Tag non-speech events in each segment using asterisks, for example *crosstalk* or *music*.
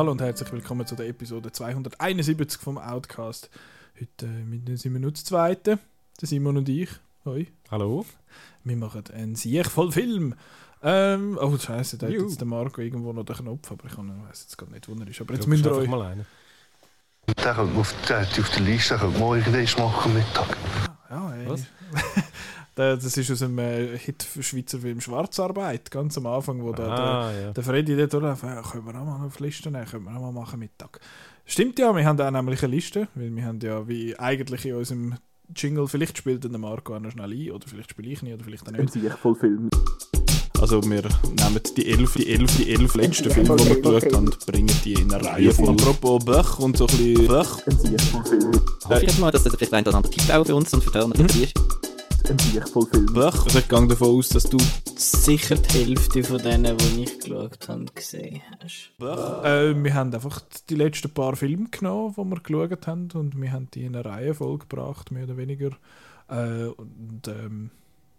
Hallo und herzlich willkommen zu der Episode 271 vom Outcast. Heute äh, sind wir nur zu zweiten, der Simon und ich. Hoi. Hallo. Wir machen einen Sieg voll Film. Ähm, oh scheiße, da hat jetzt der Marco irgendwo noch den Knopf, aber ich weiß jetzt gar nicht, wo er ist. Aber jetzt müsst ihr euch... mal einen. Der kommt auf, der, auf der Liste, könnte morgen machen Mittag. Ja, ey. Was? *laughs* Das ist aus dem äh, Hit Schweizer Film Schwarzarbeit, ganz am Anfang, wo der, Ah, der, ja. der Freddy dort durchläuft, ja, können wir auch mal auf die Liste nehmen, können wir auch mal machen Mittag. Stimmt ja, wir haben auch nämlich eine Liste, weil wir haben ja, wie eigentlich in unserem Jingle, vielleicht spielt der Marco auch noch schnell ein, oder vielleicht spiele ich nicht, oder vielleicht auch Ein nicht. Sieg voll Film. Also wir nehmen die elf, die elf, die elf letzten Filme, die wir geschaut haben, bringen die in eine Reihe von apropos Böch und so ein bisschen Böch. Ein Sieg voll Film. Hoffe ich jetzt mal, dass das vielleicht ein oder andere Tipp auch für uns und für die Hörer dabei ist. Ein Sieg voll Film. Böch. Also ich gehe davon aus, dass du sicher die Hälfte von denen, die ich geschaut habe, gesehen hast. Äh, wir haben einfach die letzten paar Filme genommen, die wir geschaut haben und wir haben die in eine Reihe vollgebracht, mehr oder weniger. Äh, und ähm,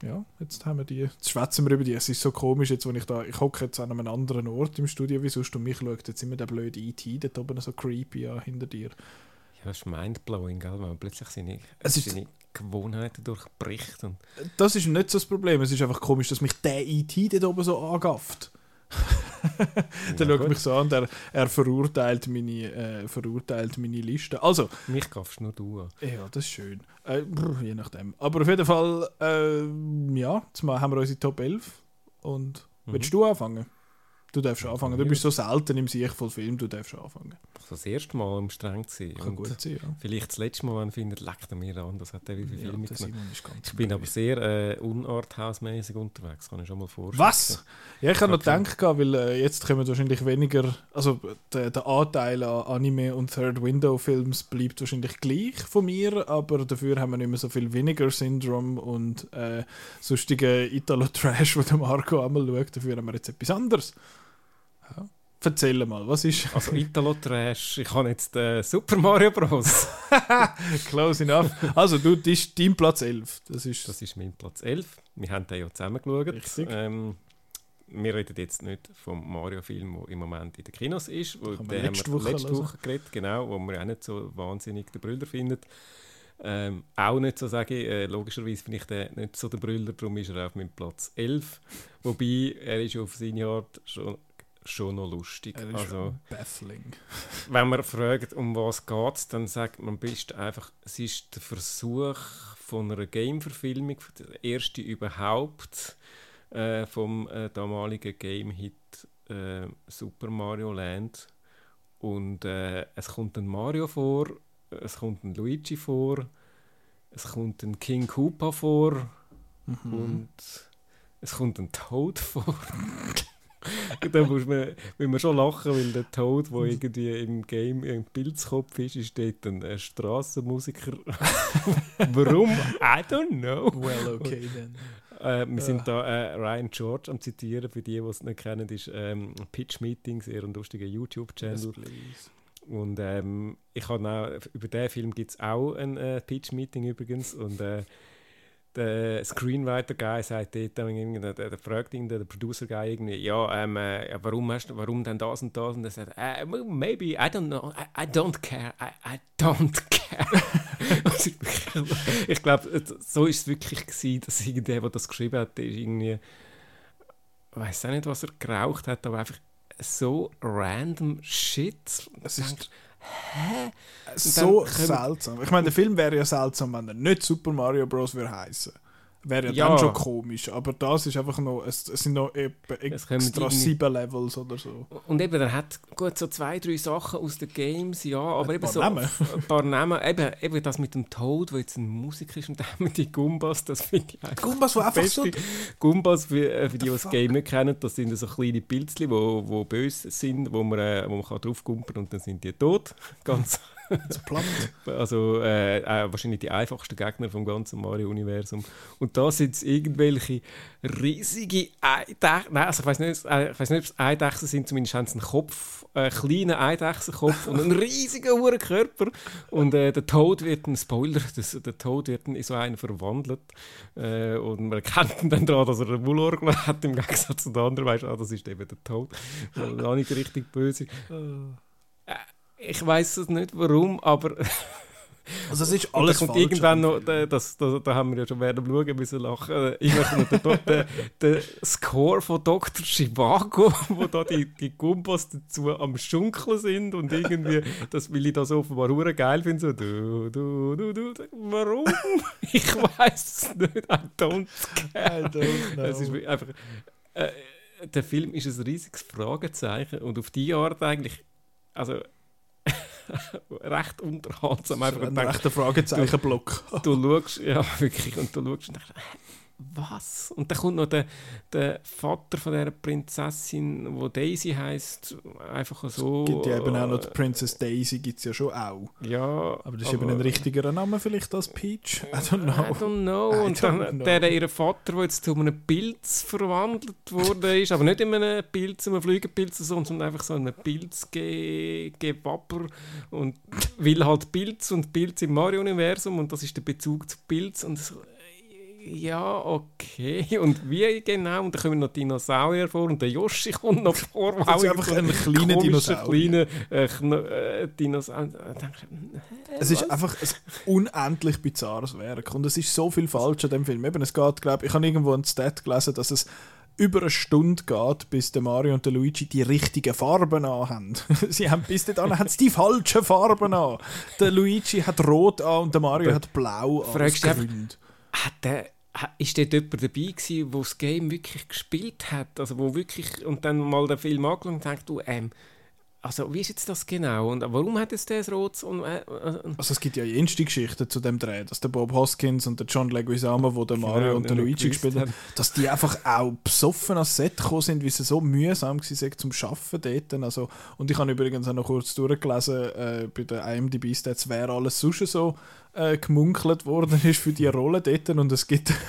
ja, jetzt haben wir die, jetzt schwätzen wir über die. Es ist so komisch, jetzt, wenn ich da, ich hocke jetzt an einem anderen Ort im Studio, wie sonst, und mich schaut jetzt immer der blöde E.T. dort oben so creepy an hinter dir. Ja, das ist mindblowing, gell? wenn man plötzlich seine, Es ist- seine Gewohnheiten durchbricht. Und Das ist nicht so das Problem, es ist einfach komisch, dass mich der E.T. dort oben so angafft. *laughs* der Ja, schaut gut. mich so an, der, er verurteilt meine, äh, verurteilt meine Liste. Also, mich gaffst nur du an. Ja, das ist schön. Äh, brr, je nachdem. Aber auf jeden Fall, äh, ja, jetzt mal haben wir unsere Top 11. Und Mhm. willst du anfangen? Du darfst anfangen. Du bist so selten im Sicht voll Film, du darfst anfangen. Das erste Mal um streng sein. Kann Und gut sein, ja. Vielleicht das letzte Mal, wenn er findet, leckt er mir an. Das hat er wie viele ja mitgenommen. Ich bin aber sehr äh, unarthausmäßig unterwegs, kann ich schon mal vorstellen. Was? Ja, ich habe noch gedacht, weil äh, jetzt kommen wahrscheinlich weniger, also der, der Anteil an Anime und Third Window Films bleibt wahrscheinlich gleich von mir, aber dafür haben wir nicht mehr so viel Vinegar Syndrome und äh, sonstige Italo-Trash, wo der Marco einmal schaut, dafür haben wir jetzt etwas anderes. Ja. Erzähl mal, was ist Also Italo-Trash, ich habe jetzt äh, Super Mario Bros. *laughs* close enough? Also du, das ist dein Platz 11. Das ist, Das ist mein Platz 11. Wir haben den ja zusammen geschaut. Richtig. Ähm, wir reden jetzt nicht vom Mario-Film, der im Moment in den Kinos ist. Wo, haben wir letzte haben wir Woche letzte. Woche geredet, genau, wo man auch nicht so wahnsinnig den Brüller findet. Ähm, auch nicht so sage ich, äh, logischerweise finde ich den nicht so der Brüller, darum ist er auf meinem Platz 11. Wobei, er ist auf seine Art schon, schon noch lustig. er ist also, baffling. *laughs* wenn man fragt, um was geht dann sagt man bist einfach, es ist der Versuch von einer Game-Verfilmung, der erste überhaupt äh, vom äh, damaligen Game-Hit äh, Super Mario Land. Und äh, es kommt ein Mario vor, es kommt ein Luigi vor, es kommt ein King Koopa vor Mhm. und es kommt ein Toad *laughs* vor. *laughs* da muss man, will man schon lachen, weil der Toad, der irgendwie im Game im Pilzkopf ist, ist dort ein Strassenmusiker. *laughs* Warum? I don't know. Well, okay then. Äh, wir sind da äh, Ryan George am zitieren, für die, die es nicht kennen, ist ähm, Pitch Meetings, eher ein lustiger Yes, YouTube-Channel. please. Und ähm, ich habe auch, über diesen Film gibt es auch ein äh, Pitch-Meeting übrigens. Und äh, der Screenwriter-Guy sagt dort, der, fragt ihn, der, Producer-Guy irgendwie, ja, ähm, äh, warum, hast, du- warum denn das und das? Und er sagt, äh, maybe, I don't know, I, I don't care, I, I don't *laughs* care. Ich *laughs* glaube, so ist es wirklich gewesen, dass irgendjemand, der das geschrieben hat, ist irgendwie, ich weiß auch nicht, was er geraucht hat, aber einfach so random Shit. Es ist Hä? so dann kommen- seltsam. Ich meine, der Film wäre ja seltsam, wenn er nicht Super Mario Bros. würde heißen. Wäre ja, Ja. dann schon komisch. Aber das ist einfach noch, es, es sind noch kommen extra sieben Levels oder so. Und eben, er hat gut so zwei, drei Sachen aus den Games, ja, aber eben so Namen. *laughs* ein paar Namen. Eben, eben das mit dem Toad, der jetzt ein Musiker ist und dann mit den Gumbas, das finde ich einfach Gumbas, die einfach so... Gumbas, für, äh, für die, die das? Game nicht kennen, das sind so kleine Pilzchen, die wo, wo böse sind, wo man, äh, wo man kann drauf gumpern und dann sind die tot. *laughs* Ganz. *laughs* Also äh, äh, wahrscheinlich die einfachsten Gegner vom ganzen Mario-Universum. Und da sind es irgendwelche riesige Eidechsen. Nein, also ich weiß nicht, äh, ich weiß nicht, ob es Eidechsen sind, zumindest haben sie einen Kopf, einen kleinen Eidechsenkopf und einen riesigen hohen Körper. Und äh, der Tod wird ein Spoiler, das, der Tod wird in so einen verwandelt. Äh, und man erkennt ihn dann daran, dass er eine Wollorgel hat, im Gegensatz zu den anderen. Weißt du, ah, das ist eben der Tod. Also, gar nicht richtig böse. Äh, ich weiß es nicht warum, aber *laughs* Also es ist *laughs* alles da kommt falsch irgendwann an noch, da, das, da, da haben wir ja schon während dem Schauen müssen lachen, äh, irgendwann kommt der, der, der Score von Dr. Chivago, *laughs* wo da die, die Gumbas dazu am Schunkeln sind und irgendwie, das will ich das offenbar hure geil finde, so du, du, du, du, warum? ich weiß es nicht, I don't care. I don't know. Es ist einfach, äh, der Film ist ein riesiges Fragezeichen und auf die Art eigentlich, also *laughs* recht unterhaltsam. Einfach ein rechter Fragezeichenblock. du schaust, ja *laughs* wirklich, und du schaust und denkst, was? Und dann kommt noch der, der Vater von der Prinzessin, wo Daisy heißt, einfach so. gibt ja eben auch noch die äh, Princess Daisy, gibt es ja schon auch. Ja, Aber das ist eben ein richtigerer Name vielleicht als Peach. I don't know. I don't know. I Und dann know. der, ihr Vater, der jetzt zu einem Pilz verwandelt wurde, ist, aber nicht in einem Pilz, einem Flügelpilz, sondern einfach so einem Pilzgewapper und will halt Pilz und Pilz im Mario-Universum und das ist der Bezug zu Pilz und so, ja, okay. *laughs* Und wie genau? Und dann kommen noch Dinosaurier vor und der Yoshi kommt noch vor. Das ist wow, einfach ein kleiner Dinosaurier. kleiner äh, äh, Dinosaurier. Da Es ist einfach ein unendlich bizarres Werk und es ist so viel falsch an dem Film. Eben, es geht, glaube ich, habe irgendwo einen Stat gelesen, dass es über eine Stunde geht, bis der Mario und der Luigi die richtigen Farben anhaben. *laughs* sie haben bis dahin haben sie die falschen Farben an. Der Luigi hat rot an und der Mario Da hat blau an. fragst du. Hat der, ist dort jemand dabei gewesen, der das Game wirklich gespielt hat? Also wo wirklich, und dann mal den Film angeschaut und denkt, du, ähm, also wie ist jetzt das genau? Und warum hat jetzt der das Rot? Und, äh, äh, Also es gibt ja jenste Geschichten zu dem Dreh, dass der Bob Hoskins und der John Leguizamo, wo der Mario Genau, und der Luigi gespielt haben, dass die einfach auch besoffen ans Set gekommen sind, wie sie so mühsam waren zum Arbeiten dort. Also, und ich habe übrigens auch noch kurz durchgelesen, äh, bei den IMDb-Stats, wer alles sonst so äh, gemunkelt worden ist für die Rolle dort. Und es gibt... *laughs*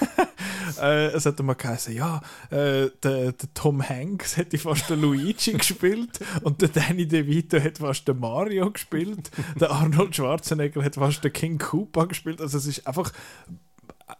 *laughs* Äh, es hat mal geheißen, ja, äh, der, der Tom Hanks hätte fast den Luigi *laughs* gespielt und der Danny DeVito hat fast den Mario gespielt. Der Arnold Schwarzenegger hat fast den King Koopa gespielt. Also es ist einfach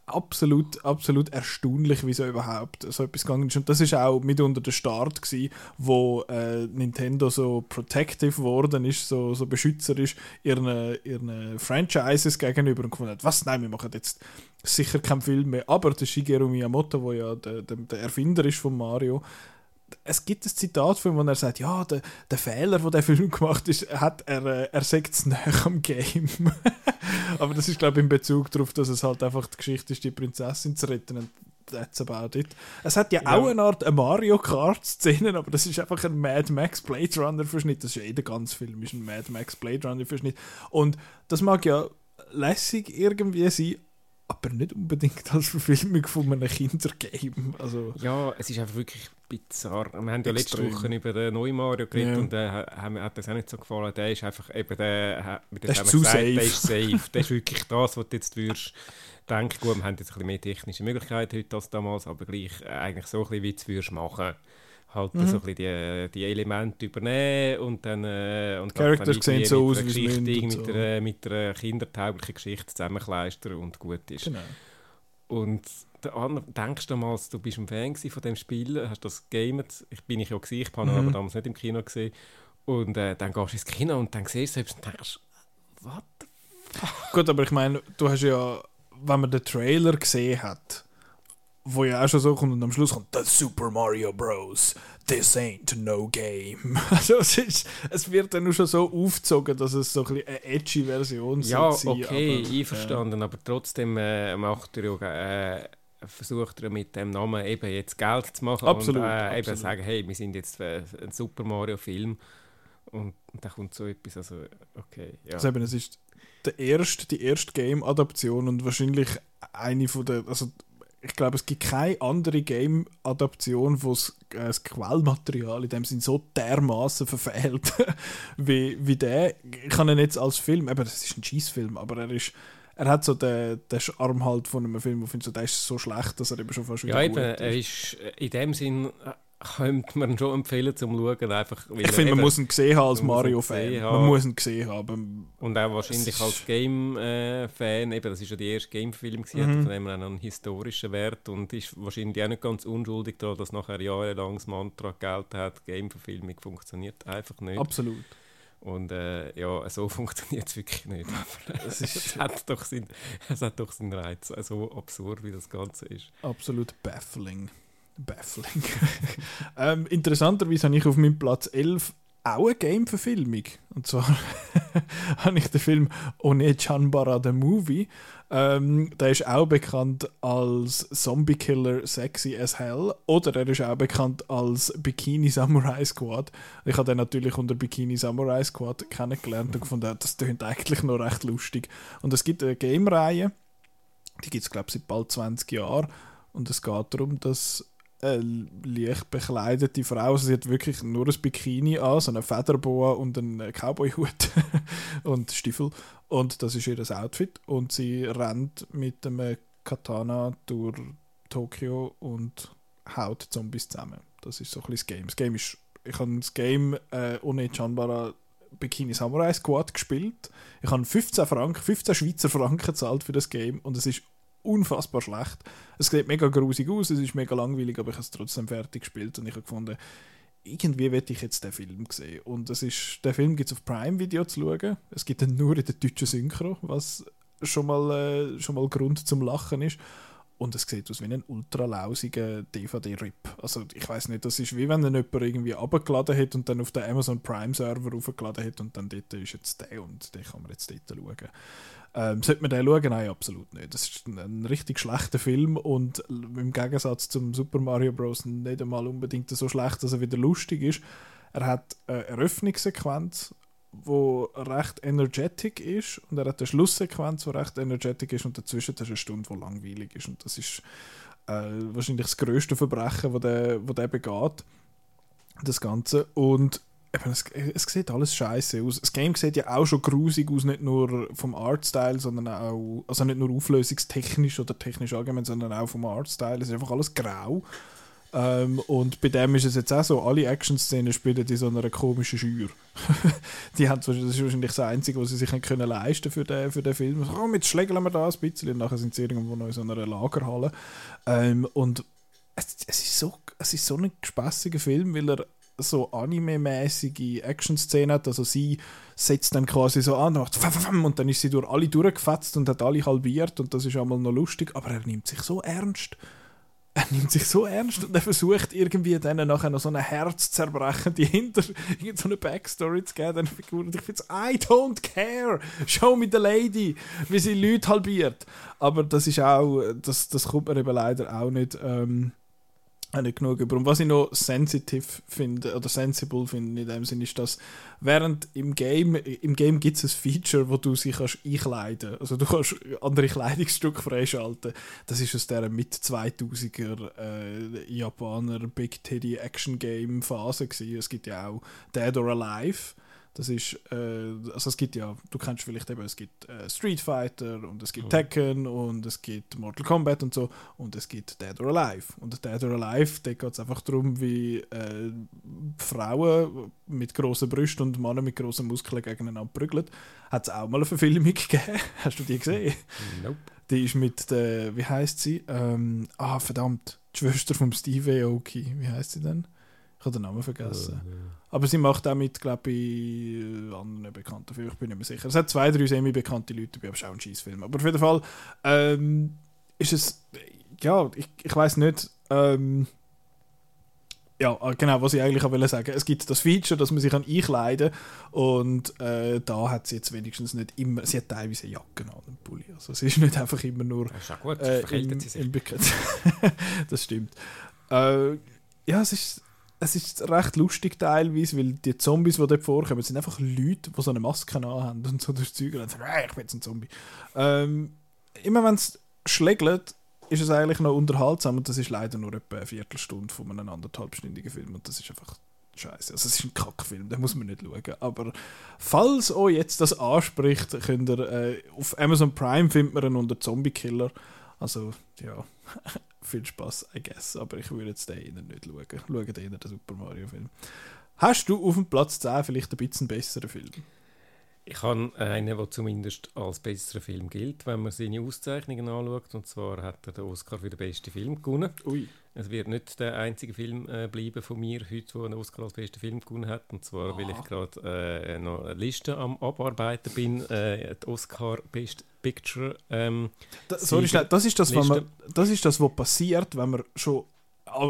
absolut, absolut erstaunlich, wie so überhaupt so etwas gegangen ist. Und das ist auch mitunter der Start gewesen, wo äh, Nintendo so protective geworden ist, so, so beschützerisch ihren, ihren Franchises gegenüber und gefunden hat, was, nein, wir machen jetzt sicher keinen Film mehr. Aber der Shigeru Miyamoto, wo ja der, der, der Erfinder ist von Mario, es gibt ein Zitat von ihm, wo er sagt, ja, der, der Fehler, den der Film gemacht ist, hat er, äh, er sagt es näher am Game. *laughs* Aber das ist, glaube ich, in Bezug darauf, dass es halt einfach die Geschichte ist, die Prinzessin zu retten. Und that's about it. Es hat ja, Ja. auch eine Art eine Mario Kart-Szene, aber das ist einfach ein Mad Max Blade Runner-Verschnitt. Das ist ja jeder ganze Film, ist ein Mad Max Blade Runner-Verschnitt. Und das mag ja lässig irgendwie sein, aber nicht unbedingt *laughs* als Verfilmung von einem Kindergame. Also, Ja, es ist einfach wirklich bizarr. Wir haben ja letzte. Woche über den neuen Mario geredet Ja. und hat mir hat das auch nicht so gefallen. Der ist einfach eben der, das ist haben wir gesagt, safe. Der ist safe. Der ist wirklich das, was du jetzt würdest denken. Gut, wir haben jetzt ein bisschen mehr technische Möglichkeiten heute als damals, aber gleich äh, eigentlich so ein bisschen, wie du es würdest machen. Halt Mhm. so ein bisschen die, die Elemente übernehmen und dann äh, und irgendwie sehen so aus, wie und mit, so. einer, mit einer kindertauglichen Geschichte zusammenkleistern und gut ist. genau. Und der andere, denkst du damals, du bist ein Fan von dem Spiel, hast das gamet, ich bin ich ja gewesen, ich habe Mhm. aber damals nicht im Kino gesehen. Und äh, dann gehst du ins Kino und dann siehst du selbst und denkst, was? Gut, aber ich meine, du hast ja, wenn man den Trailer gesehen hat, wo ja auch schon so kommt und am Schluss kommt, The Super Mario Bros. This ain't no game. *laughs* Also es, ist, es wird dann nur schon so aufgezogen, dass es so ein bisschen eine edgy Version Ja, sollte sein, okay, aber, einverstanden, aber trotzdem äh, macht er ja, äh, versucht er mit dem Namen eben jetzt Geld zu machen Absolut, und äh, eben absolut. sagen, hey, wir sind jetzt äh, ein Super Mario Film und, und dann kommt so etwas, also okay, ja. Also eben, es ist der erste, die erste Game-Adaption und wahrscheinlich eine von der, also ich glaube, es gibt keine andere Game-Adaption, wo das, äh, das Quellmaterial in dem Sinn so dermaßen verfehlt *laughs* wie, wie der. Ich kann ihn jetzt als Film, eben, das ist ein Schießfilm, aber er ist er hat so den, den Charme halt von einem Film, wo ich finde, so, der ist so schlecht, dass er eben schon fast wieder Ja, eben, er ist äh, in dem Sinn äh, könnte man schon empfehlen zum Schauen, einfach Ich finde, man eben- muss ihn gesehen haben als Mario-Fan. Man muss ihn gesehen haben. Und auch wahrscheinlich als Game-Fan, eben, das ist ja der erste Game-Film, Mhm. hat von dem auch einen historischen Wert und ist wahrscheinlich auch nicht ganz unschuldig daran, dass nachher jahrelang das Mantra gelten hat, Game-Verfilmung funktioniert einfach nicht. Absolut. Und äh, ja, so *laughs* funktioniert es wirklich nicht. Aber *laughs* Es es, hat doch seinen, es hat doch seinen Reiz, so absurd wie das Ganze ist. absolut baffling. Baffling. *laughs* ähm, interessanterweise habe ich auf meinem Platz 11 auch eine Game-Verfilmung. Und zwar *laughs* habe ich den Film One Chanbara the Movie. Ähm, der ist auch bekannt als Zombie Killer Sexy as Hell. Oder er ist auch bekannt als Bikini Samurai Squad. Ich habe den natürlich unter Bikini Samurai Squad kennengelernt und gefunden, das klingt eigentlich noch recht lustig. Und es gibt eine Game-Reihe, die gibt es glaube ich seit bald 20 Jahren. Und es geht darum, dass eine leicht bekleidete Frau, sie hat wirklich nur ein Bikini an, so eine Federboa und einen Cowboyhut *laughs* und Stiefel. Und das ist ihr Outfit. Und sie rennt mit einem Katana durch Tokio und haut Zombies zusammen. Das ist so ein bisschen das Game. Das Game ist, ich habe das Game äh, ohne Chanbara Bikini Samurai Squad gespielt. Ich habe 15 Franken, 15 Schweizer Franken gezahlt für das Game und es ist unfassbar schlecht. Es sieht mega grusig aus, es ist mega langweilig, aber ich habe es trotzdem fertig gespielt und ich habe gefunden, irgendwie werde ich jetzt den Film sehen. Und es ist, der Film gibt es auf Prime Video zu schauen. Es gibt ihn nur in der deutschen Synchro, was schon mal, äh, schon mal Grund zum Lachen ist. Und es sieht aus wie ein ultralausiger DVD-Rip. Also ich weiß nicht, das ist wie wenn ihn jemand irgendwie abgeladen hat und dann auf den Amazon Prime-Server aufgeladen hat und dann dort ist jetzt der und den kann man jetzt dort schauen. Ähm, sollte man den schauen? Nein, absolut nicht. Das ist ein, ein richtig schlechter Film und im Gegensatz zum Super Mario Bros. nicht einmal unbedingt so schlecht, dass er wieder lustig ist. Er hat eine Eröffnungssequenz, wo recht energetic ist und er hat eine Schlusssequenz, wo recht energetic ist und dazwischen ist eine Stunde, wo langweilig ist und das ist äh, wahrscheinlich das größte Verbrechen, wo der, wo der begeht, das Ganze und eben, es, es sieht alles scheiße aus. Das Game sieht ja auch schon grusig aus, nicht nur vom Artstyle, sondern auch, also nicht nur auflösungstechnisch oder technisch allgemein, sondern auch vom Artstyle. Es ist einfach alles grau. Ähm, und bei dem ist es jetzt auch so, alle Action-Szenen spielen in so einer komischen Schür. *laughs* die haben, das ist wahrscheinlich das Einzige, was sie sich können leisten für den, für den Film. So, oh, jetzt schlägeln wir da ein bisschen und nachher sind sie irgendwo noch in so einer Lagerhalle. Ähm, und es, es, ist so, es ist so ein gespässiger Film, weil er so anime-mäßige Action-Szenen hat. Also sie setzt dann quasi so an und dann ist sie durch alle durchgefetzt und hat alle halbiert und das ist einmal noch lustig, aber er nimmt sich so ernst. Er nimmt sich so ernst und er versucht irgendwie denen nachher noch so eine herzzerbrechende hinter so eine Backstory zu geben, den Figuren. Und ich finde I don't care. Show me the lady, wie sie Leute halbiert. Aber das ist auch, das, das kommt mir eben leider auch nicht, ähm, nicht genug was ich noch sensitive finde, oder sensible finde in dem Sinne, ist, dass während im Game, im Game gibt es ein Feature, wo du sie kannst einkleiden Also du kannst andere Kleidungsstücke freischalten. Das ist aus dieser mit 2000er äh, Japaner Big Teddy Action Game Phase gewesen. Es gibt ja auch Dead or Alive. Das ist, äh, also es gibt ja, du kennst vielleicht eben, es gibt äh, Street Fighter und es gibt Tekken und es gibt Mortal Kombat und so und es gibt Dead or Alive. Und Dead or Alive, da geht es einfach darum, wie äh, Frauen mit grossen Brüsten und Männer mit grossen Muskeln gegeneinander prügeln. Hat es auch mal eine Verfilmung *laughs* gegeben. Hast du die gesehen? Nope. Die ist mit der, wie heißt sie? Ähm, ah, verdammt, die Schwester von Steve Aoki. Wie heißt sie denn? Ich habe den Namen vergessen. Aber sie macht auch mit, glaube ich, äh, anderen bekannten Filmen. Ich bin nicht mehr sicher. Es hat zwei, drei semi-bekannte Leute dabei, aber es ist auch ein Scheißfilm. Aber auf jeden Fall ähm, ist es, ja, ich, ich weiß nicht, ähm, ja, äh, genau, was ich eigentlich auch wollte sagen. Es gibt das Feature, dass man sich kann einkleiden kann und äh, da hat sie jetzt wenigstens nicht immer, sie hat teilweise Jacken an und Pulli. Also es ist nicht einfach immer nur Das ist auch gut, äh, im, sie sich. *laughs* das stimmt. Äh, ja, es ist, es ist recht lustig teilweise, weil die Zombies, die dort vorkommen, sind einfach Leute, die so eine Maske anhaben und so durchs Zeug und sagen, ich bin jetzt ein Zombie. Ähm, immer wenn es schlägt, ist es eigentlich noch unterhaltsam und das ist leider nur etwa eine Viertelstunde von einem anderthalbstündigen Film und das ist einfach scheiße. Also es ist ein Kackfilm, den muss man nicht schauen. Aber falls euch jetzt das anspricht, könnt ihr äh, auf Amazon Prime findet man ihn unter Zombie Killer. Also ja, viel Spaß, I guess. Aber ich würde jetzt den nicht schauen. Schaut eher den Super Mario Film. Hast du auf dem Platz 10 vielleicht ein bisschen besseren Film? Ich habe einen, der zumindest als besserer Film gilt, wenn man seine Auszeichnungen anschaut. Und zwar hat er den Oscar für den besten Film gewonnen. Ui. Es wird nicht der einzige Film äh, bleiben von mir heute, der einen Oscar als besten Film gewonnen hat. Und zwar, weil ich gerade äh, noch eine Liste am Abarbeiten bin. Äh, die Oscar Best Picture. Ähm, Da, sorry, schnell, das ist das, was Liste. man, das ist das, was passiert, wenn man schon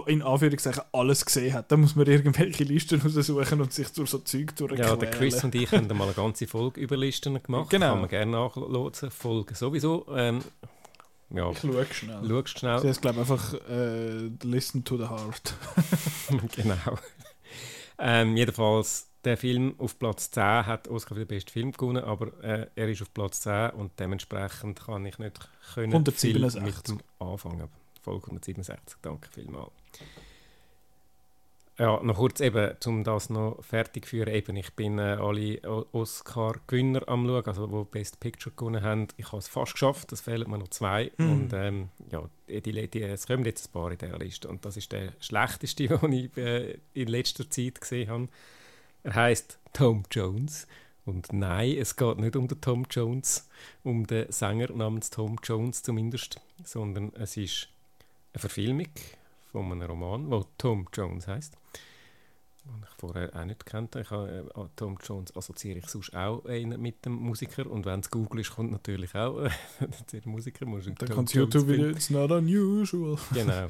in Anführungszeichen alles gesehen hat. Dann muss man irgendwelche Listen raussuchen und sich durch so Zeug ja, durchquälen. der Chris und ich haben mal eine ganze Folge über Listen gemacht. Genau. Kann man gerne nachlesen. Folge sowieso. Ähm, ja, Ich schaue schnell. schaust schnell. Sie heißt, glaube ich, einfach äh, Listen to the Heart. *laughs* genau. Ähm, jedenfalls, der Film auf Platz 10 hat Oscar für den besten Film gewonnen, aber äh, er ist auf Platz 10 und dementsprechend kann ich nicht können 167. viel mit dem anfangen. Folge 167, danke vielmals. Ja, noch kurz eben, um das noch fertig zu führen, eben, ich bin äh, alle Oscar-Gewinner am schauen, also die Best Picture gewonnen haben. Ich habe es fast geschafft, es fehlen mir noch zwei. Mhm. Und ähm, ja, die, die, die, es kommen jetzt ein paar in dieser Liste. Und das ist der schlechteste, *laughs* den ich äh, in letzter Zeit gesehen habe. Er heißt Tom Jones. Und nein, es geht nicht um den Tom Jones, um den Sänger namens Tom Jones zumindest, sondern es ist eine Verfilmung von einem Roman, der Tom Jones heißt. Den ich vorher auch nicht kannte. Ich habe, äh, Tom Jones assoziiere ich sonst auch eher mit dem Musiker. Und wenn es Google ist, kommt natürlich auch äh, *laughs* der Musiker. Musst du Dann kommt es Jones YouTube finden. wieder, it's not unusual. *laughs* Genau.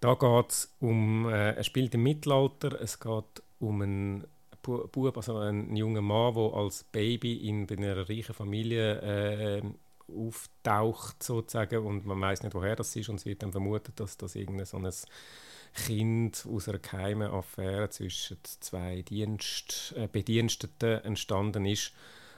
Da geht es um, äh, er spielt im Mittelalter, es geht um einen Bu- Bub, also einen jungen Mann, der als Baby in einer reichen Familie äh, auftaucht sozusagen und man weiß nicht, woher das ist und es wird dann vermutet, dass das irgendein so ein Kind aus einer geheimen Affäre zwischen zwei Dienst, äh, Bediensteten entstanden ist.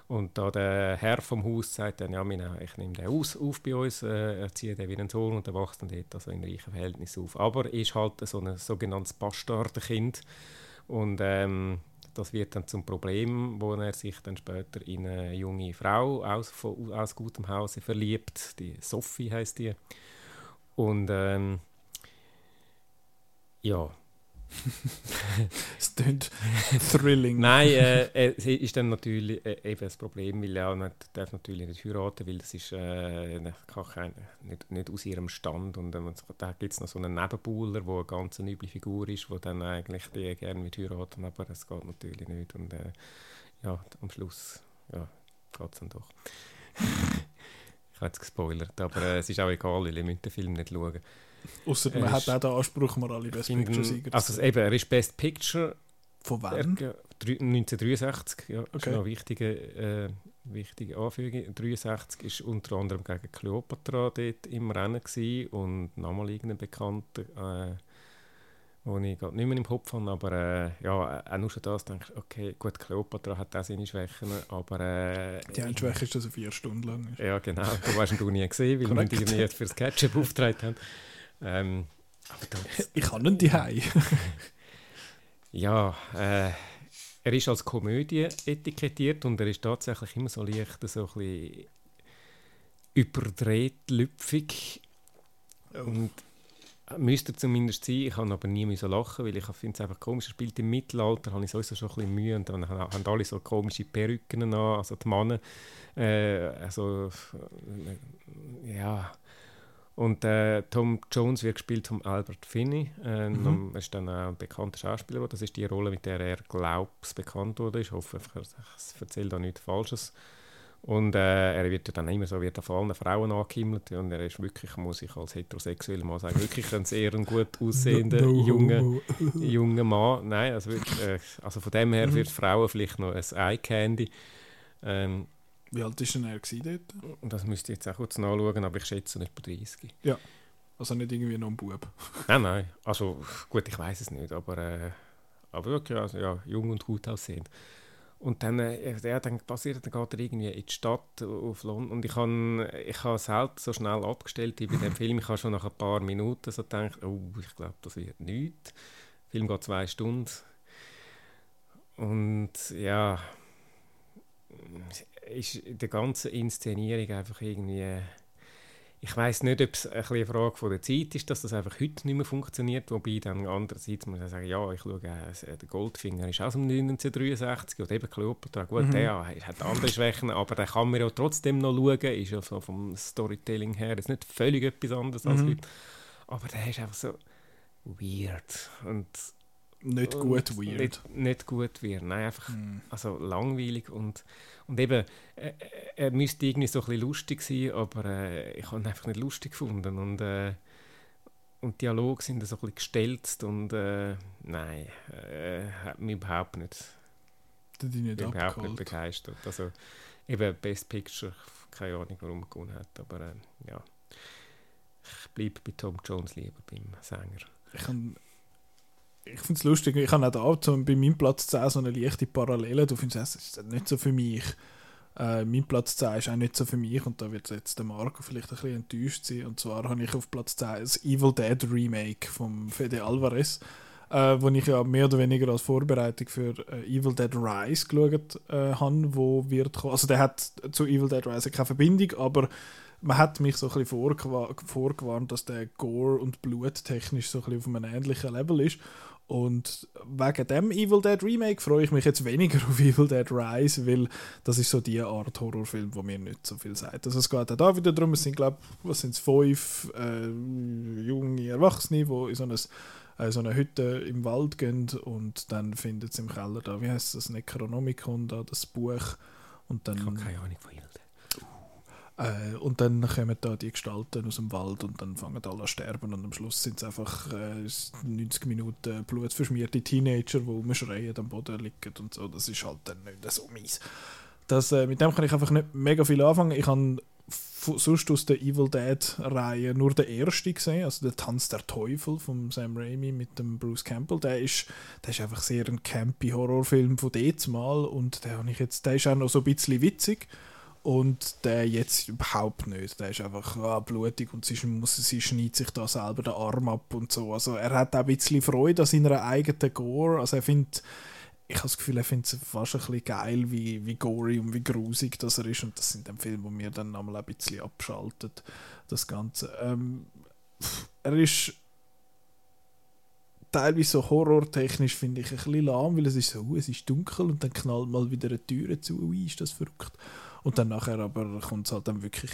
Und da der Herr vom Haus sagt dann, ja, ich nehme den aus, auf bei uns, äh, erziehe den wie einen Sohn und der wächst dann dort also in reichen Verhältnissen auf. Aber er ist halt so ein sogenanntes Bastardenkind und ähm, das wird dann zum Problem, wo er sich dann später in eine junge Frau aus, aus gutem Hause verliebt, die Sophie heißt die. Und ähm, ja, *laughs* Es klingt thrilling. Nein, äh, äh, sie ist dann natürlich äh, eben das Problem, weil er nicht, darf natürlich nicht heiraten, weil das ist äh, ne, kann kein, nicht, nicht aus ihrem Stand und ähm, da gibt es noch so einen Nebenbuhler, der eine ganz üble Figur ist, der dann eigentlich die gerne mit heiraten, aber das geht natürlich nicht und äh, ja, am Schluss ja, geht es dann doch. *laughs* ich habe jetzt gespoilert, aber äh, es ist auch egal, weil ihr müsst den Film nicht schauen. Ausser Er man hat ist- auch den Anspruch, mal alle Best Picture-Sieger also zu eben, er ist Best Picture Von wann? ja, drei- 1963, ja, okay. ist Okay. noch eine wichtige, äh, wichtige Anfügung. 63 ist unter anderem gegen Cleopatra dort im Rennen gewesen und nochmal irgendein Bekannter, äh, den ich gerade nicht mehr im Kopf habe, aber äh, ja, auch nur schon das denke ich, okay, gut, Cleopatra hat auch seine Schwächen, aber äh, Die eine Schwäche ist, dass er vier Stunden lang ist. ja genau, du hast ihn nie gesehen, weil wir ihn irgendwie für das Ketchup aufgetragen haben. Ähm, aber da, *laughs* Ich habe ihn die Ja, äh, er ist als Komödie etikettiert und er ist tatsächlich immer so leicht so ein bisschen überdreht, lüpfig. Und müsste er zumindest sein. Ich habe aber nie müssen lachen, weil ich finde es einfach komisch. Er spielt im Mittelalter, habe ich sowieso schon ein bisschen Mühe und dann haben haben alle so komische Perücken an, also die Männer. Äh, also, äh, ja. Und äh, Tom Jones wird gespielt von Albert Finney. Äh, Mhm. Er ist dann auch ein bekannter Schauspieler. Das ist die Rolle, mit der er, glaube ich, bekannt wurde. Ich hoffe, ich erzähle da nichts Falsches. Und äh, er wird ja dann immer so, wird von allen Frauen angehimmelt und er ist wirklich, muss ich als heterosexueller Mann sagen, wirklich ein sehr gut *laughs* aussehender junger, *laughs* junger Mann. Nein, also, wirklich, äh, also von dem her Mhm. die Frauen vielleicht noch ein Eye Candy. Ähm, Wie alt war denn er dort? das müsste ich jetzt auch kurz nachschauen, aber ich schätze nicht bei 30. Also nicht irgendwie noch ein Bub. *laughs* Nein, nein, also gut, ich weiß es nicht, aber, äh, aber wirklich, also, ja, jung und gut aussehend. Und dann, äh, ja, dann passiert, dann geht er irgendwie in die Stadt auf London. Und ich habe ich ha es halt so schnell abgestellt wie bei dem Film. Ich habe schon nach ein paar Minuten so gedacht, oh, ich glaube, das wird nichts. Der Film geht zwei Stunden. Und ja, ist in der ganzen Inszenierung einfach irgendwie ich weiß nicht, ob es ein eine Frage von der Zeit ist, dass das einfach heute nicht mehr funktioniert, wobei dann andererseits muss ich sagen, ja, ich schaue, äh, der Goldfinger ist aus dem 1963 und eben Kleopatra, gut, mhm. der hat andere Schwächen, aber der kann man ja trotzdem noch schauen, ist ja so vom Storytelling her ist nicht völlig etwas anderes als Mhm. heute, aber der ist einfach so weird und Nicht und gut weird. Nicht, nicht gut weird, nein, einfach Mhm. also langweilig und, und eben, äh, er müsste irgendwie so ein bisschen lustig sein, aber äh, ich habe ihn einfach nicht lustig gefunden und, äh, und die Dialoge sind so ein bisschen gestelzt und äh, nein, äh, hat mich überhaupt nicht, die nicht überhaupt nicht begeistert. Also eben Best Picture, keine Ahnung warum er gewonnen hat, aber äh, ja, ich bleibe bei Tom Jones lieber beim Sänger. Ich, kann- ich finde es lustig, ich habe auch da bei meinem Platz 10 so eine leichte Parallele. Du findest, es ist nicht so für mich. Äh, mein Platz 10 ist auch nicht so für mich und da wird jetzt der Marco vielleicht ein bisschen enttäuscht sein. Und zwar habe ich auf Platz 10 das Evil Dead Remake von Fede Alvarez, äh, wo ich ja mehr oder weniger als Vorbereitung für äh, Evil Dead Rise geschaut äh, habe, wo wird. Also der hat zu Evil Dead Rise keine Verbindung, aber man hat mich so ein bisschen vorgewa vorgewarnt, dass der Gore und Blut technisch so ein bisschen auf einem ähnlichen Level ist. Und wegen dem Evil Dead Remake freue ich mich jetzt weniger *laughs* auf Evil Dead Rise, weil das ist so die Art Horrorfilm, wo mir nicht so viel sagt. Also es geht auch da wieder darum, es sind glaube was sind es, fünf äh, junge Erwachsene, die in so, eines, äh, so eine Hütte im Wald gehen und dann findet sie im Keller da, wie heißt das, Necronomicon, da das Buch und dann Ich habe keine Ahnung von Hilde. Äh, und dann kommen da die Gestalten aus dem Wald und dann fangen alle an sterben und am Schluss sind es einfach äh, 90 Minuten blutverschmierte Teenager, die rumschreien, am Boden liegen und so. Das ist halt dann nicht so mies. Das, äh, mit dem kann ich einfach nicht mega viel anfangen. Ich habe sonst aus der Evil Dead-Reihe nur den ersten gesehen, also der Tanz der Teufel von Sam Raimi mit dem Bruce Campbell. Der ist, der ist einfach sehr ein campy Horrorfilm von jetzt mal und der, ich jetzt, der ist auch noch so ein bisschen witzig. Und der jetzt überhaupt nicht. Der ist einfach ah, blutig und sie, muss, sie schneidet sich da selber den Arm ab und so. Also er hat auch ein bisschen Freude an seiner eigenen Gore. Also er findet, ich habe das Gefühl, er findet es fast ein bisschen geil, wie, wie gory und wie grusig das er ist. Und das sind dann Filme, wo mir dann einmal ein bisschen abschaltet, das Ganze. Ähm, er ist teilweise so horrortechnisch finde ich ein bisschen lahm, weil es ist so, uh, es ist dunkel und dann knallt mal wieder eine Tür zu, ui, ist das verrückt. Und dann nachher aber kommt es halt dann wirklich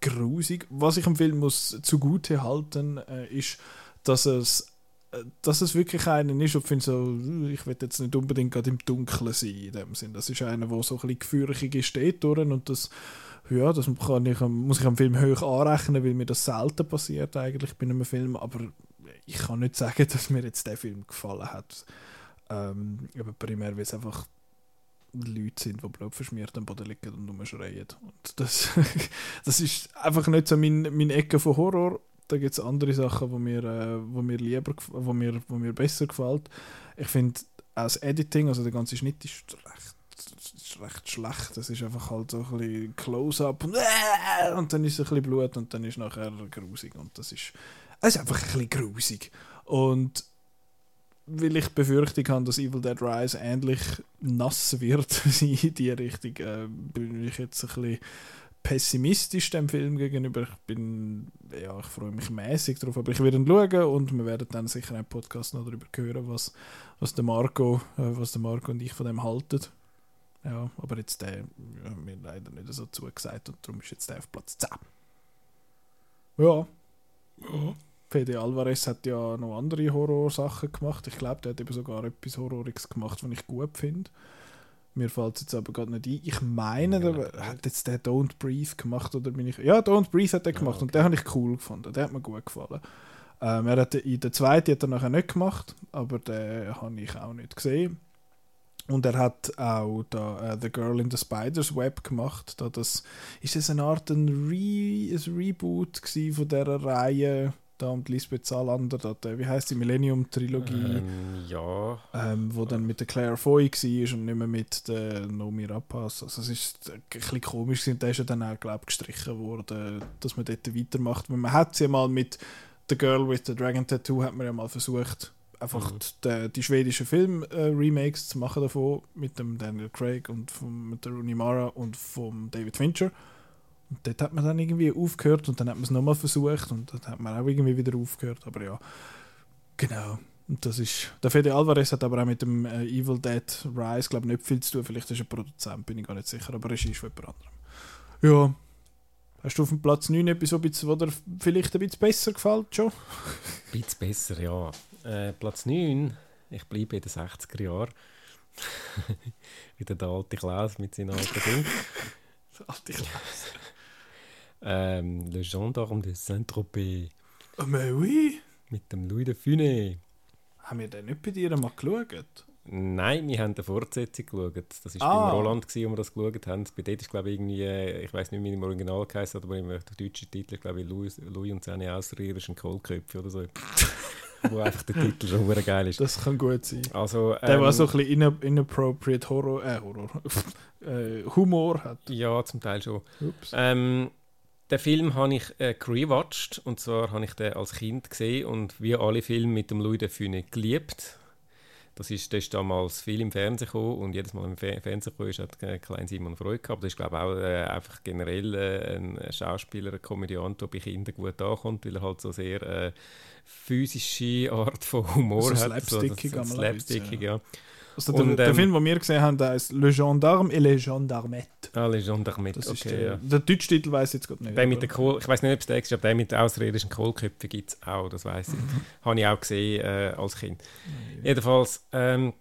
grusig. Was ich am Film muss zugute halten, äh, ist, dass es äh, dass es wirklich einen ist, ich finde so, ich will jetzt nicht unbedingt gerade im Dunkeln sein, in dem Sinn. Das ist einer, der so ein bisschen gefürchtig ist, steht und das, ja, das kann ich, muss ich am Film hoch anrechnen, weil mir das selten passiert eigentlich bei einem Film, aber ich kann nicht sagen, *laughs* dass mir jetzt der Film gefallen hat. Ähm, aber primär, weil es einfach Leute sind, die blutverschmiert am Boden liegen und rumschreien. Und das, *laughs* das ist einfach nicht so mein, mein Ecke von Horror. Da gibt es andere Sachen, die mir, äh, wo mir lieber, wo mir, wo mir besser gefällt. Ich finde, auch das Editing, also der ganze Schnitt ist recht, ist recht schlecht. Das ist einfach halt so ein bisschen Close-up und, *laughs* äh, und dann ist es ein bisschen Blut und dann ist nachher grusig und das ist, es ist einfach ein bisschen grusig. Und weil ich Befürchtung habe, dass Evil Dead Rise ähnlich nass wird *laughs* in die Richtung, äh, bin ich jetzt ein bisschen pessimistisch dem Film gegenüber. Ich bin, ja, ich freue mich mäßig drauf, aber ich werde ihn schauen und wir werden dann sicher einen Podcast noch darüber hören, was, was der Marco, äh, was der Marco und ich von dem halten. Ja, aber jetzt der ja, mir leider nicht so zugesagt und darum ist jetzt der auf Platz 10. Ja. ja. Fede Alvarez hat ja noch andere Horrorsachen gemacht. Ich glaube, der hat eben sogar etwas Horroriges gemacht, was ich gut finde. Mir fällt es jetzt aber gerade nicht ein. Ich meine, Ja, der hat jetzt der Don't Breathe gemacht oder bin ich. Ja, Don't Breathe hat er Ja, gemacht und okay. den habe ich cool gefunden. Der hat mir gut gefallen. Ähm, er hat in der zweiten hat er nachher nicht gemacht, aber den habe ich auch nicht gesehen. Und er hat auch da, äh, The Girl in the Spider's Web gemacht. Da das, ist das eine Art ein, Re, ein Reboot von dieser Reihe? Da und Lisbeth Salander, da, wie heißt die Millennium-Trilogie, Ähm, ja. ähm, wo dann mit der Claire Foy war und nicht mehr mit der Nomi Rapace. Also es ist ein bisschen komisch gewesen. der ist ja dann auch, glaube gestrichen worden, dass man dort weitermacht. Man hat sie ja mal mit The Girl with the Dragon Tattoo hat man ja mal versucht, einfach Mhm. die, die schwedischen Film-Remakes zu machen davon, mit dem Daniel Craig und vom, mit der Rooney Mara und vom David Fincher. Und dort hat man dann irgendwie aufgehört und dann hat man es nochmal versucht und dann hat man auch irgendwie wieder aufgehört. Aber ja, genau. Und das ist. Der Fede Alvarez hat aber auch mit dem äh, Evil Dead Rise, glaube ich, nicht viel zu tun. Vielleicht ist er Produzent, bin ich gar nicht sicher, aber Regie ist von jemand anderem. Ja. Hast du auf dem Platz 9 etwas, wo dir vielleicht ein bisschen besser gefällt, schon? Ein bisschen besser, ja. Äh, Platz 9, ich bleibe in den 60er Jahren. *laughs* Wieder der alte Klaus mit seinen alten Dingen. *laughs* Alte Klaus. Ähm, Le Gendarme de Saint-Tropez Oh, mais oui. mit dem Louis de Funès. Haben wir den nicht bei dir mal geschaut? Nein, wir haben eine Fortsetzung geschaut. Das war Ah. beim Roland, gewesen, wo wir das geschaut haben. Bei dort ist, glaube ich, irgendwie, ich weiß nicht, wie im Original geheißen aber im der deutsche Titel, glaube ich, Louis, Louis und seine außerirdischen Kohlköpfe oder so. *laughs* wo einfach der Titel schon sehr geil ist. Das kann gut sein. Also, Der, ähm, der so ein bisschen ina- inappropriate Horror, äh, Horror, *laughs* äh, Humor hat. Ja, zum Teil schon. Ups. Ähm, den Film habe ich äh, gerewatcht und zwar habe ich den als Kind gesehen und wie alle Filme mit dem Louis de Funès geliebt. Das ist, der ist damals viel im Fernsehen gekommen und jedes Mal im Fe Fernsehen gekommen ist, hat äh, klein Simon Freude gehabt. Das ist glaube ich auch äh, einfach generell äh, ein Schauspieler, ein Komödiant, der bei Kindern gut ankommt, weil er halt so sehr äh, physische Art von Humor So hat. slapstickig so, so bisschen, slapstickig, ja. Also der, Und, der ähm, Film, den wir gesehen haben, der heißt Le Gendarme et les Gendarmettes. Ah, Les Gendarmes, Das ist okay, der, ja. der deutsche Titel weiß ich jetzt gerade nicht. Der mit der Kohl, ich weiß nicht, ob es der ist, aber der mit den außerirdischen Kohlköpfen gibt es auch, das weiß ich. *laughs* Habe ich auch gesehen äh, als Kind. Jedenfalls, ähm,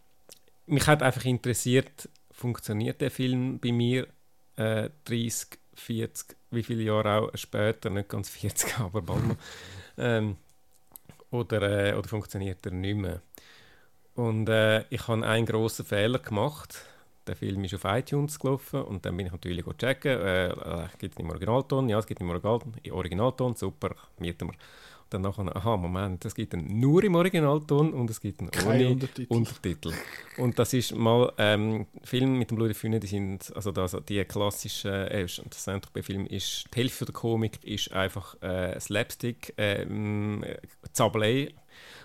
mich hat einfach interessiert, funktioniert der Film bei mir äh, 30, 40, wie viele Jahre auch später, nicht ganz 40, *laughs* aber bald mal. ähm, oder, äh, oder funktioniert er nicht mehr? Und äh, ich habe einen grossen Fehler gemacht. Der Film ist auf iTunes gelaufen und dann bin ich natürlich checken. Äh, äh, gibt es im Originalton? Ja, es gibt im Original Originalton. Super, mieten wir. Und dann nachher, aha, Moment, es gibt ihn nur im Originalton und es gibt Kein ohne Untertitel. Untertitel. Und das ist mal ähm, Film mit dem Louis Funès, die sind, also das, die klassischen, äh, das Saint-Tropez-Film ist, die Hälfte der Komik ist einfach äh, Slapstick, ähm, Zabelei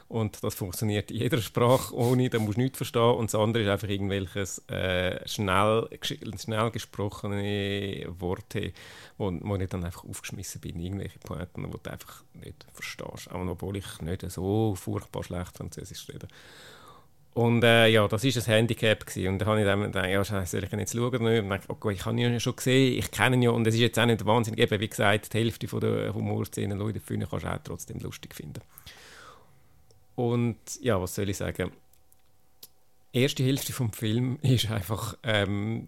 und das funktioniert in jeder Sprache ohne, da musst du nichts verstehen und das andere ist einfach irgendwelches äh, schnell, schnell gesprochene Worte, wo, wo ich dann einfach aufgeschmissen bin, irgendwelche Pointen, die du einfach nicht verstehst, auch obwohl ich nicht so furchtbar schlecht Französisch rede. Und äh, ja, das war ein Handicap. Gewesen. Und dann habe ich dann gedacht, ja, scheiße, soll ich ihn jetzt schauen? Und dann, okay, ich habe ihn ja schon gesehen, ich kenne ihn ja. Und es ist jetzt auch nicht wahnsinnig, eben, wie gesagt, die Hälfte von der Humorszenen, Leute finden, kannst du auch trotzdem lustig finden. Und ja, was soll ich sagen? Die erste Hälfte vom Film *laughs* ist einfach ähm,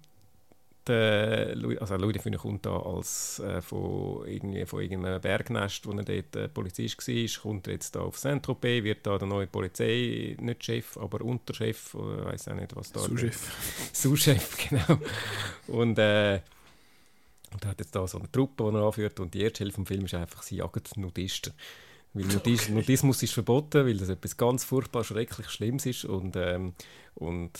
der Louis, also Louis de kommt da als äh, von, irgendwie, von irgendeinem Bergnest, wo er dort äh, Polizist war, kommt er jetzt da auf Saint-Tropez, wird da der neue Polizei, nicht Chef, aber Unterchef, oder weiß auch nicht, was da Sous-Chef. *laughs* Sous-Chef, *laughs* genau. Und, äh, und er hat jetzt da so eine Truppe, die er anführt und die erste Hälfte vom Film ist einfach, sie jagen Nudisten. Weil Nudis Nudismus ist verboten, weil das etwas ganz furchtbar schrecklich Schlimmes ist und, ähm, und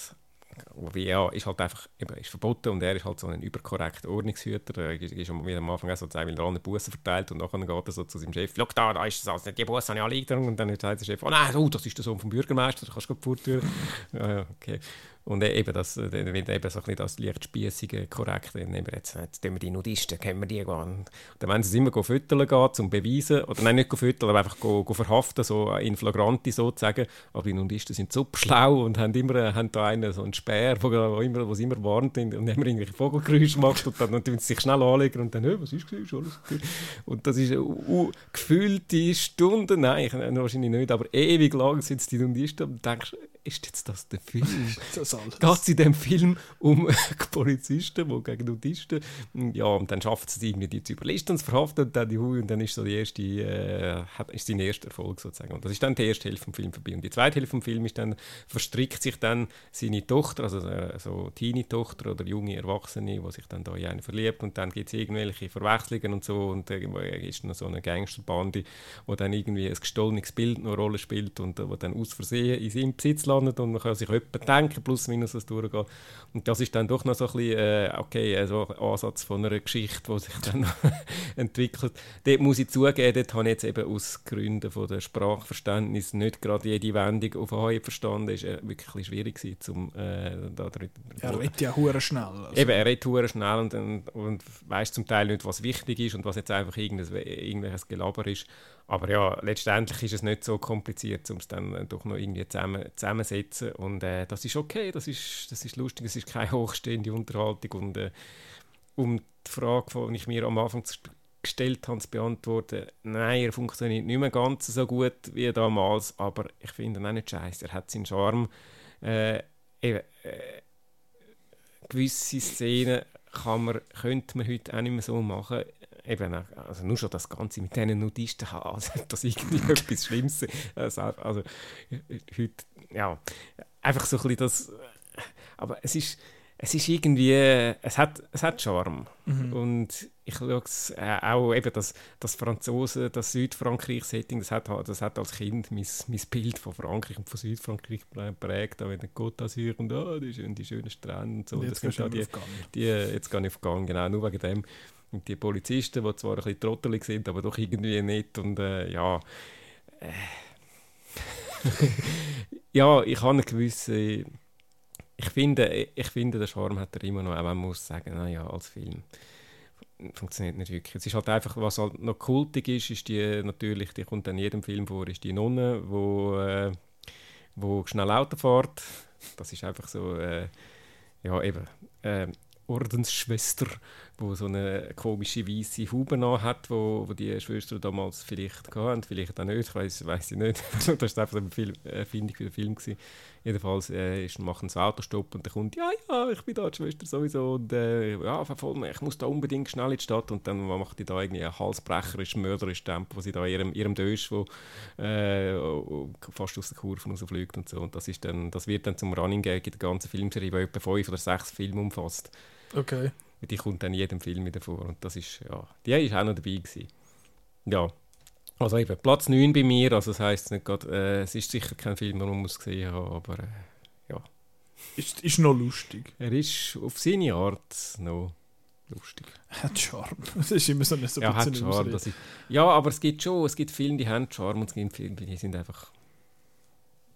ja, ist halt einfach ist verboten und er ist halt so ein überkorrekter Ordnungshüter. Er ist ist am Anfang auch so zwei alle Bussen verteilt und nachher geht er so zu seinem Chef, schau da, da ist es, also, die Bussen habe ich alle eingetragen und dann sagt der Chef, oh nein, oh, das ist der Sohn vom Bürgermeister, da kannst du gut *laughs* ja, ja, okay. Und eben das, wird eben so ein bisschen das leicht spießige korrekt, dann eben jetzt, jetzt wir die Nudisten, können wir die gehen. Und dann wollen sie es immer füttern gehen, zum beweisen, oder nein, nicht füttern, aber einfach go, go verhaften, so in flagranti sozusagen. Aber die Nudisten sind super schlau und haben immer, äh, haben da einen, so einen Speer, wo, wo immer, wo sie immer warnt und immer irgendwelche Vogelgeräusche macht und dann, dann sie sich schnell anlegen und dann, hey, was ist das, alles okay. Und das ist uh, gefühlte Stunde, nein, ich, wahrscheinlich nicht, aber ewig lang sind die Nudisten und denkst, ist jetzt das der Film? *laughs* Das geht es in dem Film um *laughs* Polizisten, die gegen Nudisten, ja, und dann schaffen sie es irgendwie, die zu überlisten und zu verhaften und dann die Hui, und dann ist so die erste, äh, ist sein erster Erfolg sozusagen. Und das ist dann die erste Hälfte vom Film vorbei. Und die zweite Hälfte vom Film ist dann, verstrickt sich dann seine Tochter, also äh, so Teenie-Tochter oder junge Erwachsene, die sich dann da in einen verliebt und dann gibt es irgendwelche Verwechslungen und so und irgendwo ist noch so eine Gangsterbande, wo dann irgendwie ein gestohlenes Bild noch eine Rolle spielt und äh, wo dann aus Versehen in seinem Besitz landet und man kann sich etwa denken, plus minus was durchgeht. Und das ist dann doch noch so ein bisschen, äh, okay, äh, so ein Ansatz von einer Geschichte, die sich dann *laughs* entwickelt. Dort muss ich zugeben, dort habe ich jetzt eben aus Gründen von der Sprachverständnis nicht gerade jede Wendung auf Anhieb verstanden. Es war äh, wirklich schwierig, gewesen, zum, äh, da drin- Er redet ja hure schnell. Also. Eben, er redet hure schnell und, und, und weiß zum Teil nicht, was wichtig ist und was jetzt einfach irgendes, irgendwelches Gelaber ist. Aber ja, letztendlich ist es nicht so kompliziert, um es dann doch noch irgendwie zusammen, zusammensetzen. Und äh, das ist okay, das ist, das ist lustig, es ist keine hochstehende Unterhaltung. Und äh, um die Frage, die ich mir am Anfang ges- gestellt habe, zu beantworten, nein, er funktioniert nicht mehr ganz so gut wie damals, aber ich finde ihn auch nicht scheiße. Er hat seinen Charme. Äh, eben, äh, gewisse Szenen kann man, könnte man heute auch nicht mehr so machen. Eben, auch- also nur schon das Ganze mit diesen Nudisten haben, *laughs* also das irgendwie *laughs* etwas Schlimmes. Also, also heute, ja, einfach so ein bisschen das. Aber es ist, es ist irgendwie, es hat, es hat Charme. Und ich schaue es äh, auch eben das, das Franzosen, das Südfrankreich-Setting, das hat, halt- das hat als Kind mein, mein Bild von Frankreich und von Südfrankreich geprägt, da wenn der Côte d'Azur und oh, die, schönen, die schönen Strände und so. Und jetzt das sind da die, die, jetzt gehe ich auf Gang, genau, nur wegen dem. Und die Polizisten, die zwar ein bisschen trottelig sind, aber doch irgendwie nicht. Und äh, ja. Äh, *laughs* ja, ich habe eine gewisse. Ich finde, ich finde, der Charme hat er immer noch, auch wenn man muss sagen, naja, als Film funktioniert nicht wirklich. Es ist halt einfach, was halt noch kultig ist, ist die natürlich, die kommt in jedem Film vor, ist die Nonne, wo, äh, wo schnell Auto fährt. Das ist einfach so, äh, ja eben, äh, Ordensschwester, wo so eine komische weiße Haube hat, wo, wo die Schwester damals vielleicht hatten, vielleicht auch nicht, ich weiß ich nicht. *laughs* das war einfach eine Erfindung für den Film. Gewesen. Jedenfalls äh, ist, machen sie Autostopp und dann kommt, ja, ja, ich bin da die Schwester sowieso und äh, ja, verfolg mich, ich muss da unbedingt schnell in die Stadt und dann macht die da irgendwie einen halsbrecherisch, mörderisch Tempo, wo sie da ihrem, ihrem Dösch, wo äh, fast aus der Kurve rausfliegt und so und das, ist dann, das wird dann zum Running Gag in der ganzen Filmserie, die etwa fünf oder sechs Filme umfasst. Okay. Die kommt dann in jedem Film wieder vor. Und das ist, ja, die ist auch noch dabei gewesen. Ja. Also eben, Platz 9 bei mir, also das heisst nicht gerade, äh, es ist sicher kein Film, den man muss gesehen haben, aber äh, Ist, ist noch lustig. er ist auf seine Art noch lustig. Hat Charme. *laughs* Das ist immer so eine so ein ja, hat bisschen Charme. Ist, ja, aber es gibt schon, es gibt Filme, die haben Charme und es gibt Filme, die sind einfach,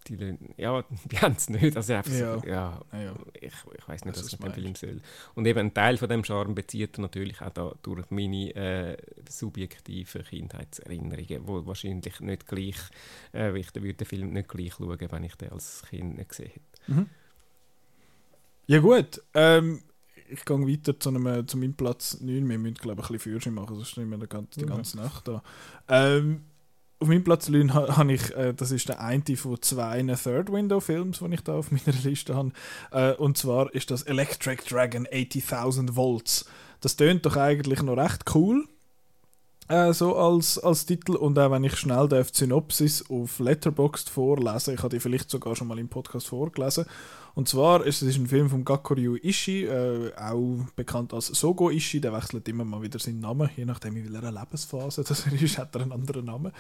die, lö- ja, *laughs* die haben es nicht. Also einfach Ja. so, ja, Ja, ja. ich, ich weiß nicht, Weiss, was ich mit dem Film soll. Und eben ein Teil von dem Charme bezieht natürlich auch da durch meine äh, subjektiven Kindheitserinnerungen, wo wahrscheinlich nicht gleich, äh, ich würde den Film nicht gleich schauen, wenn ich den als Kind nicht gesehen hätte. Ja gut, ähm, ich gehe weiter zu, einem, zu meinem Platz 9. Wir müssen glaube ich ein bisschen Führerschein machen, sonst sind wir die ganze, die Ja. ganze Nacht da. Ähm, auf meinem Platz 9 ha- habe ich, äh, das ist der eine von zwei Third Window Films, die ich da auf *laughs* meiner Liste habe. Äh, und zwar ist das Electric Dragon 80.000 Volts. Das tönt doch eigentlich noch recht cool. Äh, so als, als Titel und auch wenn ich schnell die Synopsis auf Letterboxd vorlesen, ich habe die vielleicht sogar schon mal im Podcast vorgelesen. Und zwar ist es ein Film von Gakuryu Ishii, äh, auch bekannt als Sogo Ishii, der wechselt immer mal wieder seinen Namen, je nachdem in welcher Lebensphase *laughs* das er ist, hat er einen anderen Namen.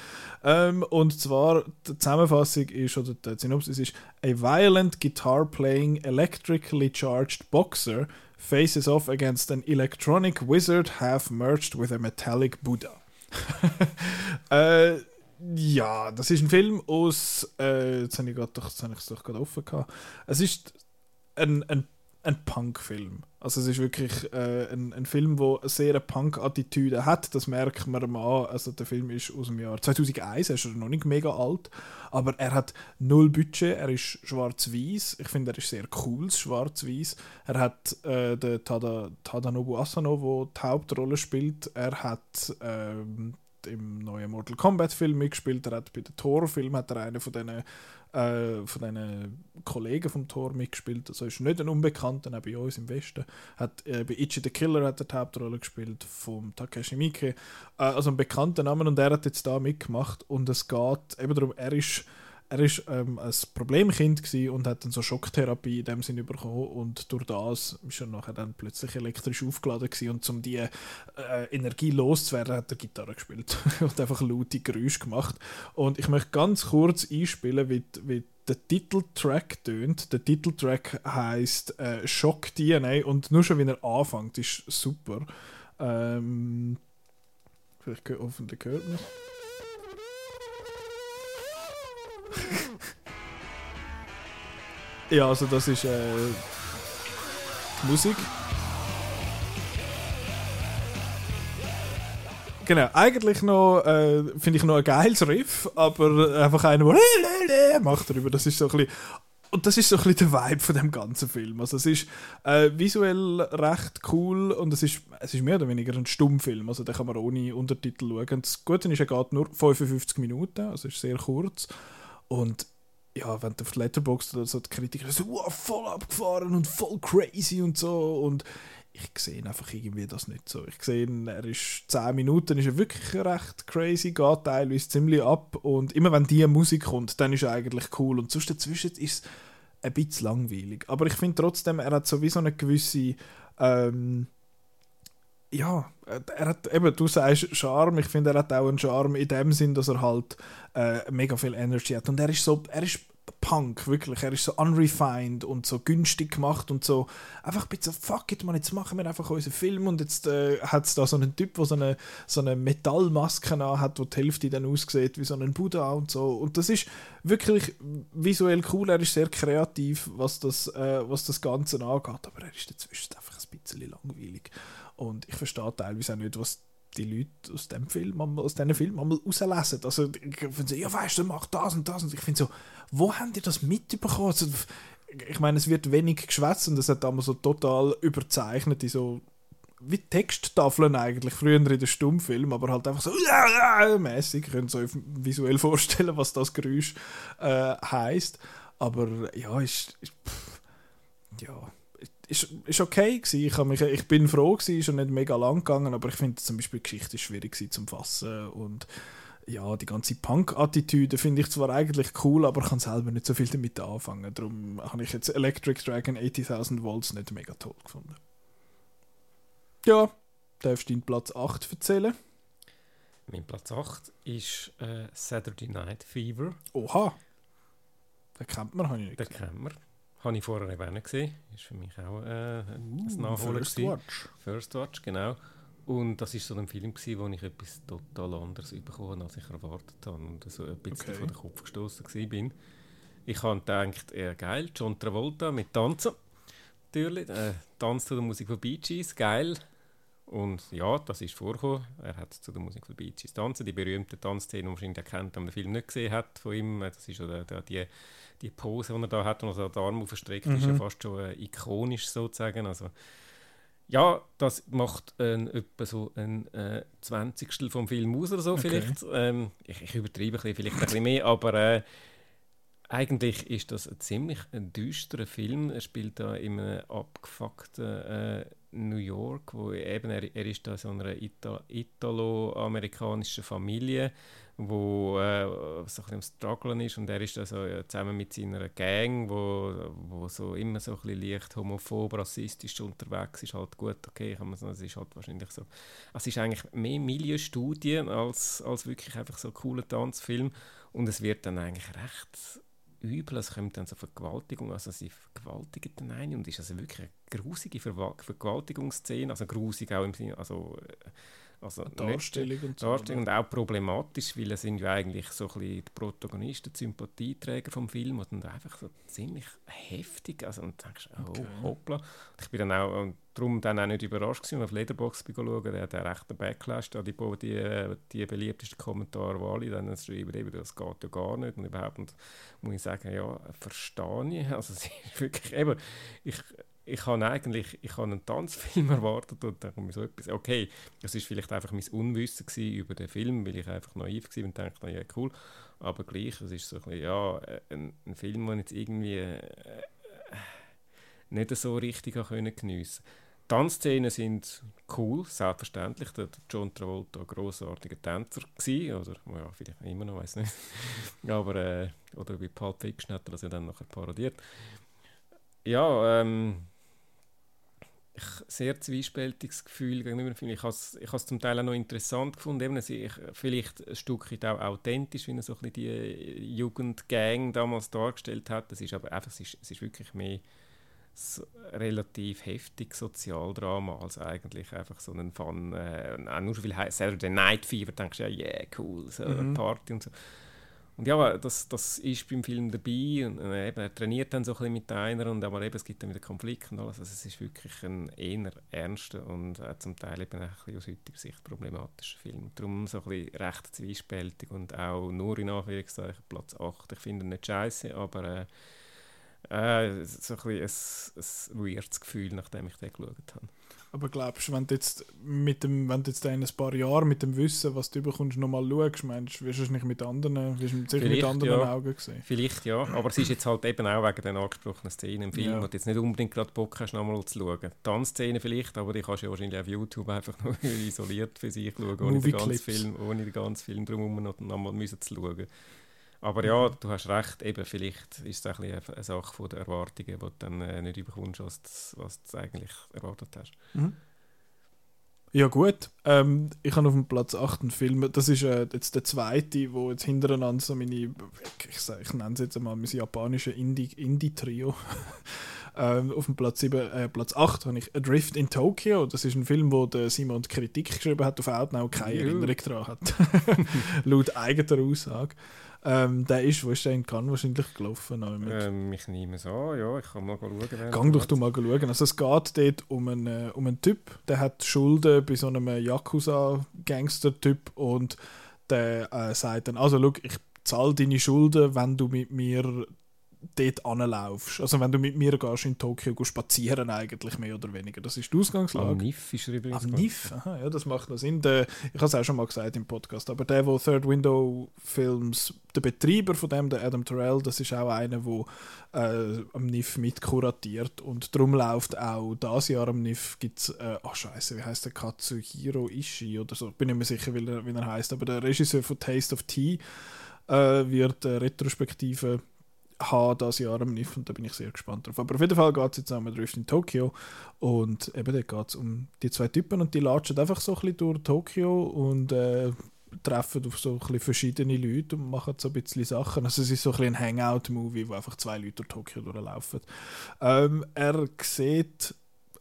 Ähm, und zwar, die Zusammenfassung ist, oder die Synopsis ist, A violent guitar-playing, electrically charged boxer faces off against an electronic wizard half merged with a metallic Buddha. *laughs* äh, ja, das ist ein Film aus. Äh, jetzt habe ich es doch gerade offen gehabt. Es ist ein, ein, ein Punk-Film. Also es ist wirklich äh, ein, ein Film, der eine sehr Punk-Attitüde hat. Das merkt man am an. Also der Film ist aus dem Jahr 2001, er ist noch nicht mega alt, aber er hat null Budget. Er ist schwarz-weiß. Ich finde, er ist sehr cool, schwarz-weiß. Er hat äh, den Tada, Tadanobu Asano, der die Hauptrolle spielt. Er hat ähm, im neuen Mortal Kombat Film mitgespielt, er hat bei den Thor-Film hat er einen von diesen äh, von diesen Kollegen vom Thor mitgespielt, also ist nicht ein Unbekannter, auch bei uns im Westen. Hat, äh, bei Ichi the Killer hat er die Hauptrolle gespielt, vom Takeshi Miike, äh, also ein bekannter Name und er hat jetzt da mitgemacht. Und es geht eben darum, er ist er ist ähm, ein Problemkind und hat dann so Schocktherapie in dem Sinne bekommen und durch das ist er nachher dann plötzlich elektrisch aufgeladen und um die äh, Energie loszuwerden hat er Gitarre gespielt *laughs* und einfach laute Geräusche gemacht und ich möchte ganz kurz einspielen wie, wie der Titeltrack tönt. Der Titeltrack heißt äh, Shock DNA und nur schon wie er anfängt ist super. Ähm, vielleicht hoffentlich hört man Ja, also das ist äh, Musik. Genau, eigentlich noch, äh, finde ich noch ein geiles Riff, aber einfach einer, der *laughs* macht darüber. Das ist so ein und das ist so ein bisschen der Vibe von dem ganzen Film. Also es ist äh, visuell recht cool und es ist, es ist mehr oder weniger ein Stummfilm. Also den kann man ohne Untertitel schauen. Und das Gute ist, er geht nur 55 Minuten, also ist sehr kurz. Und ja, wenn du auf Letterboxd oder so die Kritiker so, wow, voll abgefahren und voll crazy und so. Und ich sehe einfach irgendwie das nicht so. Ich sehe, er ist 10 Minuten, ist er wirklich recht crazy, geht teilweise ziemlich ab. Und immer wenn die Musik kommt, dann ist er eigentlich cool. Und sonst dazwischen ist es ein bisschen langweilig. Aber ich finde trotzdem, er hat sowieso eine gewisse. Ähm, ja, er hat eben, du sagst Charme, ich finde, er hat auch einen Charme in dem Sinn, dass er halt äh, mega viel Energy hat. Und er ist so, er ist Punk, wirklich. Er ist so unrefined und so günstig gemacht und so einfach ein bisschen so, fuck it, man, jetzt machen wir einfach unseren Film und jetzt äh, hat es da so einen Typ, der so eine, so eine Metallmaske hat, wo die Hälfte dann aussieht wie so ein Buddha und so. Und das ist wirklich visuell cool, er ist sehr kreativ, was das, äh, was das Ganze angeht, aber er ist dazwischen einfach ein bisschen langweilig. Und ich verstehe teilweise auch nicht, was die Leute aus dem Film, aus diesen Filmen einmal rauslesen. Also, ich finde so, ja, weißt du, mach das und das. Und ich finde so, wo habt ihr das mitbekommen? Also, ich meine, es wird wenig geschwätzt und es hat einmal so total überzeichnet, so wie Texttafeln eigentlich, früher in den Stummfilm, aber halt einfach so mäßig. Ihr könnt euch visuell *laughs* vorstellen, was das Geräusch äh, heisst. Aber ja, ist, ist pff, ja, ist, ist okay gewesen. Ich, mich, ich bin froh gewesen, ist schon nicht mega lang gegangen, aber ich finde zum Beispiel die Geschichte schwierig gewesen zum Fassen und ja, die ganze Punk-Attitüde finde ich zwar eigentlich cool, aber kann selber nicht so viel damit anfangen. Darum habe ich jetzt Electric Dragon 80.000 Volts nicht mega toll gefunden. Ja, darfst du deinen Platz 8 erzählen? Mein Platz 8 ist äh, Saturday Night Fever. Oha! Den kennt man, habe ich nicht Den kennen wir. Habe ich vorher eben auch gesehen. Ist für mich auch äh, ein gesehen. Nachholen. First gewesen. Watch. First Watch, genau. Und das ist so ein Film, gewesen, wo ich etwas total anderes bekommen habe, als ich erwartet habe. Und so ein bisschen Okay. vor den Kopf gestoßen bin. Ich habe gedacht, eher geil, John Travolta mit Tanzen. Natürlich. Äh, Tanz zu der Musik von Bee Gees, geil. Und ja, das ist vorgekommen. Er hat zu der Musik von Bee Gees tanzen. Die berühmte Tanzszene, die man wahrscheinlich wenn man den Film nicht gesehen hat von ihm. Äh, Das ist der, der, die, die Pose, die er da hat, und er den Arm aufstreckt, ist ja Mhm. fast schon äh, ikonisch sozusagen. Also, ja, das macht äh, etwa so ein äh, Zwanzigstel vom Film aus oder so Okay. vielleicht. Ähm, ich, ich übertreibe ein bisschen, vielleicht ein bisschen mehr, aber äh, eigentlich ist das ein ziemlich ein düsterer Film. Er spielt da in einem abgefuckten äh, New York, wo eben er, er ist da so einer Ita italo-amerikanischen Familie, wo äh, so ein bisschen ist. Und er ist da so äh, zusammen mit seiner Gang, wo, wo so immer so ein bisschen leicht homophob, rassistisch unterwegs ist, halt gut, okay, kann man sagen, es ist halt wahrscheinlich so. Also es ist eigentlich mehr Milieustudie als, als wirklich einfach so ein cooler Tanzfilm. Und es wird dann eigentlich recht übel, es kommt dann so Vergewaltigung, also sie vergewaltigen den einen. Und ist also wirklich eine grusige Verwa- Vergewaltigungsszene, also grusig auch im Sinne, also, äh, also Darstellung und so. Darstellung und auch problematisch, weil es sind ja eigentlich so ein bisschen die Protagonisten, die Sympathieträger vom Film und dann einfach so ziemlich heftig, also und du denkst, oh, Okay. hoppla. Ich bin dann auch, und darum dann auch nicht überrascht gewesen, auf Letterboxd bin schauen, der hat einen rechten Backlash, da die, die, die beliebtesten Kommentare, alle dann schreiben, eben, das geht ja gar nicht und überhaupt, und muss ich sagen, ja, verstehe ich, *laughs* also es ist wirklich, eben, ich ich habe eigentlich ich habe einen Tanzfilm *laughs* erwartet und dachte mir so etwas, okay, das ist vielleicht einfach mein Unwissen über den Film, weil ich einfach naiv war und dachte, ja cool, aber gleich, es ist so ein, bisschen, ja, ein, ein Film, den ich jetzt irgendwie äh, nicht so richtig geniessen konnte. Tanzszenen sind cool, selbstverständlich. Der John Travolta war ein grossartiger Tänzer. Gewesen, oder ja, vielleicht immer noch, weiß nicht. *laughs* Aber, äh, oder bei Pulp Fiction hat er das ja dann nachher parodiert. Ja, ähm, sehr zwiespältiges Gefühl gegenüber dem Film. Ich habe es ich zum Teil auch noch interessant gefunden, eben, ich, vielleicht ein Stück weit auch authentisch, wie er so ein bisschen die Jugendgang damals dargestellt hat. Das ist aber einfach, es ist, es ist wirklich mehr so relativ heftig Sozialdrama als eigentlich einfach so ein Fun, äh, nur so viel Saturday Night Fever, denkst du ja, yeah, cool, so mhm. eine Party und so. Und ja, das, das ist beim Film dabei und äh, eben, er trainiert dann so ein bisschen mit einer und aber eben, es gibt dann wieder Konflikte und alles, also es ist wirklich ein eher ernster und äh, zum Teil eben ein bisschen aus heutiger Sicht problematischer Film. Darum so ein bisschen recht zwiespältig und auch nur in Anführungszeichen Platz 8. Ich finde ihn nicht scheiße, aber äh, äh, so ein, bisschen ein, ein weirdes Gefühl, nachdem ich den geschaut habe. Aber glaubst du, wenn du jetzt, mit dem, wenn du jetzt in ein paar Jahren mit dem Wissen, was du bekommst, nochmal schaust, meinst du, wirst du es nicht mit anderen, wirst du sicher mit anderen ja. Augen sehen? Vielleicht ja, aber es ist jetzt halt eben auch wegen den angesprochenen Szenen im Film, ja. wo du jetzt nicht unbedingt gerade Bock hast, nochmal zu schauen. Tanzszenen vielleicht, aber die kannst du ja wahrscheinlich auf YouTube einfach nur *laughs* isoliert für sich schauen, ohne den ganzen Film, ohne den ganzen Film drumherum noch, nochmal müssen zu schauen. Aber ja, du hast recht, eben, vielleicht ist es ein eine, eine Sache von der Erwartungen, die du dann äh, nicht überkommst, was du, was du eigentlich erwartet hast. Mhm. Ja gut, ähm, ich habe auf dem Platz 8 einen Film, das ist äh, jetzt der zweite, wo jetzt hintereinander so meine, ich, ich, ich nenne es jetzt einmal mein japanische Indie-Trio. Indie *laughs* ähm, auf dem Platz, 7, äh, Platz 8 habe ich Adrift in Tokyo, das ist ein Film, wo der Simon Kritik geschrieben hat, auf Outnow keine Erinnerung daran hat. *laughs* Laut eigener Aussage. Ähm, der ist, wo ist der in Cannes wahrscheinlich gelaufen? Ähm, ich nehme es an, ja, ich kann mal schauen. Gang doch du mal schauen. Also es geht dort um einen, äh, um einen Typ, der hat Schulden bei so einem Yakuza-Gangster-Typ und der äh, sagt dann, also schau, ich zahle deine Schulden, wenn du mit mir dort anlaufst. Also wenn du mit mir gehst in Tokio spazieren eigentlich mehr oder weniger. Das ist die Ausgangslage. Am NIF ist er übrigens. Am NIF? Aha, ja, das macht noch Sinn. Der, ich habe es auch schon mal gesagt im Podcast, aber der, der Third Window Films, der Betreiber von dem, der Adam Terrell, das ist auch einer, der äh, am NIF mitkuratiert und darum läuft auch das Jahr am NIF gibt es, äh, oh scheiße, wie heißt der Katsuhiro Ishii oder so, bin nicht mehr sicher, wie er, wie er heißt, aber der Regisseur von Taste of Tea äh, wird äh, Retrospektive haben das Jahr am NIF und da bin ich sehr gespannt drauf. Aber auf jeden Fall geht es jetzt auch mit Drift in Tokio und eben da geht es um die zwei Typen und die latschen einfach so ein bisschen durch Tokio und äh, treffen auf so ein bisschen verschiedene Leute und machen so ein bisschen Sachen. Also es ist so ein bisschen ein Hangout-Movie, wo einfach zwei Leute durch Tokio durchlaufen. Ähm, er sieht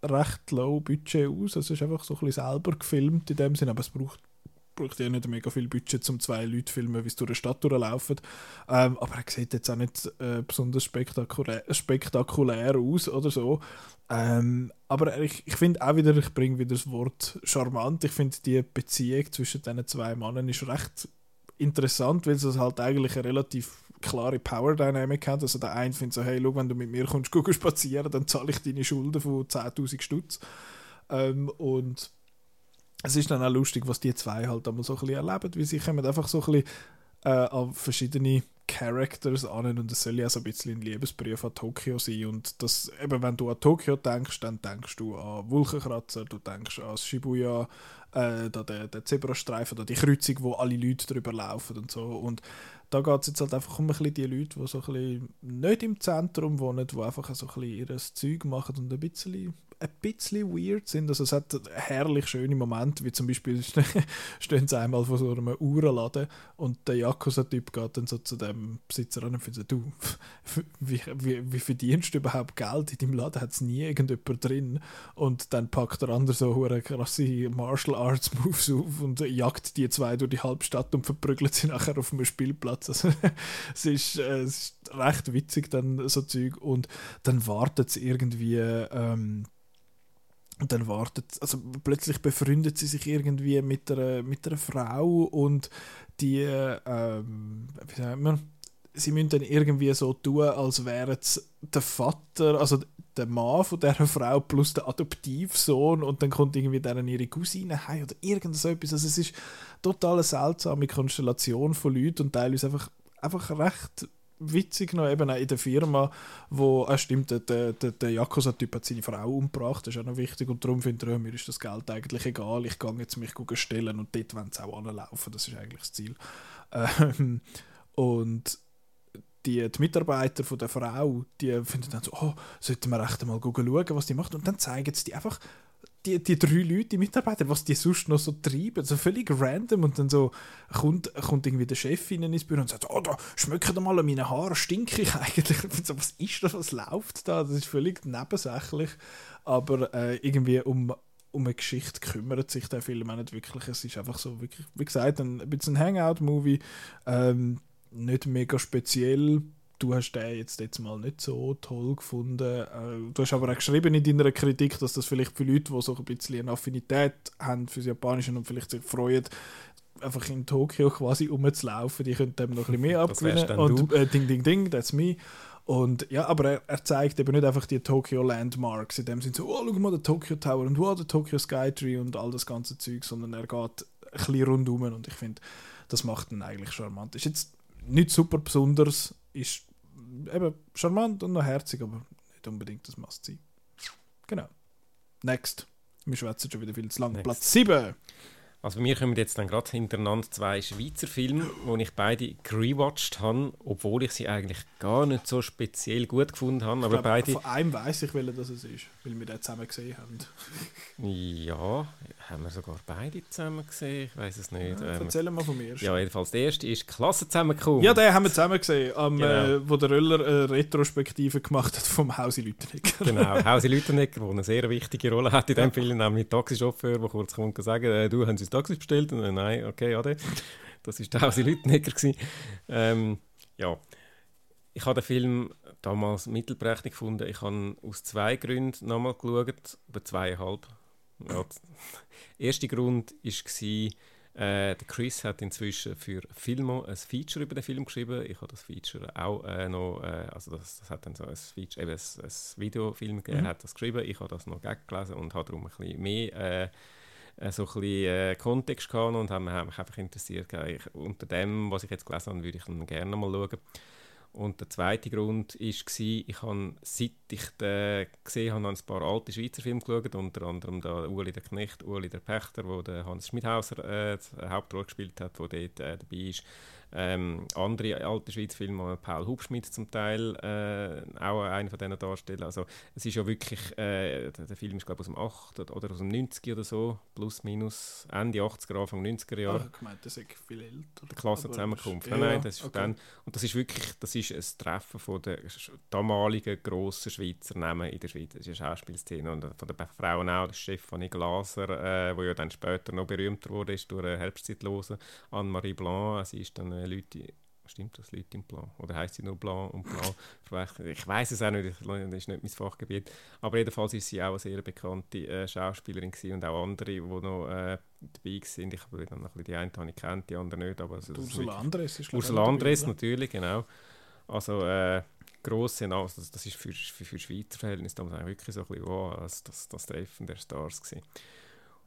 recht low Budget aus, also es ist einfach so ein bisschen selber gefilmt in dem Sinne, aber es braucht braucht ja nicht mega viel Budget, um zwei Leute zu filmen, wie sie durch eine Stadt durchlaufen. Ähm, aber er sieht jetzt auch nicht äh, besonders spektakulär, spektakulär aus oder so. Ähm, aber ich, ich finde auch wieder, ich bringe wieder das Wort charmant. Ich finde, die Beziehung zwischen diesen zwei Männern ist recht interessant, weil es halt eigentlich eine relativ klare Power Dynamic hat. Also der eine findet so, hey, schau, wenn du mit mir kommst, spazieren, dann zahle ich deine Schulden von 10'000 Stutz. Ähm, und es ist dann auch lustig, was die zwei halt einmal so ein bisschen erleben, wie sie kommen einfach so ein bisschen äh, an verschiedene Characters an und es soll ja so ein bisschen ein Liebesbrief an Tokio sein und das, eben wenn du an Tokio denkst, dann denkst du an Wolkenkratzer, du denkst an Shibuya, äh, der, der Zebrastreifen, da die Kreuzung, wo alle Leute drüber laufen und so und da geht es jetzt halt einfach um ein bisschen die Leute, die so ein bisschen nicht im Zentrum wohnen, die einfach so ein bisschen ihr Zeug machen und ein bisschen ein bisschen weird sind. Also es hat herrlich schöne Momente, wie zum Beispiel *laughs* stehen sie einmal vor so einem Uhrenladen und der Yakuza-Typ geht dann so zu dem Besitzer an und sagt, du, *laughs* wie, wie, wie verdienst du überhaupt Geld? In deinem Laden hat es nie irgendjemand drin. Und dann packt der andere so eine krasse Martial Arts Moves auf und jagt die zwei durch die halbe Stadt und verprügelt sie nachher auf einem Spielplatz. *laughs* Also es, ist, äh, es ist recht witzig dann so Zeug und dann wartet es irgendwie ähm, und dann wartet, also plötzlich befreundet sie sich irgendwie mit einer, mit einer Frau und die, ähm, wie sagt man, sie müssen dann irgendwie so tun, als wäre es der Vater, also der Mann von dieser Frau plus der Adoptivsohn und dann kommt irgendwie deren ihre Cousine heim oder irgend so etwas. Also es ist total eine seltsame Konstellation von Leuten und teilweise einfach, einfach recht witzig noch eben auch in der Firma, wo, ah stimmt, der, der, der, Yakuza-Typ hat seine Frau umgebracht, das ist auch noch wichtig und darum findet er, mir ist das Geld eigentlich egal, ich gehe jetzt mich stellen und dort wollen sie auch anlaufen, das ist eigentlich das Ziel. *laughs* Ähm, und die, die Mitarbeiter von der Frau, die finden dann so, oh, sollten wir echt mal schauen, was die macht und dann zeigen sie die einfach die, die drei Leute, die Mitarbeiter, was die sonst noch so treiben, so völlig random und dann so kommt, kommt irgendwie der Chef in ins Büro und sagt, oh, da schmeckt mal an meinen Haaren, stinke ich eigentlich. *laughs* so, was ist das, was läuft da? Das ist völlig nebensächlich, aber äh, irgendwie um um eine Geschichte kümmert sich der Film auch nicht wirklich. Es ist einfach so, wirklich, wie gesagt, ein, ein bisschen Hangout-Movie, ähm, nicht mega speziell, du hast den jetzt, jetzt mal nicht so toll gefunden. Äh, du hast aber auch geschrieben in deiner Kritik, dass das vielleicht für Leute, die so ein bisschen eine Affinität haben für das Japanische und vielleicht sich freuen, einfach in Tokio quasi rumzulaufen, die können dem noch ein bisschen mehr *laughs* abgewinnen. Und äh, ding, ding, ding, that's me. Und ja, aber er, er, zeigt eben nicht einfach die Tokyo Landmarks, in dem sind so, oh, schau mal, der Tokyo Tower und oh, der Tokyo Skytree und all das ganze Zeug, sondern er geht ein bisschen rundum und ich finde, das macht ihn eigentlich charmant. Ist jetzt nicht super besonders, ist eben charmant und noch herzig, aber nicht unbedingt das Must sein. Genau. Next. Wir schwätzen schon wieder viel zu lang. Next. Platz 7. Also bei mir kommen jetzt dann gerade hintereinander zwei Schweizer Filme, die ich beide gerewatcht habe, obwohl ich sie eigentlich gar nicht so speziell gut gefunden habe. Aber glaube, beide... Von einem weiß ich, welcher das ist, weil wir den zusammen gesehen haben. Ja, haben wir sogar beide zusammen gesehen? Ich weiß es nicht. Ja, ähm, erzähl mal von mir. Ja, jedenfalls der erste ist Klasse zusammengekommen. Ja, den haben wir zusammen gesehen, am, genau. äh, wo der Röller eine Retrospektive gemacht hat vom Hausi Lüttenegger. genau, *laughs* Hausi Lüttenegger, der eine sehr wichtige Rolle hat in diesem ja. Film, nämlich Taxichauffeur, der kurz kommt und sagt, äh, du, haben Sie das Taxi bestellt? Und, äh, nein, okay, ade. Das war der Hausi Lüttenegger. Ähm, ja, ich habe den Film damals mittelprächtig gefunden. Ich habe aus zwei Gründen nochmal geschaut, über zweieinhalb ja, der *laughs* erste Grund war, äh, der Chris hat inzwischen für Filmo ein Feature über den Film geschrieben. Ich habe das Feature auch äh, noch, äh, also das, das, hat dann so ein Feature, eben ein, ein Videofilm gegeben, mhm. hat das geschrieben. Ich habe das noch gelesen und habe darum ein bisschen mehr äh, äh, so ein bisschen äh, Kontext gehabt und habe mich einfach interessiert. Ich, unter dem, was ich jetzt gelesen habe, würde ich dann gerne mal schauen. Und der zweite Grund war, ich habe, seit ich den gesehen habe, ein paar alte Schweizer Filme geschaut, unter anderem da Uli der Knecht, Uli der Pächter, wo der Hans Schmidhauser äh, die Hauptrolle gespielt hat, wo dort äh, dabei ist. Ähm, andere alte Schweizer Filme, Paul Hubschmidt zum Teil, äh, auch einer von diesen Darstellern. Also es ist ja wirklich, äh, der Film ist glaube ich aus dem 8 oder aus dem 90 oder so, plus minus Ende 80er, Anfang 90er Jahre. Ah, ich meinte, das ist viel älter. Die Klassenzusammenkunft. Ja, nein, das ist okay. dann, und das ist wirklich, das ist ein Treffen von den damaligen grossen Schweizer Namen in der Schweiz. Das ist eine Schauspielszene und von den Frauen auch, der Stefanie Glaser, äh, wo ja dann später noch berühmter wurde, ist durch Herbstzeitlose, Anne-Marie Blanc, sie ist dann äh, Leute, stimmt das, Leute im Plan? Oder heißt sie nur Plan und Plan? *laughs* ich weiß es auch nicht, das ist nicht mein Fachgebiet. Aber jedenfalls ist sie auch eine sehr bekannte äh, Schauspielerin gewesen und auch andere, die noch äh, dabei sind. Ich habe dann noch die eine habe ich kennt, die andere nicht. Aber also, Ursula Andres ist Ursula Andres natürlich, genau. Also äh, grosse also das, das ist für, für, für Schweizer Verhältnisse damals wirklich so ein bisschen, wow, das, das, das Treffen der Stars gewesen.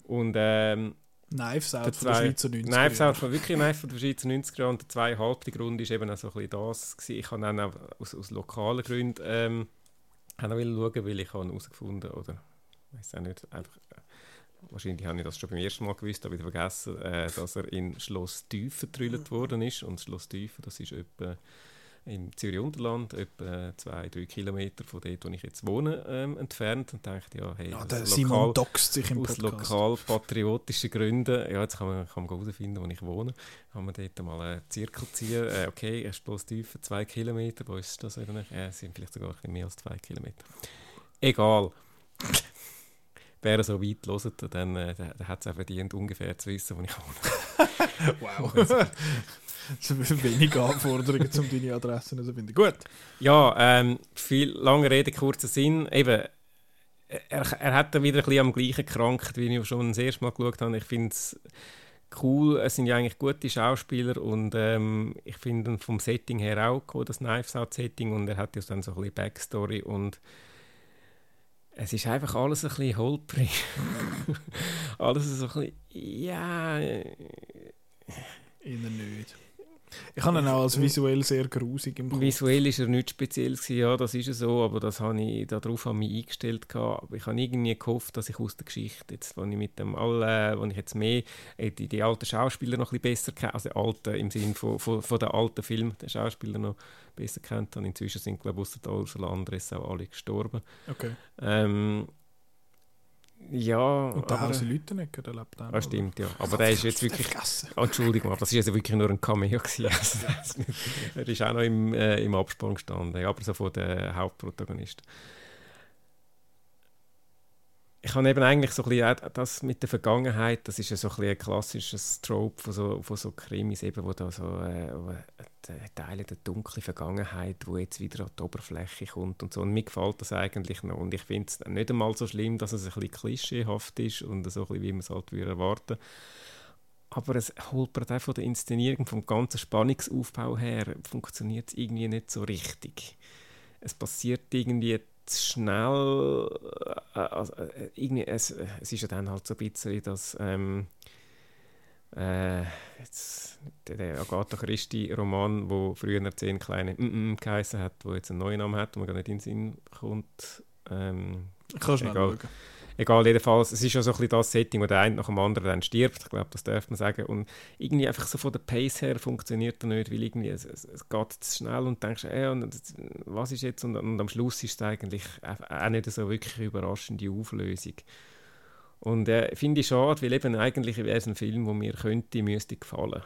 Und ähm, Knives Out von der Schweizer 90er Knives Out von wirklich Knives von der Schweizer 90er Jahre. Und der zweieinhalbte Grund ist eben auch so ein bisschen das gewesen. Ich habe dann auch aus, aus lokalen Gründen ähm, schauen, weil ich habe herausgefunden oder ich weiß auch nicht, einfach äh, wahrscheinlich habe ich das schon beim ersten Mal gewusst, aber ich vergessen, äh, dass er in Schloss Tüfen getrüllt worden ist. Und Schloss Tüfen, das ist etwa im Zürich-Unterland, etwa zwei, drei Kilometer von dort, wo ich jetzt wohne, ähm, entfernt und dachte, ja, hey, ja, der Simon doxt sich im aus lokal-patriotischen Gründen, ja, jetzt kann man, kann man herausfinden, wo ich wohne, kann man dort mal einen Zirkel ziehen, äh, okay, er ist bloß tiefer, zwei Kilometer, wo ist das eigentlich? Äh, sind vielleicht sogar ein bisschen mehr als zwei Kilometer. Egal. Wer so weit hört, dann äh, der hat es auch verdient, ungefähr zu wissen, wo ich wohne. *laughs* wow. *laughs* wenig Anforderungen um deine Adressen zu finden. Gut. Ja, ähm, viel lange Rede, kurzer Sinn. Eben, er, er hat da wieder ein bisschen am gleichen gekrankt, wie ich schon das erste Mal geschaut habe. Ich finde es cool. Es sind ja eigentlich gute Schauspieler und ähm, ich finde vom Setting her auch cool, das Knives Out Setting und er hat ja dann so ein bisschen Backstory und es ist einfach alles ein bisschen holprig. *laughs* alles so ein bisschen, ja, äh, Eher nicht. Ich habe ihn auch als visuell sehr grusig im Kopf. Visuell ist er nichts Spezielles gewesen, ja, das ist so, aber das habe ich, darauf habe ich mich eingestellt gehabt. Aber ich habe irgendwie gehofft, dass ich aus der Geschichte, jetzt, wenn ich mit dem alle, wenn ich jetzt mehr äh, die, die alten Schauspieler noch ein bisschen besser kenne, also alte im Sinne von, von, von den alten Filmen, den Schauspieler noch besser kennt habe. Inzwischen sind, glaube ich, außer Ursula Andres auch alle gestorben. Okay. Ähm, ja, Und der Hause Leutenegger, der lebt auch. Ah, stimmt, ja. Aber der ist jetzt wirklich. Oh, Entschuldigung, aber das ist also wirklich nur ein Cameo. gewesen. Also, *laughs* er ist auch noch im, äh, im Abspann gestanden, aber so von den Hauptprotagonisten. Ich habe eben eigentlich so ein bisschen das mit der Vergangenheit, das ist ja so ein, ein klassisches Trope von so, von so Krimis, eben, wo da so äh, äh, Teile der dunklen Vergangenheit, wo jetzt wieder an die Oberfläche kommt und so. Und mir gefällt das eigentlich noch. Und ich finde es nicht einmal so schlimm, dass es ein bisschen klischeehaft ist und so ein bisschen, wie man es halt würde erwarten aber es holpert auch von der Inszenierung, vom ganzen Spannungsaufbau her, funktioniert es irgendwie nicht so richtig. Es passiert irgendwie schnell, äh, also, äh, irgendwie, es, es ist ja dann halt so ein bisschen das, ähm, äh, jetzt, der, Agatha Christie-Roman, wo früher «Zehn kleine mm -mm» geheißen hat, wo jetzt einen neuen Namen hat, der mir gar nicht in den Sinn kommt. Ähm, Ich kann schnell Egal. schauen. Egal, jedenfalls, es ist ja so ein bisschen das Setting, wo der eine nach dem anderen dann stirbt. Ich glaube, das darf man sagen. Und irgendwie einfach so von der Pace her funktioniert er nicht, weil irgendwie es, es, es geht zu schnell und denkst, äh, und, was ist jetzt? Und, und am Schluss ist es eigentlich auch nicht so wirklich eine überraschende Auflösung. Und äh, finde ich schade, weil eben eigentlich wäre es ein Film, der mir könnte, müsste gefallen.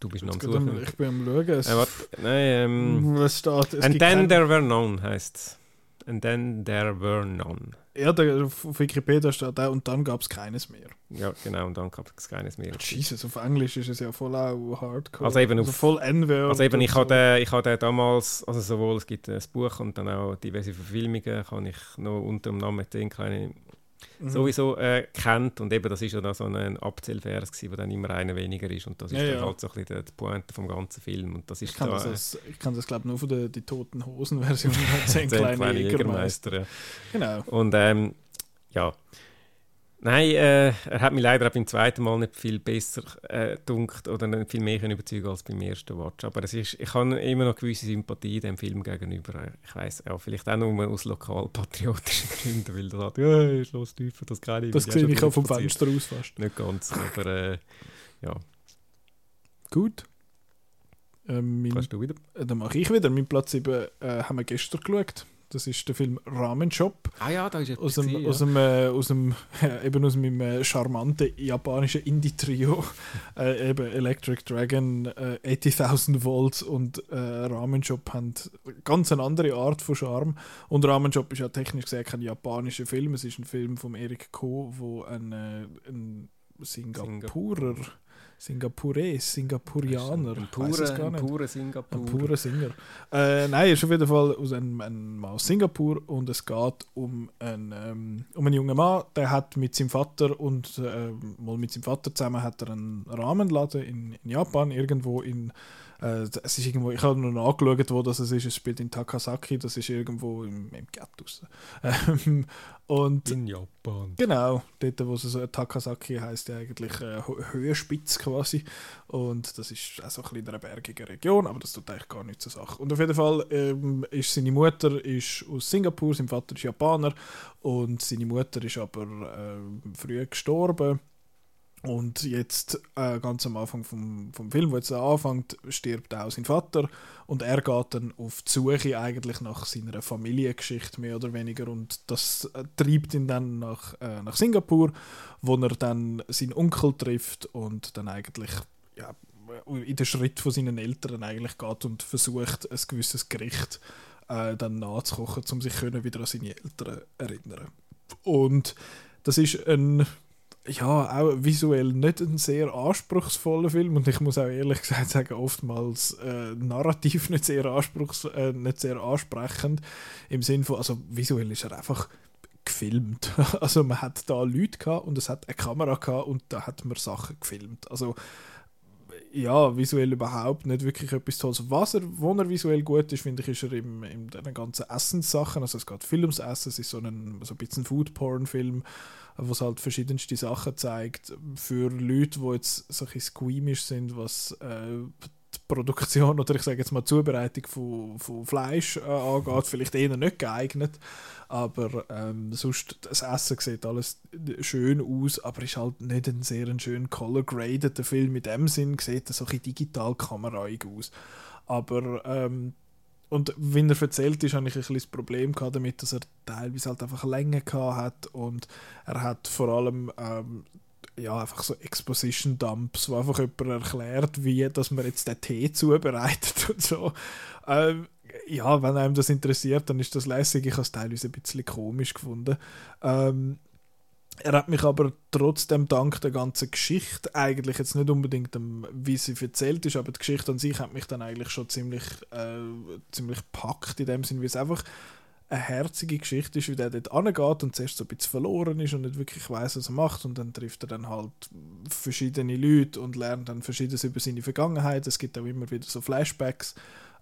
Du bist noch am Suchen. Ich bin am Schauen. Äh, warte, nein, ähm, was steht? Es And then there were none, heisst es. And then there were none. Ja, der, auf Wikipedia steht auch, und dann gab es keines mehr. Ja, genau, und dann gab es keines mehr. Jesus, auf Englisch ist es ja voll auch hardcore. Also eben also auf- voll N-Word. Also eben, ich so. habe ich damals, also sowohl es gibt ein Buch und dann auch diverse Verfilmungen, kann ich noch unter dem Namen «Zehn kleine» Mhm. sowieso äh, kennt und eben das ist ja dann so ein Abzählvers wo dann immer einer weniger ist und das ist Ja, dann ja. halt so ein bisschen die Pointe vom ganzen Film und das ist Ich kann da, das, als, ich kann das glaube ich, nur von der die Toten Hosen-Version *laughs* von «Zehn *laughs* «Zehn kleine, Jägermeister». ja. Genau. Und ähm, ja. Nein, äh, er hat mich leider auch beim zweiten Mal nicht viel besser äh, dunkt oder nicht viel mehr können überzeugen als beim ersten Watch. Aber es ist, ich habe immer noch gewisse Sympathie dem Film gegenüber. Ich weiß auch vielleicht auch nur aus lokalpatriotischen *laughs* Gründen, weil das hat, ja, schloss tiefer, das kann ich. Das sehe ich auch vom. Fenster aus fast. Nicht ganz, aber äh, ja, Gut. Ähm, mein, kannst du wieder. äh, dann mache ich wieder. Mein Platz 7 äh, haben wir gestern geschaut. Das ist der Film Ramen Shop. Ah ja, da ist etwas Aus dem, gewesen, aus ja. dem, äh, aus dem äh, *laughs* eben aus meinem äh, charmanten japanischen Indie-Trio. *laughs* äh, eben Electric Dragon, äh, 80.000 Volts und äh, Ramen Shop haben ganz eine andere Art von Charme. Und Ramen Shop ist ja technisch gesehen kein japanischer Film. Es ist ein Film von Eric Ko, wo ein, äh, ein Singapurer, Singapures, Singapurianer, Ein purer, gar ein nicht. purer Singapur. Ein purer Singer. Äh, nein, er ist auf jeden Fall aus, einem, einem, aus Singapur und es geht um einen, ähm, um einen jungen Mann, der hat mit seinem Vater und äh, mal mit seinem Vater zusammen hat er einen Rahmenladen in, in Japan, irgendwo in äh, es ist irgendwo, ich habe noch nachgeschaut, wo das ist. Es spielt in Takasaki, das ist irgendwo im, im Ghetto. *laughs* Ähm, und In Japan. Genau, dort, wo es so Takasaki heißt ja eigentlich äh, Höhenspitz quasi. Und das ist auch so ein bisschen in einer bergigen Region, aber das tut eigentlich gar nicht zur Sache. Und auf jeden Fall ähm, ist seine Mutter ist aus Singapur, sein Vater ist Japaner und seine Mutter ist aber ähm, früh gestorben. Und jetzt, äh, ganz am Anfang vom, vom Film, wo jetzt anfängt, stirbt auch sein Vater und er geht dann auf die Suche eigentlich nach seiner Familiengeschichte mehr oder weniger und das äh, treibt ihn dann nach, äh, nach Singapur, wo er dann seinen Onkel trifft und dann eigentlich ja, in den Schritt von seinen Eltern eigentlich geht und versucht, ein gewisses Gericht äh, dann nachzukochen, um sich wieder an seine Eltern erinnern. Und das ist ein ja, auch visuell nicht ein sehr anspruchsvoller Film und ich muss auch ehrlich gesagt sagen, oftmals äh, narrativ nicht sehr, anspruchs äh, nicht sehr ansprechend im Sinn von, also visuell ist er einfach gefilmt. *laughs* Also man hat da Leute gehabt und es hat eine Kamera gehabt und da hat man Sachen gefilmt. Also ja, visuell überhaupt nicht wirklich etwas Tolles. Was er, wo er visuell gut ist, finde ich, ist er im, in den ganzen Essenssachen. Also es geht viel ums Essen, es ist so ein, so ein bisschen Food-Porn-Film, wo es halt verschiedenste Sachen zeigt. Für Leute, die jetzt so ein squeamish sind, was äh, die Produktion oder ich sage jetzt mal die Zubereitung von, von Fleisch äh, angeht, vielleicht eher nicht geeignet. Aber ähm, sonst, das Essen sieht alles schön aus, aber ist halt nicht ein sehr schön color-graded Film. In dem Sinn sieht er so ein digital kameraig aus. Aber ähm, und wenn er erzählt ist, habe ich ein bisschen Problem damit, dass er teilweise halt einfach Länge gehabt hat und er hat vor allem ähm, ja, einfach so Exposition-Dumps, wo einfach jemand erklärt, wie dass man jetzt den Tee zubereitet *laughs* und so. Ähm, ja, wenn einem das interessiert, dann ist das lässig. Ich habe es teilweise ein bisschen komisch gefunden. Ähm, er hat mich aber trotzdem dank der ganzen Geschichte, eigentlich jetzt nicht unbedingt, dem, wie sie erzählt ist, aber die Geschichte an sich hat mich dann eigentlich schon ziemlich, äh, ziemlich packt, in dem Sinn, wie es einfach eine herzige Geschichte ist, wie der dort angeht und zuerst so ein bisschen verloren ist und nicht wirklich weiß, was er macht und dann trifft er dann halt verschiedene Leute und lernt dann verschiedenes über seine Vergangenheit. Es gibt auch immer wieder so Flashbacks,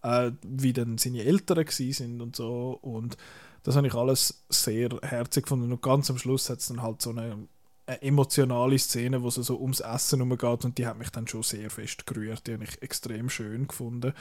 äh, wie dann seine Eltern sind und so und das habe ich alles sehr herzig gefunden. Und ganz am Schluss hat es dann halt so eine, eine emotionale Szene, wo es so ums Essen geht und die hat mich dann schon sehr fest gerührt, die habe ich extrem schön gefunden,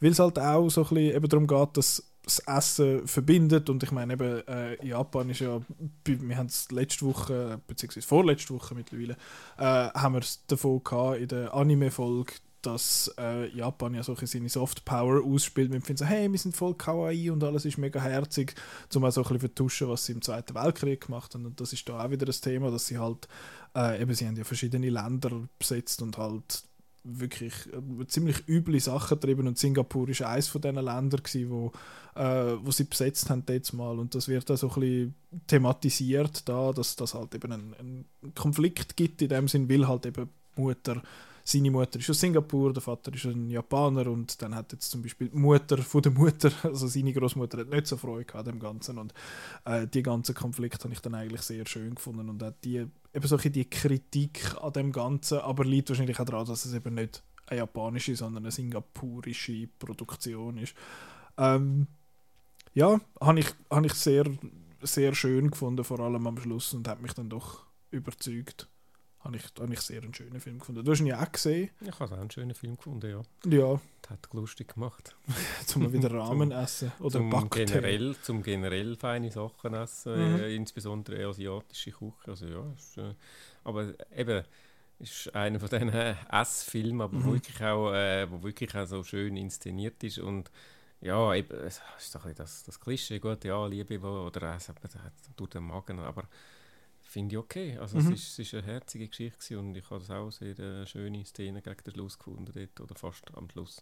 weil es halt auch so ein bisschen eben darum geht, dass das Essen verbindet. Und ich meine eben, äh, Japan ist ja, wir haben es letzte Woche, beziehungsweise vorletzte Woche mittlerweile, äh, haben wir es davon gehabt in der Anime-Folge, dass äh, Japan ja solche seine Soft Power ausspielt. Wir finden so, hey, wir sind voll kawaii und alles ist mega herzig, um auch so ein bisschen vertuschen, was sie im Zweiten Weltkrieg gemacht haben. Und das ist da auch wieder das Thema, dass sie halt, äh, eben, sie haben ja verschiedene Länder besetzt und halt wirklich äh, ziemlich üble Sachen getrieben und Singapur ist eines von diesen Ländern gewesen, wo, äh, wo sie besetzt haben jetzt mal und das wird da so ein bisschen thematisiert da, dass das halt eben einen, einen Konflikt gibt in dem Sinn, weil halt eben Mutter seine Mutter ist aus Singapur, der Vater ist ein Japaner und dann hat jetzt zum Beispiel die Mutter von der Mutter, *laughs* also seine Großmutter, hat nicht so Freude an dem Ganzen und äh, die ganzen Konflikte habe ich dann eigentlich sehr schön gefunden und auch die, eben so die Kritik an dem Ganzen, aber liegt wahrscheinlich auch daran, dass es eben nicht eine japanische, sondern eine singapurische Produktion ist. Ähm, ja, habe ich, hab ich sehr, sehr schön gefunden, vor allem am Schluss und hat mich dann doch überzeugt habe ich, habe ich sehr einen schönen Film gefunden. Du hast ihn ja auch gesehen. Ich habe auch einen schönen Film gefunden, ja. Ja. Das hat lustig gemacht. *laughs* zum wieder *laughs* Rahmen essen oder zum Backteig. generell, zum generell feine Sachen essen, Mhm. äh, insbesondere asiatische Küche. Also ja, ist, äh, aber eben ist einer von diesen *laughs* Essfilmen, aber Mhm. wirklich auch, äh, wo wirklich auch so schön inszeniert ist und ja, eben, es ist doch das, das Klischee, gut, ja, Liebe oder es hat durch den Magen, aber finde ich okay. Also Mhm. es, ist, es ist eine herzige Geschichte und ich habe es auch sehr äh, schöne Szene gegen den Schluss gefunden dort, oder fast am Schluss.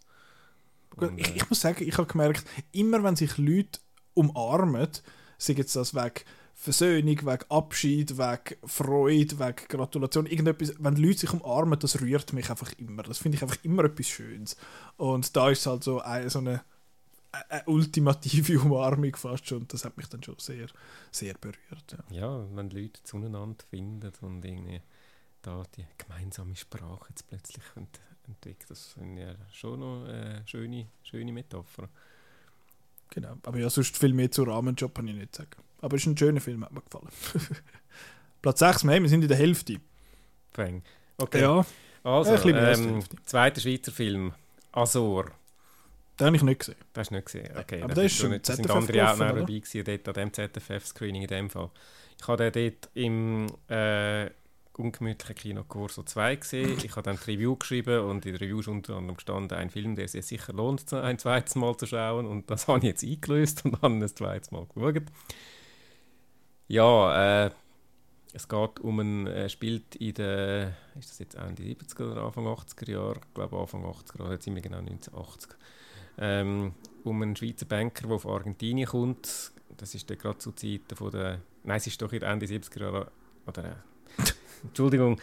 Und, ich, äh, ich muss sagen, ich habe gemerkt, immer wenn sich Leute umarmen, sei jetzt das wegen Versöhnung, wegen Abschied, wegen Freude, wegen Gratulation, irgendetwas, wenn Leute sich umarmen, das rührt mich einfach immer. Das finde ich einfach immer etwas Schönes. Und da ist es halt so eine, so eine, eine ultimative *laughs* Umarmung fast schon. Und das hat mich dann schon sehr, sehr berührt. Ja. Ja, wenn Leute zueinander finden und irgendwie da die gemeinsame Sprache jetzt plötzlich ent entwickelt, das ich ja schon noch eine schöne, schöne Metapher. Genau. Aber ja, sonst viel mehr zu Rahmenjob kann ich nicht sagen. Aber es ist ein schöner Film, hat mir gefallen. *laughs* Platz 6, wir sind in der Hälfte. Fang. Okay, Ja, also, ähm, zweiter Schweizer Film, Azor. Den habe ich nicht gesehen. Das hast du nicht gesehen? Okay, Aber das ist schon nicht. Sind andere auch noch dabei gewesen, dort an dem ZFF-Screening in dem Fall. Ich habe den dort im äh, ungemütlichen Kino Corso 2 gesehen. Ich habe dann die Review geschrieben und in der Review ist unter anderem gestanden, ein Film, der es sich sicher lohnt, ein zweites Mal zu schauen. Und das *laughs* habe ich jetzt eingelöst und habe ein zweites Mal geschaut. Ja, äh, es geht um ein, äh, spielt in den, ist das jetzt Ende 70er oder Anfang 80er Jahre? Ich glaube Anfang 80er, oder jetzt sind wir genau 1980. Ähm, um einen Schweizer Banker, der von Argentinien kommt. Das ist dann gerade zu Zeiten von der, nein, es ist doch Ende 70er Jahre, oder, äh, *laughs* Entschuldigung,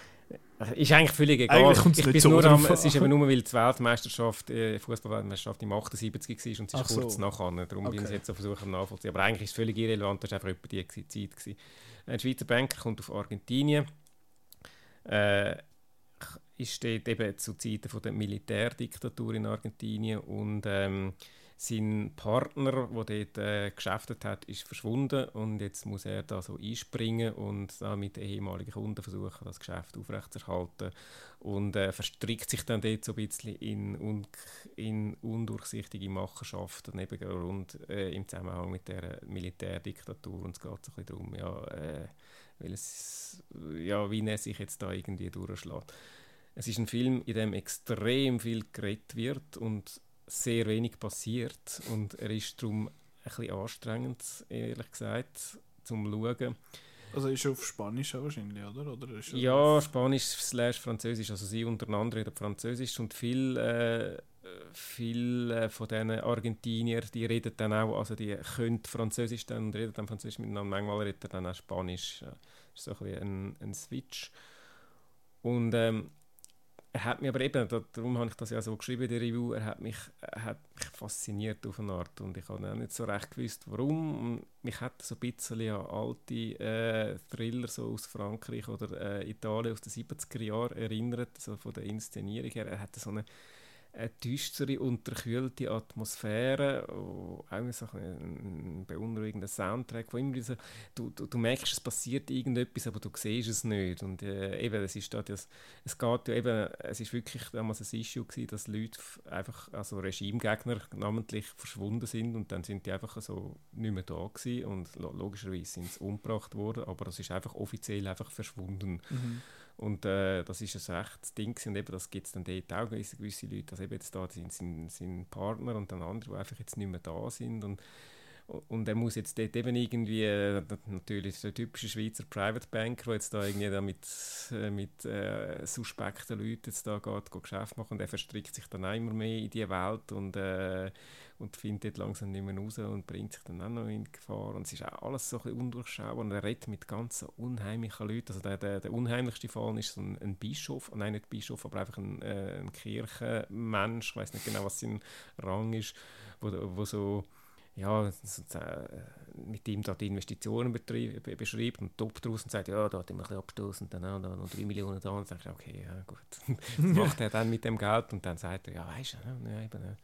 äh, ist eigentlich völlig egal. Eigentlich ich bin so nur am, es ist eben nur, weil die Weltmeisterschaft, äh, Fußballweltmeisterschaft im 78 war und es ist so. kurz nachher. Darum bin ich Okay. jetzt so versuchen nachvollziehen. Aber eigentlich ist es völlig irrelevant, das war einfach etwa die Zeit. Gewesen. Ein Schweizer Banker kommt auf Argentinien, äh, dort eben zu Zeiten von der Militärdiktatur in Argentinien und ähm, sein Partner, der dort äh, geschäftet hat, ist verschwunden und jetzt muss er da so einspringen und da mit ehemaligen Kunden versuchen, das Geschäft aufrechtzuerhalten und äh, verstrickt sich dann dort so ein bisschen in, un in undurchsichtige Machenschaften eben rund äh, im Zusammenhang mit der Militärdiktatur und es geht so ein bisschen darum, ja, äh, weil es, ja, wie er sich jetzt da irgendwie durchschlägt. Es ist ein Film, in dem extrem viel geredet wird und sehr wenig passiert und er ist darum ein bisschen anstrengend, ehrlich gesagt, zum Schauen. Also ist er auf Spanisch auch wahrscheinlich, oder? oder er Ja, Spanisch slash Französisch, also sie untereinander reden Französisch und viel, äh, viel äh, von diesen Argentinier, die reden dann auch, also die können Französisch dann und reden dann Französisch miteinander, manchmal redet er dann auch Spanisch, äh, ist so ein ein, ein Switch. Und ähm, er hat mich aber eben, da, darum habe ich das ja so geschrieben in der Review, er hat mich, er hat mich fasziniert auf eine Art und ich habe auch nicht so recht gewusst, warum. Mich hat so ein bisschen an alte äh, Thriller so aus Frankreich oder äh, Italien aus den 70er Jahren erinnert, so von der Inszenierung her. Er hatte so eine, eine düstere, unterkühlte Atmosphäre, auch so ein beunruhigender Soundtrack, wo immer so, du, du, du merkst, es passiert irgendetwas, aber du siehst es nicht. Und äh, eben, es ist das, es geht ja eben, es ist wirklich damals ein Issue gewesen, dass Leute einfach, also Regimegegner namentlich verschwunden sind und dann sind die einfach so nicht mehr da gewesen und lo logischerweise sind sie umgebracht worden, aber es ist einfach offiziell einfach verschwunden. Mhm. Und äh, das ist ein rechtes Ding und eben das gibt es dann dort auch gewisse, gewisse Leute, dass eben jetzt da sind sein, sein Partner und dann andere, die einfach jetzt nicht mehr da sind. Und und er muss jetzt dort eben irgendwie, äh, natürlich der typische Schweizer Private Banker, der jetzt da irgendwie da mit, äh, mit äh, suspekten Leuten jetzt da geht, geht Geschäft machen und er verstrickt sich dann auch immer mehr in die Welt und, äh, und findet langsam nicht mehr raus und bringt sich dann auch noch in Gefahr. Und es ist auch alles so ein bisschen undurchschaubar und er redet mit ganz unheimlichen Leuten, also der, der, der unheimlichste Fall ist so ein, ein Bischof, nein nicht Bischof, aber einfach ein, ein Kirchenmensch, ich weiß nicht genau, was sein Rang ist, wo, wo so ja, äh, mit ihm da die Investitionen beschreibt und toppt draus und sagt, ja, da hat er ein bisschen abgestoßen und dann noch 3 Millionen da und sagt, okay, ja gut. *laughs* Was macht er dann mit dem Geld? Und dann sagt er, ja, weißt du, ja, eben,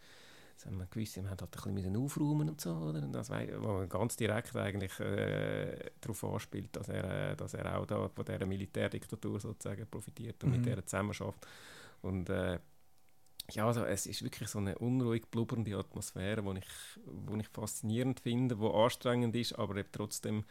das haben wir gewusst, wir haben halt ein bisschen aufräumen und so, oder? Und das wo er ganz direkt eigentlich äh, darauf anspielt, dass er, äh, dass er auch da von dieser Militärdiktatur sozusagen profitiert und Mhm. mit der zusammenarbeitet. Und äh, ja, also es ist wirklich so eine unruhig blubbernde Atmosphäre, die ich, wo ich faszinierend finde, wo anstrengend ist, aber eben trotzdem,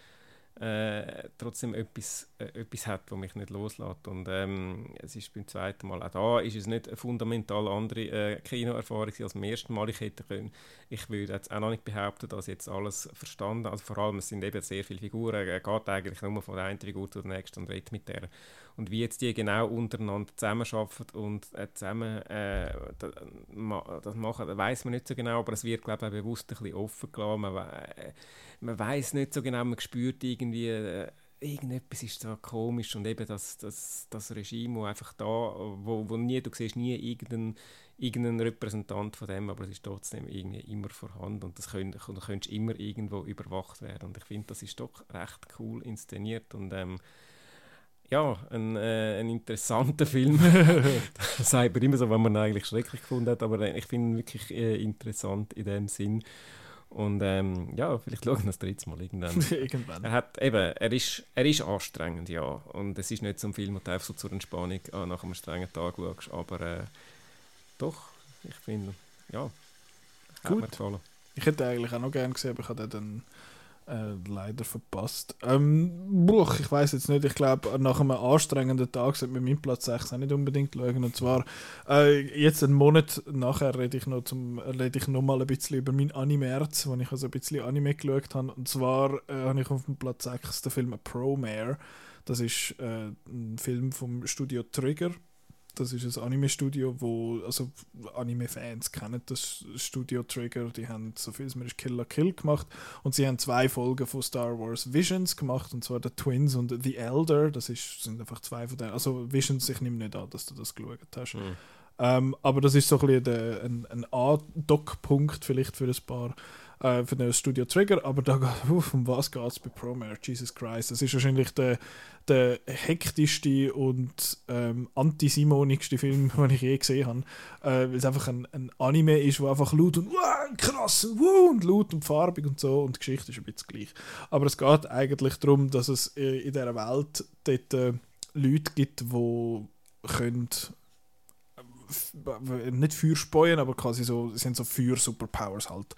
äh, trotzdem etwas, äh, etwas hat, was mich nicht loslässt. Und ähm, es ist beim zweiten Mal, auch da ist es nicht eine fundamental andere äh, Kinoerfahrung als beim ersten Mal. Ich hätte können, ich würde jetzt auch noch nicht behaupten, dass ich jetzt alles verstanden also vor allem, es sind eben sehr viele Figuren, er geht eigentlich nur von der einen Figur zur nächsten und redet mit der. Und wie jetzt die genau untereinander zusammenarbeiten und äh, zusammen äh, das machen, das weiß man nicht so genau, aber es wird, glaube ich, bewusst ein bisschen offen gelassen. Man, wei- man weiß nicht so genau, man spürt irgendwie, äh, irgendetwas ist da komisch und eben das, das, das Regime, wo einfach da, wo, wo nie, du siehst nie irgendeinen, irgendeinen Repräsentant von dem, aber es ist trotzdem irgendwie immer vorhanden und das könnt, du könntest immer irgendwo überwacht werden und ich finde, das ist doch recht cool inszeniert und ähm, ja, ein, äh, ein interessanter Film. *laughs* das sagt man immer so, wenn man ihn eigentlich schrecklich gefunden hat, aber äh, ich finde ihn wirklich äh, interessant in dem Sinn. Und ähm, ja, vielleicht schauen wir das drittes Mal irgendwann. *laughs* Irgendwann. Er hat eben, er ist, er ist anstrengend, ja. Und es ist nicht so ein Film, wo du einfach so zur Entspannung ah, nach einem strengen Tag schaust. Aber äh, doch, ich finde, ja, hat Gut. mir gefallen. Ich hätte eigentlich auch noch gerne gesehen, aber ich habe dann äh, leider verpasst. Ähm, buch, ich weiß jetzt nicht, ich glaube, nach einem anstrengenden Tag sollte man meinen Platz 6 auch nicht unbedingt schauen. Und zwar, äh, jetzt einen Monat nachher rede ich noch, zum, rede ich noch mal ein bisschen über mein Anime-März, wo ich also ein bisschen Anime geschaut habe. Und zwar äh, habe ich auf dem Platz 6 den Film Promare. Das ist äh, ein Film vom Studio Trigger. Das ist ein Anime-Studio, wo, also Anime-Fans kennen das Studio Trigger, die haben so viel mir ist Kill gemacht. Und sie haben zwei Folgen von Star Wars Visions gemacht, und zwar The Twins und The Elder, das ist, sind einfach zwei von denen, also Visions, ich nehme nicht an, dass du das geschaut hast. Ähm, aber das ist so ein, bisschen der, ein, ein Andockpunkt vielleicht für ein paar äh, für das Studio Trigger, aber da geht, *laughs* uff, um was geht es bei Promare? Jesus Christ, das ist wahrscheinlich der, der hektischste und ähm, antisimonischste Film, *laughs* den ich je gesehen habe, äh, weil es einfach ein, ein Anime ist, wo einfach laut und krass wow, und laut und farbig und so und die Geschichte ist ein bisschen gleich. Aber es geht eigentlich darum, dass es äh, in dieser Welt dort äh, Leute gibt, die können f- nicht Feuer speuen, aber quasi so, sind so Feuer-Superpowers halt.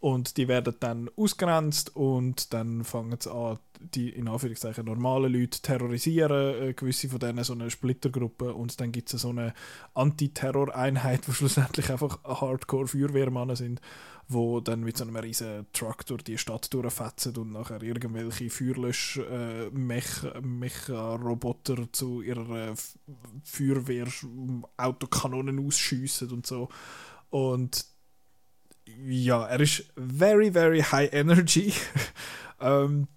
Und die werden dann ausgrenzt und dann fangen sie an, die in Anführungszeichen normalen Leute terrorisieren, äh, gewisse von denen so eine Splittergruppe und dann gibt es so eine Antiterror-Einheit, wo *laughs* schlussendlich einfach Hardcore-Feuerwehrmannen sind, wo dann mit so einem riesen Truck durch die Stadt durchfetzen und nachher irgendwelche Feuerlösch-Mecha-Roboter zu ihrer F- Feuerwehr-Autokanonen ausschiessen und so. Und ja, er ist very, very high energy. *laughs* ähm,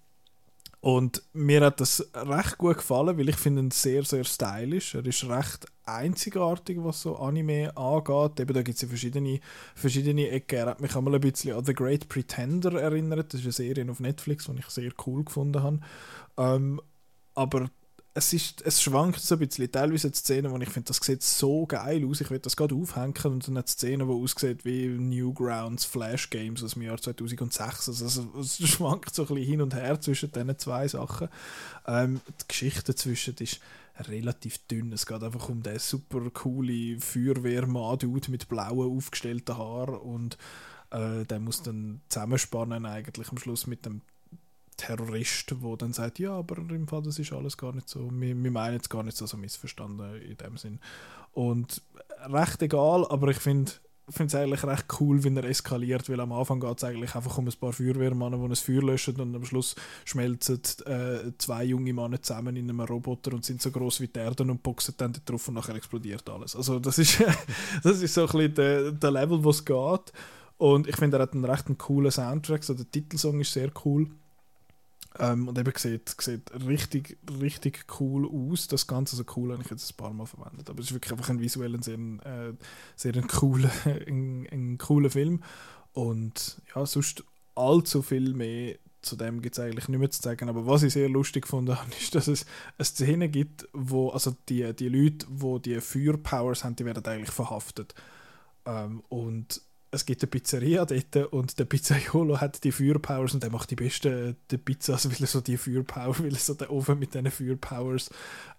und mir hat das recht gut gefallen, weil ich finde ihn sehr, sehr stylisch. Er ist recht einzigartig, was so Anime angeht. Eben, da gibt es ja verschiedene, verschiedene Ecken. Er hat mich einmal ein bisschen an The Great Pretender erinnert. Das ist eine Serie auf Netflix, die ich sehr cool gefunden habe. Ähm, aber es, ist, es schwankt so ein bisschen. Teilweise hat es Szenen, wo ich finde, das sieht so geil aus, ich will das gerade aufhängen und dann hat es Szenen, die aussieht wie Newgrounds Flash Games aus dem Jahr 2006. Also es, es *laughs* schwankt so ein bisschen hin und her zwischen diesen zwei Sachen. Ähm, die Geschichte dazwischen ist relativ dünn. Es geht einfach um den super coole Feuerwehrmann-Dude mit blauen aufgestellten Haaren und äh, der muss dann zusammenspannen eigentlich am Schluss mit dem Terrorist, der dann sagt, ja, aber im Fall, das ist alles gar nicht so, wir, wir meinen es gar nicht so, so missverstanden in dem Sinn. Und recht egal, aber ich finde es eigentlich recht cool, wenn er eskaliert, weil am Anfang geht es eigentlich einfach um ein paar Feuerwehrmänner, die ein Feuer löschen und am Schluss schmelzen äh, zwei junge Männer zusammen in einem Roboter und sind so groß wie die Erde und boxen dann drauf und nachher explodiert alles. Also das ist, *laughs* das ist so ein bisschen der, der Level, wo es geht. Und ich finde, er hat einen recht coolen Soundtrack, so der Titelsong ist sehr cool. Ähm, und eben sieht, sieht richtig, richtig cool aus. Das Ganze so cool habe ich jetzt ein paar Mal verwendet. Aber es ist wirklich einfach ein visuell sehr, äh, sehr ein cooler, *laughs* ein, ein cooler Film. Und ja, sonst allzu viel mehr zu dem gibt es eigentlich nicht mehr zu sagen. Aber was ich sehr lustig habe, *laughs* ist, dass es eine Szene gibt, wo also die, die Leute, die die Feuerpowers haben, die werden eigentlich verhaftet. Ähm, und es gibt eine Pizzeria dort und der Pizzaiolo hat die Feuerpowers und der macht die besten die Pizzas, *laughs* weil er so die Feuerpower, weil er so den Ofen mit diesen Feuerpowers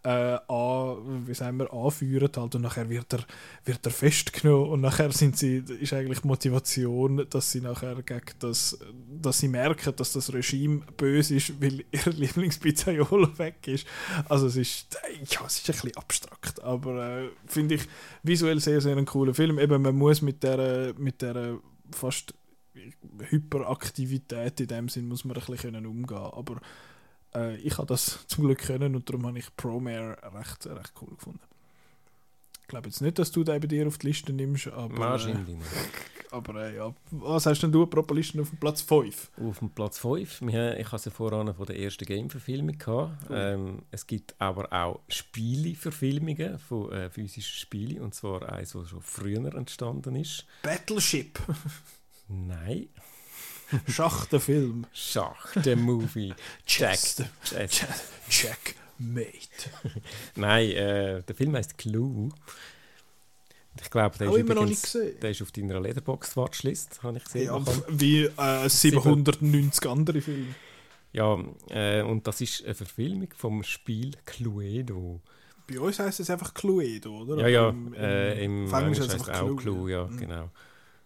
äh, an, wie sagen wir, anführt halt und nachher wird er, wird er festgenommen und nachher sind sie, ist eigentlich die Motivation, dass sie nachher gegen das, dass sie merken, dass das Regime böse ist, weil *laughs* ihr Lieblingspizzaiolo weg ist. Also es ist, ja, es ist ein bisschen abstrakt, aber äh, finde ich visuell sehr, sehr ein cooler Film. Eben, man muss mit der, mit der fast Hyperaktivität in dem Sinn muss man ein bisschen können umgehen aber äh, ich habe das zum Glück können und darum habe ich Promare recht, recht cool gefunden. Ich glaube jetzt nicht, dass du den bei dir auf die Liste nimmst, aber, äh, Wahrscheinlich nicht. *laughs* aber äh, ja. Was hast denn du apropos Listen auf dem Platz 5? Auf dem Platz 5. Wir, ich hatte ja voran von der ersten Game-Verfilmung. gehabt. Ähm, es gibt aber auch Spiele-Verfilmungen von äh, physischen Spielen. Und zwar eins, das schon früher entstanden ist. Battleship. *laughs* Nein. Schach der Film. Schach, der Movie. *laughs* Jack. Chess. Jack. Checkmate. *laughs* Nein, äh, der Film heißt Clue. Ich glaube, der, ist übrigens- der ist auf deiner Letterboxd-Watchlist, habe ich gesehen. Ja, *laughs* wie äh, 790 andere Filme. Ja, äh, und das ist eine Verfilmung vom Spiel Cluedo. Bei uns heisst es einfach Cluedo, oder? Ja, ja, Aber im, äh, im Englisch heißt es auch Clue, ja, Mhm. genau.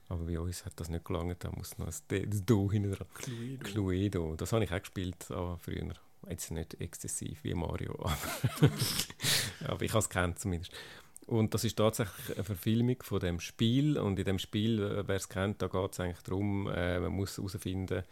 Aber bei uns hat das nicht gelangt, da muss noch das Do hinten dran. Cluedo. Cluedo, das habe ich auch gespielt aber früher. Jetzt nicht exzessiv wie Mario, *laughs* aber, aber ich habe es kennt zumindest. Und das ist tatsächlich eine Verfilmung von dem Spiel. Und in dem Spiel, äh, wer es kennt, da geht es eigentlich darum, äh, man muss herausfinden,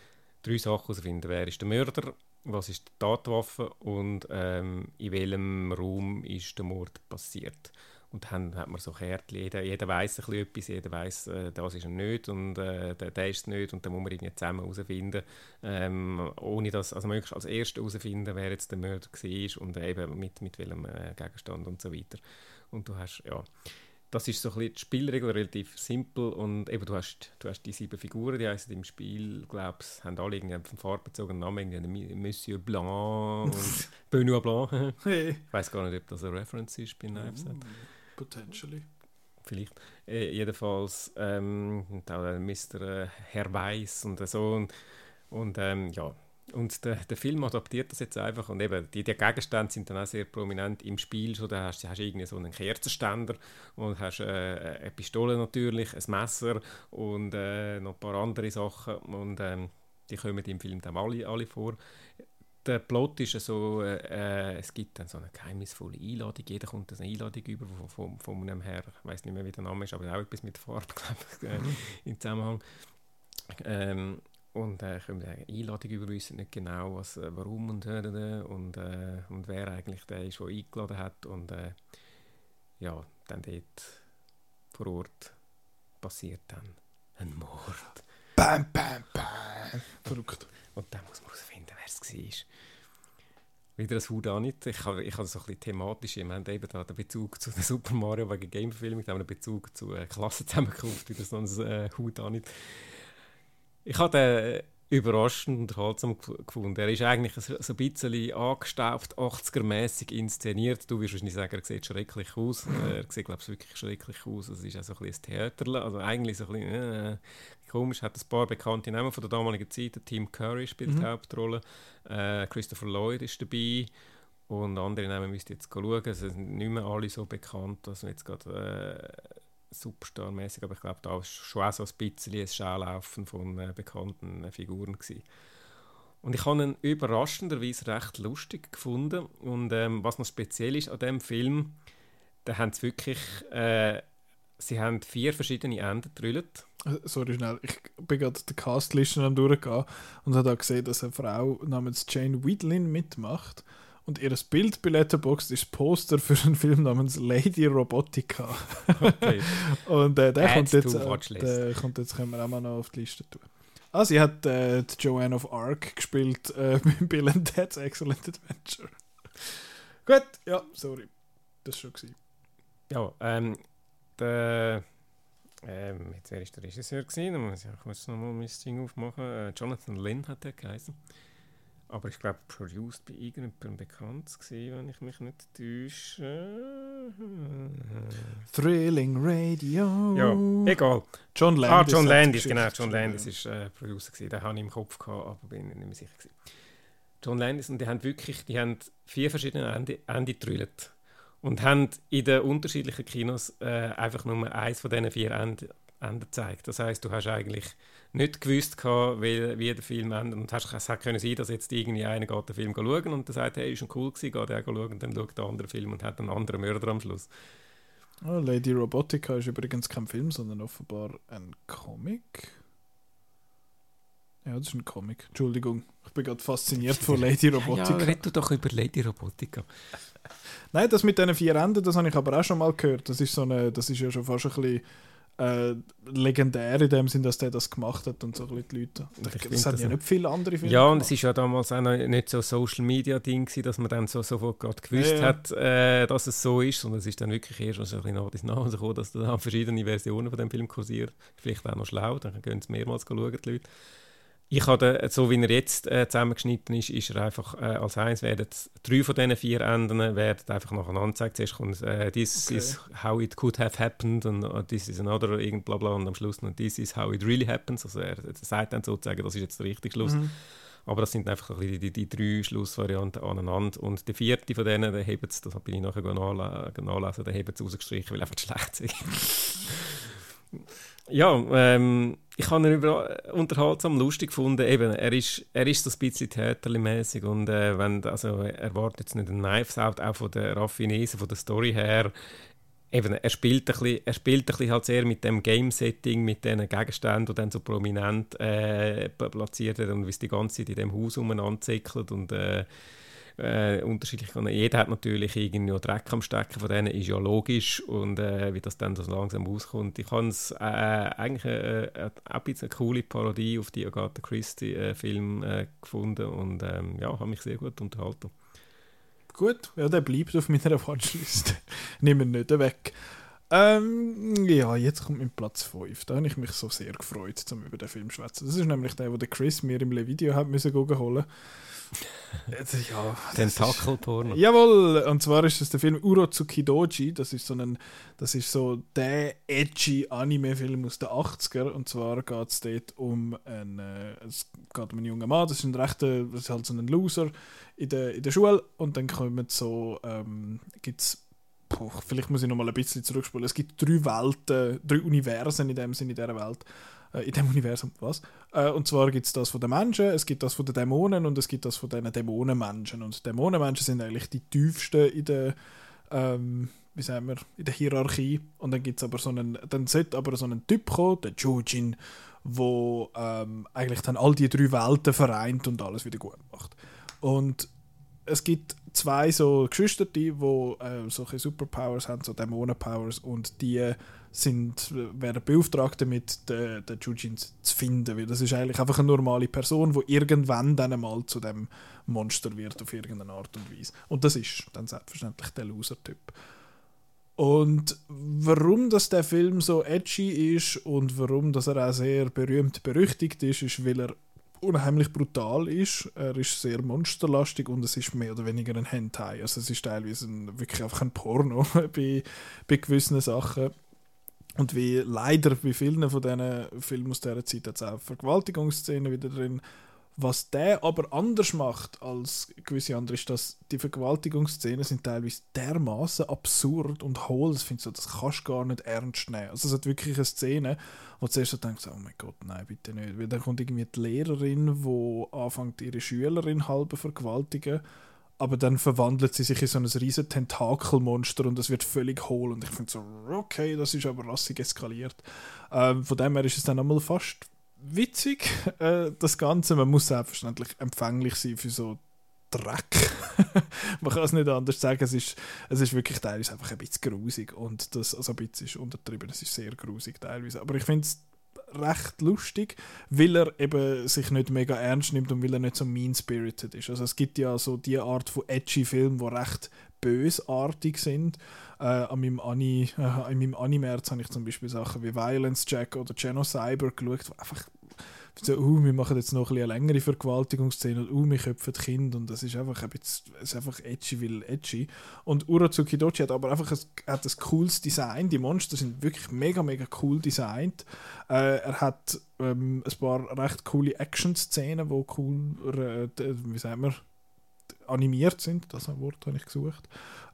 drei Sachen herausfinden. Wer ist der Mörder, was ist die Tatwaffe und ähm, in welchem Raum ist der Mord passiert. Und dann hat man so Kärtchen, jeder, jeder weiß ein bisschen etwas, jeder weiß, äh, das ist er nicht und äh, der, der ist es nicht und dann muss man irgendwie zusammen herausfinden, ähm, ohne dass, also möglichst als Erster herausfinden, wer jetzt der Mörder war und eben mit, mit welchem äh, Gegenstand und so weiter. Und du hast, ja, das ist so ein bisschen die Spielregel relativ simpel und eben du hast, du hast die sieben Figuren, die heißen im Spiel, glaube ich, haben alle irgendwie einen farbbezogenen Namen, irgendwie Monsieur Blanc und *laughs* Benoit Blanc. Ich weiß gar nicht, ob das eine Reference ist bei Knives Out. Potentially. Vielleicht. Äh, jedenfalls ähm, und auch der Mr. Äh, Herr Weiss und so und, und ähm, ja, und der, der Film adaptiert das jetzt einfach und eben die, die Gegenstände sind dann auch sehr prominent im Spiel schon. Da hast du hast irgendwie so einen Kerzenständer und hast äh, eine Pistole natürlich, ein Messer und äh, noch ein paar andere Sachen und ähm, die kommen im Film dann alle, alle vor. Der Plot ist so, äh, es gibt dann so eine geheimnisvolle Einladung, jeder kommt eine Einladung über von, von, von einem Herr, ich weiß nicht mehr wie der Name ist, aber auch etwas mit Farbe, *laughs* glaube ich, äh, im Zusammenhang. Ähm, und äh, wir eine Einladung über, wissen nicht genau, was, äh, warum und, äh, und, äh, und wer eigentlich der ist, der eingeladen hat. Und äh, ja, dann dort vor Ort passiert dann ein Mord. Bam, bam, bam. Verrückt. Und dann muss man herausfinden, wer es war. Wieder ein Houdanit. Ich habe ich hab so ein bisschen thematisch, wir haben eben da den Bezug zu Super Mario wegen Game-Film, haben einen Bezug zu äh, Klassenzusammenkunft, wieder so ein äh, Houdanit. Ich habe den überraschend unterhaltsam gef- gefunden. Er ist eigentlich so ein bisschen angestaubt, 80er-mäßig inszeniert. Du wirst wahrscheinlich sagen, er sieht schrecklich aus. Er sieht, glaube ich, wirklich schrecklich aus. Es ist auch so ein bisschen ein Theater. Also eigentlich so ein bisschen äh, komisch. Hat ein paar bekannte Namen von der damaligen Zeit. Tim Curry spielt die Hauptrolle. Äh, Christopher Lloyd ist dabei. Und andere Namen müsst ihr jetzt schauen. Es sind nicht mehr alle so bekannt, dass wir jetzt gerade äh, Superstar-mäßig, aber ich glaube, da war schon auch so ein bisschen ein Schaulaufen von äh, bekannten äh, Figuren. Gewesen. Und ich habe ihn überraschenderweise recht lustig gefunden. Und ähm, was noch speziell ist an dem Film, da haben sie wirklich, äh, sie haben vier verschiedene Enden gedrillt. Äh, Sorry, schnell. Ich bin gerade die Castlisten am durchgehen und habe da gesehen, dass eine Frau namens Jane Wheatlin mitmacht. Und ihr Bild bei Letterboxd ist Poster für einen Film namens Lady Robotica. Okay. *laughs* Und äh, der, kommt jetzt, äh, der kommt jetzt, können wir auch mal noch auf die Liste tun. Ah, sie hat äh, die Joanne of Arc gespielt äh, *laughs* mit Bill and Ted's Excellent Adventure. Gut, ja, sorry. Das war schon. Gewesen. Ja, ähm, der, ähm, jetzt wer ist der Regisseur gewesen? Muss ich kurz nochmal mein Ding aufmachen. Äh, Jonathan Lynn hat der geheißen. Aber ich glaube, produced bei irgendjemandem bekannt gewesen, wenn ich mich nicht täusche. *laughs* Thrilling Radio. Ja, egal. John Ah, Landis. John hat die Landis, genau. John Landis ja. ist äh, Producer gewesen. Den habe ich im Kopf gehabt, aber bin nicht mehr sicher gewesen. John Landis und die haben wirklich, die haben vier verschiedene Ende, Ende gedrillt und haben in den unterschiedlichen Kinos äh, einfach nur eins von diesen vier Enden, Enden gezeigt. Das heißt, du hast eigentlich nicht gewusst, gehabt, wie, wie der Film endet. Und hast, es hätte können sein, dass jetzt irgendwie einer geht den Film schauen und der sagt, hey, ist schon cool gewesen, geht der schauen und dann schaut der andere Film und hat einen anderen Mörder am Schluss. Oh, Lady Robotica ist übrigens kein Film, sondern offenbar ein Comic. Ja, das ist ein Comic. Entschuldigung, ich bin gerade fasziniert von *laughs* Lady Robotica. Ja, red du doch über Lady Robotica. Nein, das mit diesen vier Enden, das habe ich aber auch schon mal gehört. Das ist, so eine, das ist ja schon fast ein bisschen äh, legendär in dem Sinn, dass der das gemacht hat und so ein die Leute. Und ich Das, das das ja nicht viele andere Filme Ja, und es ist ja damals auch noch nicht so Social Media Ding gewesen, dass man dann so sofort gerade gewusst Ja, ja. hat, äh, dass es so ist. Und es ist dann wirklich erst so ein bisschen nach und gekommen, dass da *laughs* verschiedene Versionen von dem Film kursieren. Vielleicht auch noch schlau, dann können sie mehrmals schauen, die Leute. Ich habe, so wie er jetzt äh, zusammengeschnitten ist, ist er einfach äh, als eins werden drei von diesen vier Enden werden einfach nacheinander gezeigt. Zuerst kommt äh, «This Okay. is how it could have happened» und uh, «This is another» irgend bla bla und am Schluss noch «This is how it really happens». Also er, er sagt dann sozusagen, das ist jetzt der richtige Schluss. Mhm. Aber das sind einfach die, die, die drei Schlussvarianten aneinander. Und die vierte von denen, der hebt das bin ich nachher nachlesen, der hebt es rausgestrichen, weil einfach schlecht *laughs* ist. Ja, ähm, ich habe ihn über, unterhaltsam lustig gefunden. Eben, er ist, er ist so ein bisschen theatermäßig und äh, wenn, also, er erwartet jetzt nicht einen Knives Out, auch von der Raffinese, von der Story her. Eben, er spielt ein bisschen, er spielt ein bisschen halt sehr mit dem Game-Setting, mit den Gegenständen, die dann so prominent äh, platziert werden und wie es die ganze Zeit in dem Haus umeinander zickelt und äh, äh, unterschiedlich. Jeder hat natürlich irgendwie Dreck am Stecken von denen, ist ja logisch und äh, wie das dann so langsam rauskommt. Ich habe es äh, eigentlich äh, äh, ein eine coole Parodie auf die Agatha Christie-Film äh, gefunden und ähm, ja, habe mich sehr gut unterhalten. Gut, ja, der bleibt auf meiner Watchlist. *laughs* Nimm ihn nicht weg. Ähm, ja, jetzt kommt mein Platz 5. Da habe ich mich so sehr gefreut, um über den Film zu schwätzen. Das ist nämlich der, wo der Chris mir im Video hat müssen holen. Jetzt, ja, Tentakelporno. Jawohl, und zwar ist es der Film Urotsukidoji. Das ist so ein, das ist so der edgy Anime-Film aus den 80er. Und zwar geht es dort um einen, äh, es geht um einen jungen Mann, das ist ein rechter, das ist halt so ein Loser in der, in der Schule. Und dann kommen so, ähm, gibt's Puh, vielleicht muss ich noch mal ein bisschen zurückspulen. Es gibt drei Welten, drei Universen in dem Sinne in dieser Welt. Äh, in dem Universum, was? Äh, und zwar gibt es das von den Menschen, es gibt das von den Dämonen und es gibt das von den Dämonenmenschen. Und Dämonenmenschen sind eigentlich die tiefsten in der, ähm, wie sagen wir, in der Hierarchie. Und dann gibt es aber so einen, dann sollte aber so ein Typ kommen, der Jujin, wo ähm, eigentlich dann all die drei Welten vereint und alles wieder gut macht. Und es gibt zwei so Geschwister, die wo, äh, solche Superpowers haben, so Dämonenpowers, und die sind, werden beauftragt damit, den, den Jujin zu finden, weil das ist eigentlich einfach eine normale Person, die irgendwann dann mal zu dem Monster wird, auf irgendeine Art und Weise. Und das ist dann selbstverständlich der Loser-Typ. Und warum dass der Film so edgy ist und warum dass er auch sehr berühmt berüchtigt ist, ist, weil er unheimlich brutal ist. Er ist sehr monsterlastig und es ist mehr oder weniger ein Hentai. Also es ist teilweise ein, wirklich einfach ein Porno *laughs* bei, bei gewissen Sachen. Und wie leider bei vielen von diesen Filmen aus dieser Zeit hat es auch Vergewaltigungsszenen wieder drin. Was der aber anders macht als gewisse andere, ist, dass die Vergewaltigungsszenen sind teilweise dermaßen absurd und hohl, das findest du, das kannst du gar nicht ernst nehmen. Also es hat wirklich eine Szene, wo du zuerst so denkst, oh mein Gott, nein, bitte nicht. Weil dann kommt irgendwie die Lehrerin, die anfängt, ihre Schülerin halb vergewaltigen, aber dann verwandelt sie sich in so ein riesen Tentakelmonster und es wird völlig hohl und ich finde so, okay, das ist aber rassig eskaliert. Ähm, von dem her ist es dann einmal fast witzig, *laughs* äh, das Ganze. Man muss selbstverständlich empfänglich sein für so Dreck. *laughs* Man kann es nicht anders sagen. Es ist, es ist wirklich teilweise einfach ein bisschen grusig. Und das, also ein bisschen ist untertrieben, es ist sehr grusig teilweise. Aber ich finde es recht lustig, weil er eben sich nicht mega ernst nimmt und weil er nicht so mean-spirited ist. Also es gibt ja so die Art von edgy Film, die recht bösartig sind. Äh, an meinem Ani, *laughs* äh, in meinem Animärz habe ich zum Beispiel Sachen wie Violence Jack oder Genocyber geschaut, wo einfach so, uh, wir machen jetzt noch eine längere Vergewaltigungsszene und uh, wir köpfen Kind und das ist einfach ein bisschen, ist einfach edgy, weil edgy. Und Uratsuki Dochi hat aber einfach ein, hat ein cooles Design, die Monster sind wirklich mega, mega cool designt. Äh, er hat ähm, ein paar recht coole Action-Szenen, die cool, äh, wie sagen wir, animiert sind, das Wort habe ich gesucht.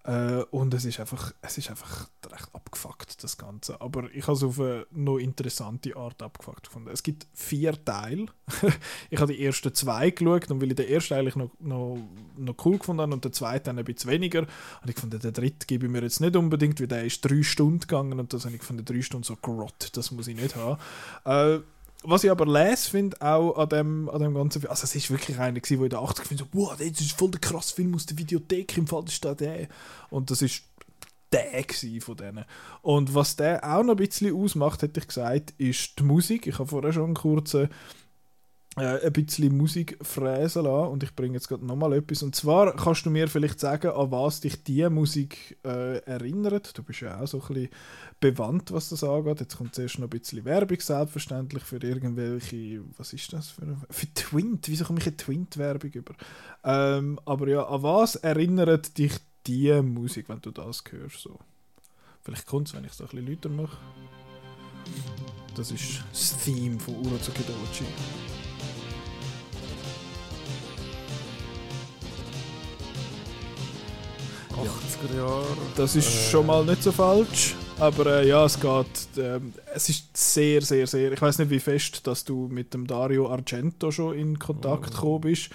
Äh, und es ist einfach, es ist einfach recht abgefuckt, das Ganze. Aber ich habe es auf eine noch interessante Art abgefuckt gefunden. Es gibt vier Teile. *laughs* ich habe die ersten zwei geschaut und weil ich den ersten eigentlich noch, noch, noch cool gefunden habe und den zweiten dann ein bisschen weniger, habe ich gefunden, den dritten gebe ich mir jetzt nicht unbedingt, weil der ist drei Stunden gegangen und das habe ich von den drei Stunden so grott, das muss ich nicht haben. Äh, was ich aber les finde, auch an dem, an dem ganzen Film, also es ist wirklich einer gewesen, wo in den 80 finde, so, wow, das ist voll der krasse Film aus der Videothek, im Fall ist da der. Und das ist der von denen. Und was der auch noch ein bisschen ausmacht, hätte ich gesagt, ist die Musik. Ich habe vorher schon kurz äh, ein bisschen Musik fräsen lassen und ich bringe jetzt gerade nochmal etwas. Und zwar kannst du mir vielleicht sagen, an was dich diese Musik äh, erinnert. Du bist ja auch so ein bisschen bewandt, was das angeht. Jetzt kommt zuerst noch ein bisschen Werbung, selbstverständlich, für irgendwelche, was ist das für eine, für Twint, wieso komme ich eine Twint-Werbung über? Ähm, aber ja, an was erinnert dich diese Musik, wenn du das hörst? So? Vielleicht kommt es, wenn ich es ein bisschen lauter mache. Das ist das Theme von Urozuki Dochi. 80er Jahre. Das ist Äh. schon mal nicht so falsch. Aber äh, ja, es geht. Ähm, es ist sehr, sehr, sehr. Ich weiß nicht, wie fest, dass du mit dem Dario Argento schon in Kontakt gekommen bist.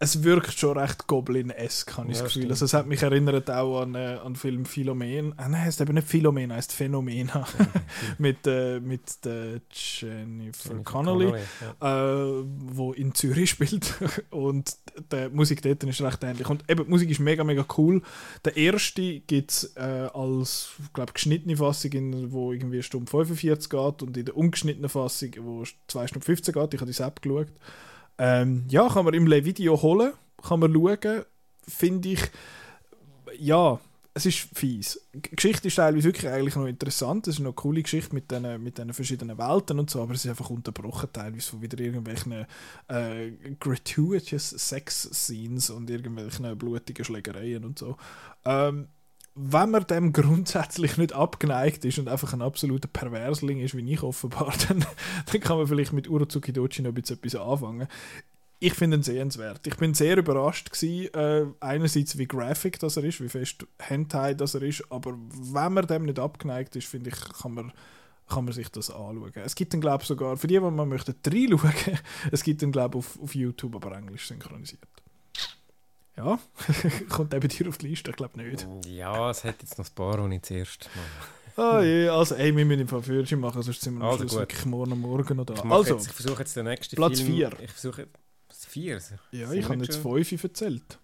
Es wirkt schon recht Goblin-esque, habe ich Ja, das Gefühl. stimmt. Also, es hat mich erinnert auch an, äh, an den Film Philomen. Ah, nein, heißt eben nicht Philomen, heißt Phänomena. *laughs* mit, äh, mit der Jennifer, Jennifer Connelly ja. äh, wo in Zürich *laughs* spielt und die Musik dort ist recht ähnlich und eben die Musik ist mega mega cool der erste gibt es äh, als glaube geschnittene Fassung in, wo irgendwie eine Stunde 45 geht und in der ungeschnittenen Fassung wo 2 Stunden 15 geht ich habe die App geschaut ähm, ja kann man im Le Video holen kann man schauen finde ich ja es ist fies. Die Geschichte ist teilweise wirklich eigentlich noch interessant. Es ist noch eine coole Geschichte mit diesen mit den verschiedenen Welten und so, aber es ist einfach unterbrochen teilweise von wieder irgendwelchen äh, gratuitous Sex-Scenes und irgendwelchen blutigen Schlägereien und so. Ähm, wenn man dem grundsätzlich nicht abgeneigt ist und einfach ein absoluter Perversling ist, wie ich offenbar, *laughs* dann, dann kann man vielleicht mit Urozuki Dochi noch ein bisschen etwas anfangen. Ich finde ihn sehenswert. Ich bin sehr überrascht gewesen, äh, einerseits wie graphic das er ist, wie fest Hentai das er ist, aber wenn man dem nicht abgeneigt ist, finde ich, kann man kann man sich das anschauen. Es gibt dann, glaube ich, sogar, für die, die man möchte *laughs* reinschauen, es gibt dann, glaube ich, auf, auf YouTube, aber englisch synchronisiert. Ja, *laughs* kommt der bei dir auf die Liste? Ich glaube nicht. Ja, es hat jetzt noch ein paar, die ich zuerst mache. Ah, ja, also, ey, wir müssen im Fall Führerschein machen, sonst sind wir am Also Schluss gut. wirklich morgen Morgen noch da. Ich, Also, jetzt, ich versuche jetzt den nächsten Platz Film... vier. Ich versuche... Was, Vier? ja, Sind ich habe jetzt schon? fünf erzählt.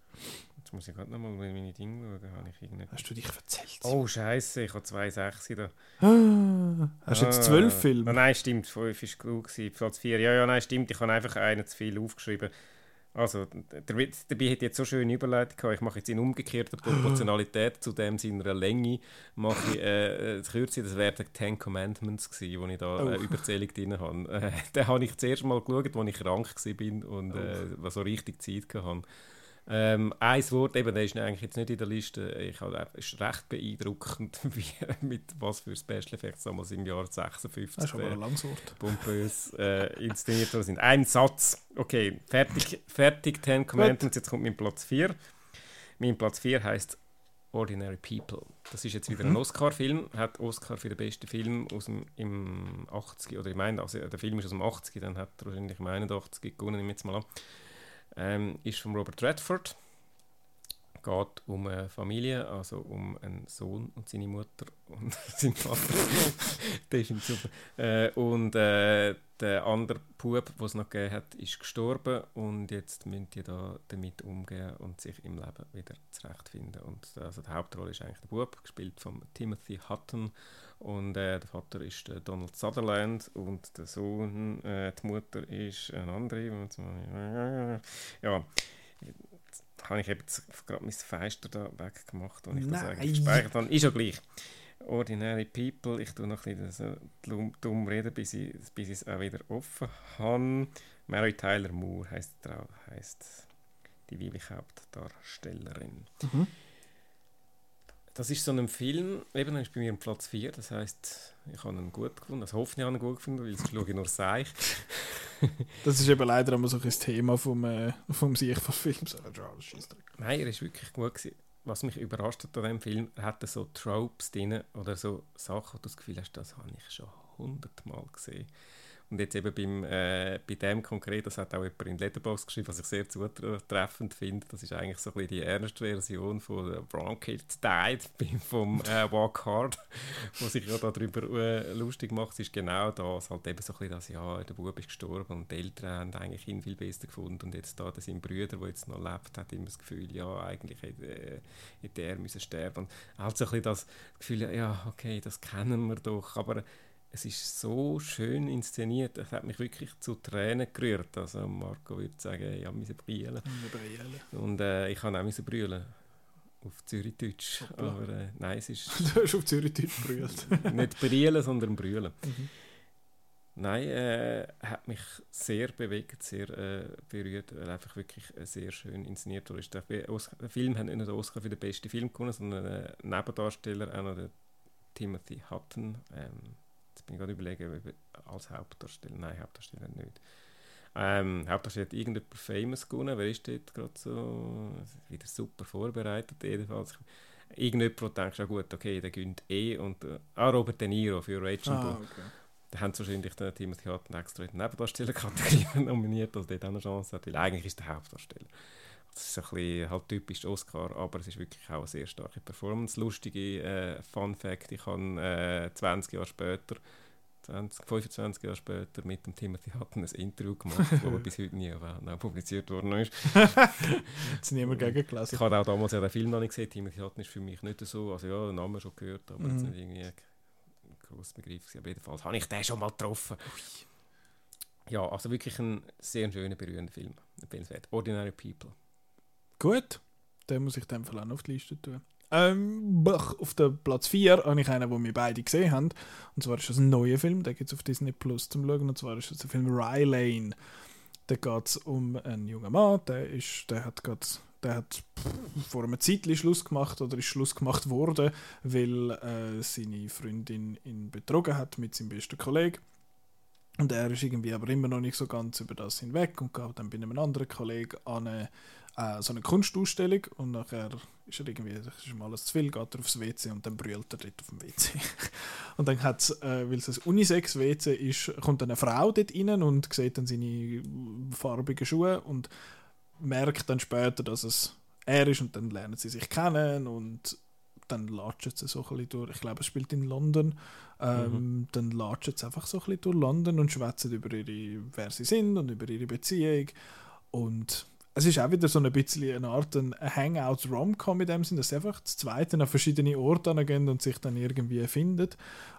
Jetzt muss ich gerade nochmal meine Dinge schauen. Habe ich irgendwie... Hast du dich erzählt? Oh, Scheiße, ich habe zwei Sechse da. Ah, hast du jetzt Ah. zwölf Filme? Nein, nein, stimmt. Fünf war genug. gewesen. Platz vier. Ja, ja, nein, stimmt. Ich habe einfach einen zu viel aufgeschrieben. Also, der Witz dabei hat jetzt so schöne Überleitung gehabt. Ich mache jetzt in umgekehrter Proportionalität zu dem seiner Länge, mache ich äh, äh, das Kürze, das wären die Ten Commandments gewesen, wo ich da äh, Oh. *laughs* Überzählung drin habe. Äh, *laughs* den habe ich zuerst mal geschaut, als ich krank war und äh, was so richtig Zeit hatte. Ähm, ein Wort, eben, der ist eigentlich jetzt nicht in der Liste. Ich habe es ist recht beeindruckend, *laughs* wie, mit was für Special Effects damals im Jahr 56 Das ist aber der ein langes Wort. pompös äh, inszeniert worden sind. Ein Satz. Okay, fertig, fertig Ten Commandments. Jetzt kommt mein Platz 4. Mein Platz 4 heißt Ordinary People. Das ist jetzt wieder ein Oscar-Film. Hat Oscar für den besten Film aus dem im 80 oder ich meine, also der Film ist aus dem 80, dann hat er wahrscheinlich im 81 gewonnen, nehme ich jetzt mal an. Ähm, ist von Robert Redford. Geht um eine Familie, also um einen Sohn und seine Mutter und *laughs* seinen Vater. *laughs* der ist super. Äh, und äh, der andere Bub, den es noch gegeben hat, ist gestorben und jetzt müssen die da damit umgehen und sich im Leben wieder zurechtfinden. Und also die Hauptrolle ist eigentlich der Bub, gespielt von Timothy Hutton und äh, der Vater ist der Donald Sutherland und der Sohn, äh, die Mutter ist eine andere. Ja, jetzt habe ich eben jetzt gerade mein Feister da weggemacht, und ich das eigentlich gespeichert habe. Ist ja gleich. Ordinary People, ich tue noch ein bisschen so dumm, reden, bis ich, bis ich es auch wieder offen habe. Mary Tyler Moore heisst, Frau- heisst die weibliche Hauptdarstellerin. Mhm. Das ist so ein Film, eben ist bei mir Platz 4, das heisst, ich habe ihn gut gefunden, also hoffe ich habe ihn gut gefunden, weil sonst schaue ich nur Seich. *laughs* Das ist eben leider immer so ein Thema vom, äh, vom Sicht von Films. *laughs* Nein, er ist wirklich gut gewesen. Was mich überrascht hat an diesem Film, er hatte so Tropes drin oder so Sachen, wo du das Gefühl hast, das habe ich schon hundertmal gesehen. Und jetzt eben beim, äh, bei dem konkret, das hat auch jemand in Letterboxd geschrieben, was ich sehr zutreffend finde, das ist eigentlich so ein bisschen die ernste Version von der Bronchitis Died *laughs* beim- vom äh, Walk Hard, *laughs* wo sich ja darüber äh, lustig macht, ist genau das, halt eben so ein bisschen das, ja, der Bub ist gestorben und die Eltern haben eigentlich ihn viel besser gefunden. Und jetzt da sein Bruder, der jetzt noch lebt, hat immer das Gefühl, ja, eigentlich hätte, äh, hätte er müssen sterben. Und halt so ein bisschen das Gefühl, ja, okay, das kennen wir doch, aber es ist so schön inszeniert, es hat mich wirklich zu Tränen gerührt. Also Marco würde sagen, ja, müssen brüllen. Und äh, ich kann auch müssen brüllen. Auf Zürichdeutsch. Hoppla. Aber äh, nein, es ist *laughs* Du hast auf Zürich Deutsch gebrüllt. *laughs* nicht brüllen, sondern brüllen. Mhm. Nein, äh, hat mich sehr bewegt, sehr äh, berührt, weil einfach wirklich äh, sehr schön inszeniert wurde. Der, Oscar, der Film hat nicht nur den Oscar für den besten Film gewonnen, sondern der Nebendarsteller, auch noch der Timothy Hutton. Ähm, jetzt bin ich gerade überlegen, er als Hauptdarsteller, nein, Hauptdarsteller nicht. Ähm, Hauptdarsteller hat irgendjemand Famous gewonnen, wer ist dort gerade so wieder super vorbereitet jedenfalls. Irgendjemand, wo du denkst, ja gut, okay, der gönnt eh und äh, ah, Robert De Niro für Rachel Bull. Ah, okay. Da haben sie wahrscheinlich den Timothy Hutton extra in die Nebendarstellerkategorie *laughs* nominiert, dass der auch eine Chance hat, weil eigentlich ist der Hauptdarsteller. Das ist ein bisschen halt typisch Oscar, aber es ist wirklich auch eine sehr starke Performance. Lustige äh, Fun Fact, ich habe äh, 20 Jahre später, 20, 25 Jahre später mit dem Timothy Hutton ein Interview gemacht, das *laughs* bis heute nie Outnow publiziert worden ist. *laughs* Jetzt niemand gegen gelesen. Ich habe auch damals ja den Film noch nicht gesehen. Timothy Hutton ist für mich nicht so, also ja, den Namen schon gehört, aber jetzt Mhm. nicht irgendwie ein grosser Begriff. Aber jedenfalls habe ich den schon mal getroffen. Ja, also wirklich ein sehr schöner, berührender Film. Empfehlenswert. Ordinary People. Gut, den muss ich dann auch noch auf die Liste tun. Ähm, auf der Platz 4 habe ich einen, den wir beide gesehen haben. Und zwar ist das ein neuer Film, den gibt es auf Disney Plus zum Schauen. Und zwar ist das der Film Rye Lane. Da geht es um einen jungen Mann, der, ist, der hat gerade der hat vor einem Zeitchen Schluss gemacht oder ist Schluss gemacht worden, weil äh, seine Freundin ihn betrogen hat mit seinem besten Kollegen. Und er ist irgendwie aber immer noch nicht so ganz über das hinweg und geht dann bei einem anderen Kollegen an äh, so eine Kunstausstellung und nachher ist er irgendwie, das ist ihm alles zu viel, geht er aufs WC und dann brüllt er dort auf dem WC. *laughs* und dann hat äh, weil es ein Unisex-WC ist, kommt eine Frau dort rein und sieht dann seine farbigen Schuhe und merkt dann später, dass es er ist und dann lernen sie sich kennen und dann latschen sie so ein bisschen durch, ich glaube es spielt in London, ähm, dann latschen sie einfach so ein bisschen durch London und schwätzen über ihre, wer sie sind und über ihre Beziehung und es ist auch wieder so ein bisschen eine Art ein Hangout-Rom-Com in dem Sinn, dass sie einfach zu zweit an verschiedene Orte gehen und sich dann irgendwie finden.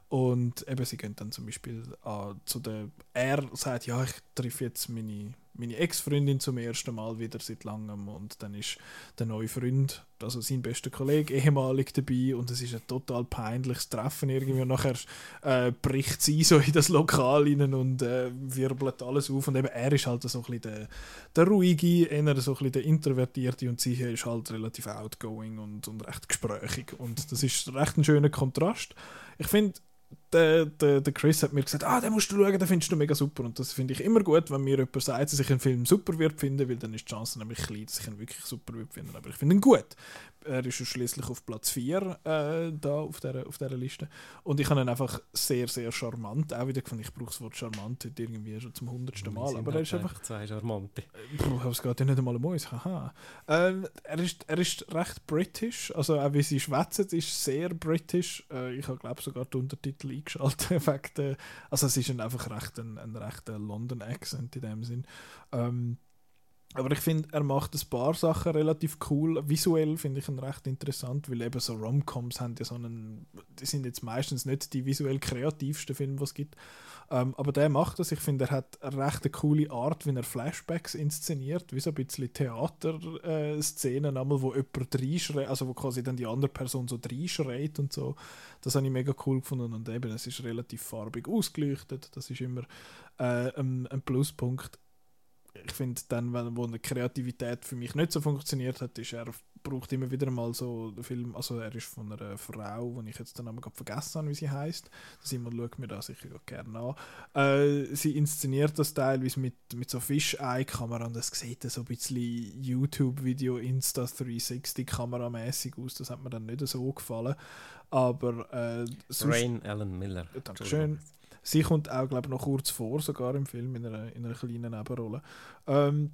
Und eben, sie gehen dann zum Beispiel an, zu der. Er sagt, ja, ich treffe jetzt meine, meine Ex-Freundin zum ersten Mal wieder seit langem. Und dann ist der neue Freund, also sein bester Kollege, ehemalig dabei. Und es ist ein total peinliches Treffen irgendwie. Und nachher äh, bricht sie so in das Lokal rein und äh, wirbelt alles auf. Und eben, er ist halt so ein bisschen der, der ruhige, eher so ein bisschen der introvertierte. Und sie ist halt relativ outgoing und, und recht gesprächig. Und das ist recht ein schöner Kontrast. Ich finde, der, der, der Chris hat mir gesagt, ah, den musst du schauen, den findest du mega super. Und das finde ich immer gut, wenn mir jemand sagt, dass ich einen Film super wird finden, weil dann ist die Chance nämlich klein, dass ich ihn wirklich super wird finden. Aber ich finde ihn gut. Er ist schließlich auf Platz 4 äh, da auf dieser, auf dieser Liste. Und ich habe ihn einfach sehr, sehr charmant auch wieder gefunden. Ich brauche das Wort charmant heute irgendwie schon zum hundertsten Mal. Aber er ist einfach zwei Charmante. Puh, aber es geht ja nicht einmal um uns. Haha. Ähm, er, ist, er ist recht british, also auch wie sie schwätzen, ist sehr british. Äh, ich habe glaube sogar die Untertitel eingeschaltet. *laughs* wegen also es ist ein, einfach recht ein, ein rechter London-Accent in dem Sinn. Ähm, aber ich finde, er macht ein paar Sachen relativ cool. Visuell finde ich ihn recht interessant, weil eben so Romcoms haben ja so einen, die sind jetzt meistens nicht die visuell kreativsten Filme, was es gibt. Ähm, aber der macht das. Ich finde, er hat eine recht coole Art, wie er Flashbacks inszeniert, wie so ein bisschen Theaterszenen, einmal, wo jemand reinschreit, also wo quasi dann die andere Person so reinschreit und so. Das habe ich mega cool gefunden und eben, es ist relativ farbig ausgeleuchtet. Das ist immer äh, ein, ein Pluspunkt ich finde dann, wenn, wo eine Kreativität für mich nicht so funktioniert hat, ist er braucht immer wieder mal so den Film, also er ist von einer Frau, die ich jetzt dann einmal gerade vergessen habe, wie sie heißt. Simon schaut mir da sicher gerne an. Äh, sie inszeniert das teilweise mit, mit so Fish-Eye-Kamera und das sieht so ein bisschen YouTube-Video, Insta 360-Kameramäßig aus. Das hat mir dann nicht so gefallen. Aber äh, Rain Allen Miller. Dankeschön. Sie kommt auch, glaube ich, noch kurz vor, sogar im Film, in einer, in einer kleinen Nebenrolle. Ähm,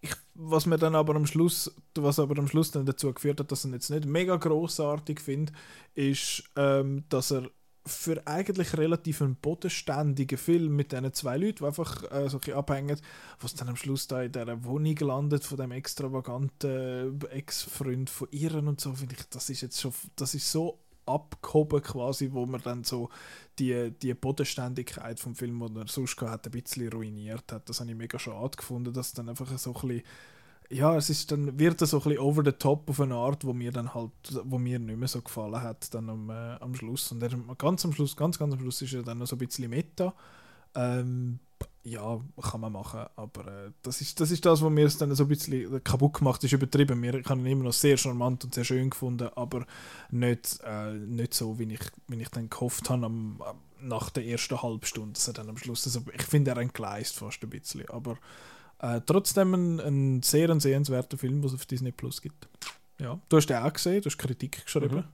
ich, was mir dann aber am Schluss, was aber am Schluss dann dazu geführt hat, dass ich ihn jetzt nicht mega großartig finde, ist, ähm, dass er für eigentlich relativ einen bodenständigen Film mit diesen zwei Leuten, die einfach äh, so ein abhängen, was dann am Schluss da in dieser Wohnung landet von dem extravaganten Ex-Freund von ihren und so, finde ich, das ist jetzt schon, das ist so abgehoben quasi, wo man dann so die, die Bodenständigkeit vom Film, den er sonst gehabt hat, ein bisschen ruiniert hat. Das habe ich mega schade gefunden, dass dann einfach so ein bisschen ja, es ist dann, wird er so ein bisschen over the top auf eine Art, wo mir dann halt, wo mir nicht mehr so gefallen hat, dann am, äh, am Schluss. Und er, ganz am Schluss, ganz, ganz am Schluss ist er dann noch so ein bisschen Meta. Ähm, ja, kann man machen, aber äh, das, ist, das ist das, was mir es dann so ein bisschen kaputt gemacht ist, übertrieben. Mir, ich habe ihn immer noch sehr charmant und sehr schön gefunden, aber nicht, äh, nicht so, wie ich, wie ich dann gehofft habe am- nach der ersten halben Stunde, dass er dann am Schluss, also ich finde, er entgleist fast ein bisschen, aber äh, trotzdem ein, ein sehr ein sehenswerter Film, was es auf Disney Plus gibt. Ja, du hast den auch gesehen, du hast Kritik geschrieben. Mhm.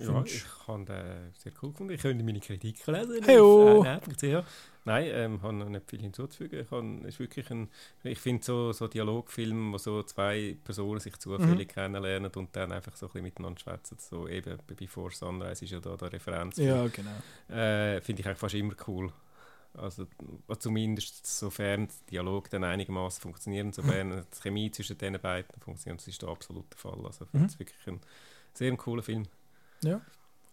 Ja, ich habe den sehr cool gefunden. Ich könnte meine Kritik lesen. Heyo. auf, äh. Nein, ähm, habe noch nicht viel hinzuzufügen. Ich, habe, es ist wirklich ein, ich finde so, so Dialogfilm, wo so zwei Personen sich zufällig Mhm. kennenlernen und dann einfach so ein bisschen miteinander schwätzen. So eben Before Sunrise ist ja da der Referenz. Ja, genau. Äh, finde ich eigentlich fast immer cool. Also zumindest sofern der Dialog dann einigermaßen funktioniert, sofern die Chemie zwischen den beiden funktioniert, das ist der Fall. Also ich finde es wirklich ein sehr cooler Film.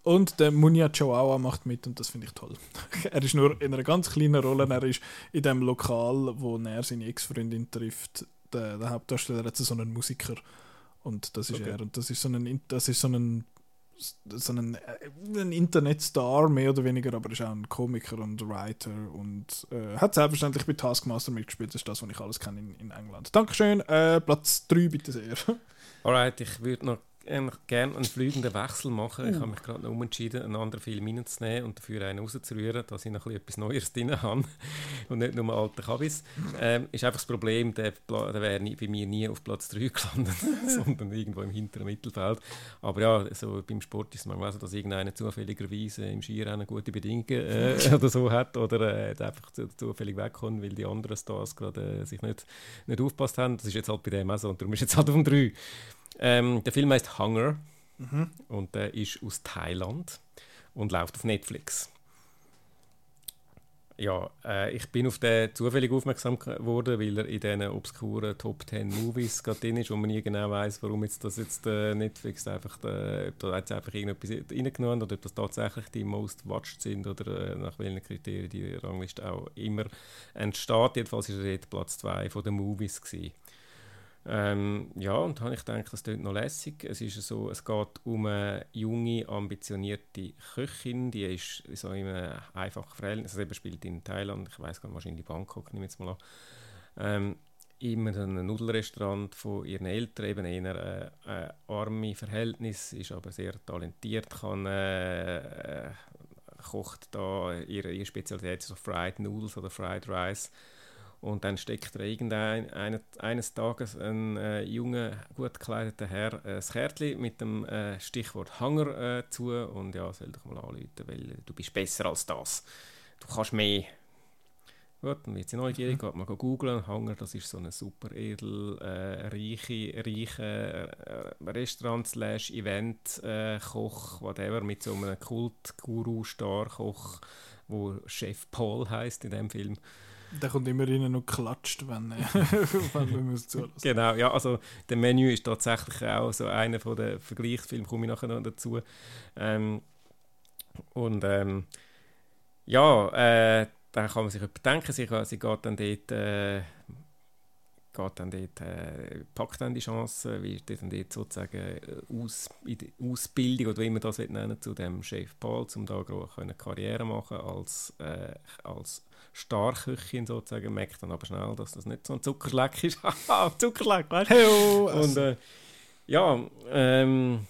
Und der Munya Chihuahua macht mit und das finde ich toll. *laughs* er ist nur in einer ganz kleinen Rolle. Er ist in dem Lokal, wo er seine Ex-Freundin trifft. Der, der Hauptdarsteller hat so einen Musiker. Und das ist Okay. er. Und das ist so ein, In- das ist so ein, so ein, äh, ein Internetstar, mehr oder weniger, aber ist auch ein Komiker und Writer und äh, hat selbstverständlich bei Taskmaster mitgespielt. Das ist das, was ich alles kenne in, in England. Dankeschön. Äh, Platz 3 bitte sehr. *laughs* Alright, ich würde noch eigentlich gerne einen fliegenden Wechsel machen. Ich Uh. habe mich gerade noch umentschieden, einen anderen Film reinzunehmen und dafür einen rauszurühren, dass ich noch ein bisschen etwas Neues *laughs* drin habe und nicht nur alte Kabis. Ähm, ist einfach das Problem, der, der wäre nie- bei mir nie auf Platz 3 *laughs* gelandet, *laughs* sondern irgendwo im hinteren Mittelfeld. Aber ja, so beim Sport ist es manchmal so, dass irgendeiner zufälligerweise im Skirennen gute Bedingungen äh, oder so hat oder äh, einfach zu, zufällig wegkommt, weil die anderen Stars gerade äh, sich nicht, nicht aufgepasst haben. Das ist jetzt halt bei dem auch so und darum ist jetzt halt auf dem 3. Ähm, der Film heißt Hunger und der ist aus Thailand und läuft auf Netflix. Ja, äh, ich bin auf den zufällig aufmerksam geworden, weil er in diesen obskuren Top 10 Movies gerade drin ist, wo man nie genau weiß, warum jetzt das jetzt äh, Netflix einfach, äh, ob da jetzt einfach irgendetwas reingenommen hat oder ob das tatsächlich die most watched sind oder äh, nach welchen Kriterien die Rangliste auch immer entsteht. Jedenfalls ist er dort Platz 2 von den Movies gewesen. Ähm, ja, und habe ich gedacht, das klingt noch lässig. Es ist so, es geht um eine junge, ambitionierte Köchin, die ist so in einem einfachen Verhältnis, also eben spielt in Thailand, ich weiß gar nicht, wahrscheinlich Bangkok, nehme ich jetzt mal an. Ähm, immer in einem Nudelrestaurant von ihren Eltern, eben eher äh, äh, arme Verhältnis, ist aber sehr talentiert, kann äh, äh, kocht da ihre, ihre Spezialität so Fried Noodles oder Fried Rice und dann steckt er irgendein, eine, eines Tages ein äh, junger, gut gekleideter Herr äh, das Kärtchen mit dem äh, Stichwort Hunger äh, zu und ja, soll dich mal anrufen, weil du bist besser als das. Du kannst mehr. Gut, dann wird sie neugierig, geht mal googeln. Hunger, das ist so ein super edel, äh, reiche, reiche äh, Restaurant slash Event äh, Koch, whatever, mit so einem Kult-Guru-Star-Koch, wo Chef Paul heißt in dem Film. Der kommt immer rein und klatscht, wenn, äh, *laughs* wir uns zulassen. Genau, ja, also der Menü ist tatsächlich auch so einer von den Vergleichsfilmen, komme ich nachher noch dazu. Ähm, und ähm, ja, äh, da kann man sich etwas denken, sie, sie geht dann dort, äh, geht dann dort, äh, packt dann die Chance, wie dann dort sozusagen äh, aus, die Ausbildung oder wie man das nennen, zu dem Chef Paul, um da eine Karriere machen als, äh, als Starköchin sozusagen, merkt dann aber schnell, dass das nicht so ein Zuckerschleck ist. Haha, *laughs* Zuckerschleck, weißt du? Heyo! Und äh, ja, ähm,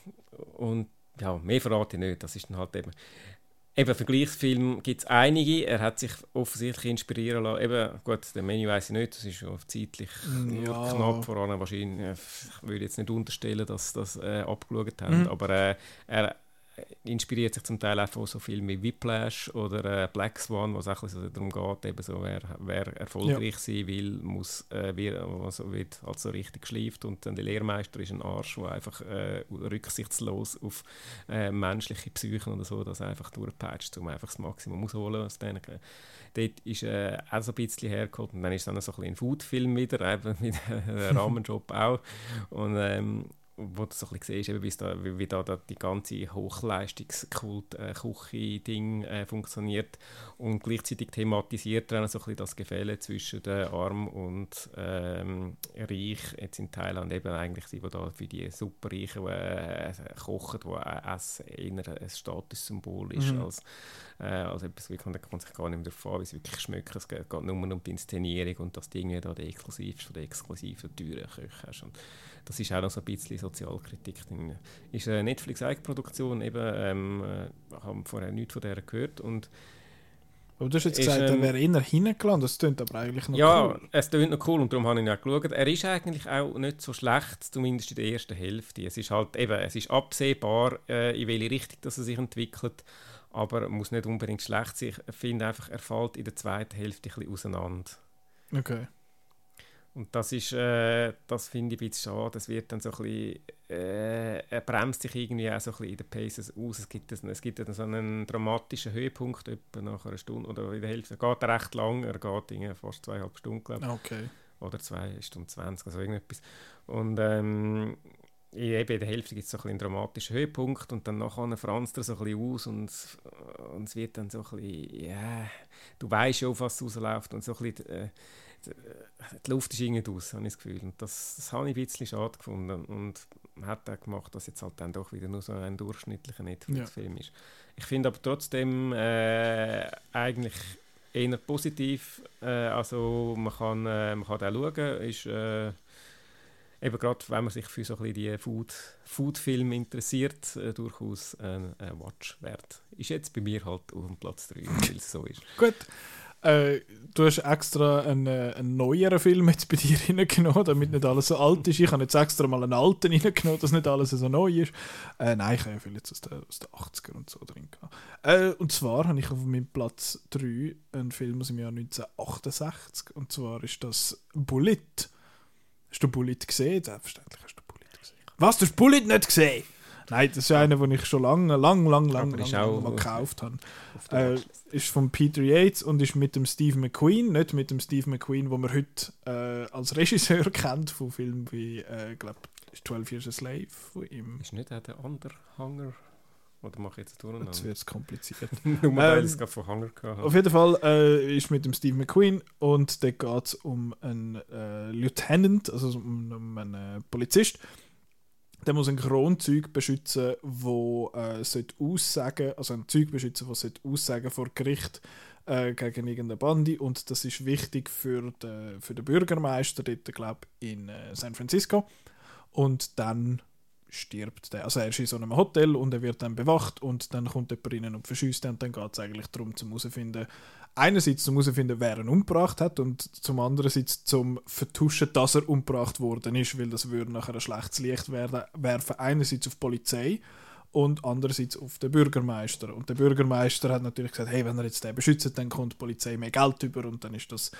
und ja, mehr verrate ich nicht. Das ist dann halt eben. Eben, Vergleichsfilm gibt es einige. Er hat sich offensichtlich inspirieren lassen. Eben, gut, den Menü weiß ich nicht. Das ist zeitlich Ja. knapp. Vor allem wahrscheinlich, ich würde jetzt nicht unterstellen, dass das äh, abgeschaut haben. Mhm. Aber äh, er inspiriert sich zum Teil auch von so Filmen wie Whiplash oder äh, Black Swan, wo es auch bisschen darum geht, eben so, wer, wer erfolgreich sein will, muss, äh, wie, also wird halt so richtig geschleift und dann der Lehrmeister ist ein Arsch, der einfach äh, rücksichtslos auf äh, menschliche Psychen oder so das einfach durchpeitscht, um einfach das Maximum aus denen. Äh, Dort ist äh, auch so ein bisschen hergeholt und dann ist es dann so ein ein Foodfilm wieder, eben mit einem Rahmenjob auch und ähm, wo du so ein bisschen siehst, eben, wie's da, wie, wie da, da die ganze Hochleistungskult-Küche-Ding äh, funktioniert und gleichzeitig thematisiert er auch so ein bisschen das Gefälle zwischen der Arm und ähm, Reich, jetzt in Thailand eben eigentlich die, die da für die Superreichen äh, kochen, wo äh, Essen eher ein Statussymbol ist, Mhm. als, äh, als etwas, wie kann, da kann man sich gar nicht mehr davon, wie es wirklich schmeckt. Es geht, nur um die Inszenierung und dass du irgendwie da die exklusivste von den exklusiven, teuren Köche hast. Und das ist auch noch so ein bisschen Sozialkritik drin. Ist eine Netflix-Eigenproduktion, eben, ähm, äh, haben vorher nichts von der gehört und Aber du hast jetzt Ist, gesagt, er ähm, wäre eher hingelandet. Das klingt aber eigentlich noch ja, cool. es klingt noch cool und darum habe ich ihn auch geschaut. Er ist eigentlich auch nicht so schlecht, zumindest in der ersten Hälfte. Es ist halt eben, es ist absehbar, äh, in welche Richtung dass er sich entwickelt, aber muss nicht unbedingt schlecht sein. Ich finde einfach, er fällt in der zweiten Hälfte ein bisschen auseinander. Okay. Und das ist, äh, das finde ich ein bisschen schade. Es wird dann so ein bisschen, äh, er bremst sich irgendwie auch so ein bisschen in den Paces aus. Es gibt, es gibt dann so einen dramatischen Höhepunkt, etwa nach einer Stunde oder in der Hälfte. Er geht recht lang, er geht fast zweieinhalb Stunden, glaube ich. Okay. Oder zwei Stunden 20, also irgendetwas. Und ähm, eben in der Hälfte gibt es so ein einen dramatischen Höhepunkt und dann nachher franzt er so ein bisschen aus und, und es wird dann so ein bisschen, ja, du weißt ja, auf was es rausläuft und so ein bisschen, äh, die, Luft ist irgendwie aus, habe ich das Gefühl. Und das, das habe ich ein bisschen schade gefunden. Und hat er gemacht, dass jetzt halt dann doch wieder nur so ein durchschnittlicher Netflix-Film ist. Ich finde aber trotzdem äh, eigentlich eher positiv. Äh, also man kann, äh, man kann auch schauen, ist äh, eben gerade, wenn man sich für so ein bisschen die Food, Food-Filme interessiert, äh, durchaus ein äh, Watch wert. Ist jetzt bei mir halt auf dem Platz 3, weil es so ist. Gut. Äh, du hast extra einen, äh, einen neueren Film jetzt bei dir *laughs* reingenommen, damit nicht alles so alt ist. Ich habe jetzt extra mal einen alten reingenommen, dass nicht alles so neu ist. Äh, nein, ich habe ja viel jetzt aus den, aus den 80er und so drin gehabt. Äh, und zwar habe ich auf meinem Platz 3 einen Film aus dem Jahr 1968. Und zwar ist das Bullet. Hast du Bullet gesehen? Selbstverständlich hast du Bullet gesehen. Was, du hast Bullet nicht gesehen? Nein, das ist einer, den ich schon lange, lang, lang, lang, Aber ist lang mal gekauft habe. Äh, ist von Peter Yates und ist mit dem Steve McQueen, nicht mit dem Steve McQueen, den man heute äh, als Regisseur *laughs* kennt von Filmen wie, äh, glaube 12 Years a Slave von ihm. Ist nicht auch der andere Hanger? Oder mache ich jetzt Jetzt durcheinander? wird es kompliziert. *laughs* Nur weil Ähm, ich es gerade von Hanger gehabt Auf jeden Fall äh, ist mit dem Steve McQueen und da geht es um einen äh, Lieutenant, also um, um einen äh, Polizist. Der muss ein Kronzeug beschützen, wo äh, aussagen, also ein Zeug beschützen, was aussagen vor Gericht äh, gegen irgendeine Bande und das ist wichtig für den, für den Bürgermeister dort, glaube in äh, San Francisco. Und dann stirbt der. Also er ist in so einem Hotel und er wird dann bewacht und dann kommt jemand rein und verschießt und dann geht es eigentlich darum, zum herausfinden, einerseits zum herausfinden, wer ihn umgebracht hat und zum andererseits zum vertuschen, dass er umgebracht worden ist, weil das würde nachher ein schlechtes Licht werden, werfen, einerseits auf die Polizei und andererseits auf den Bürgermeister. Und der Bürgermeister hat natürlich gesagt, hey, wenn er jetzt den beschützt, dann kommt die Polizei mehr Geld über und dann ist das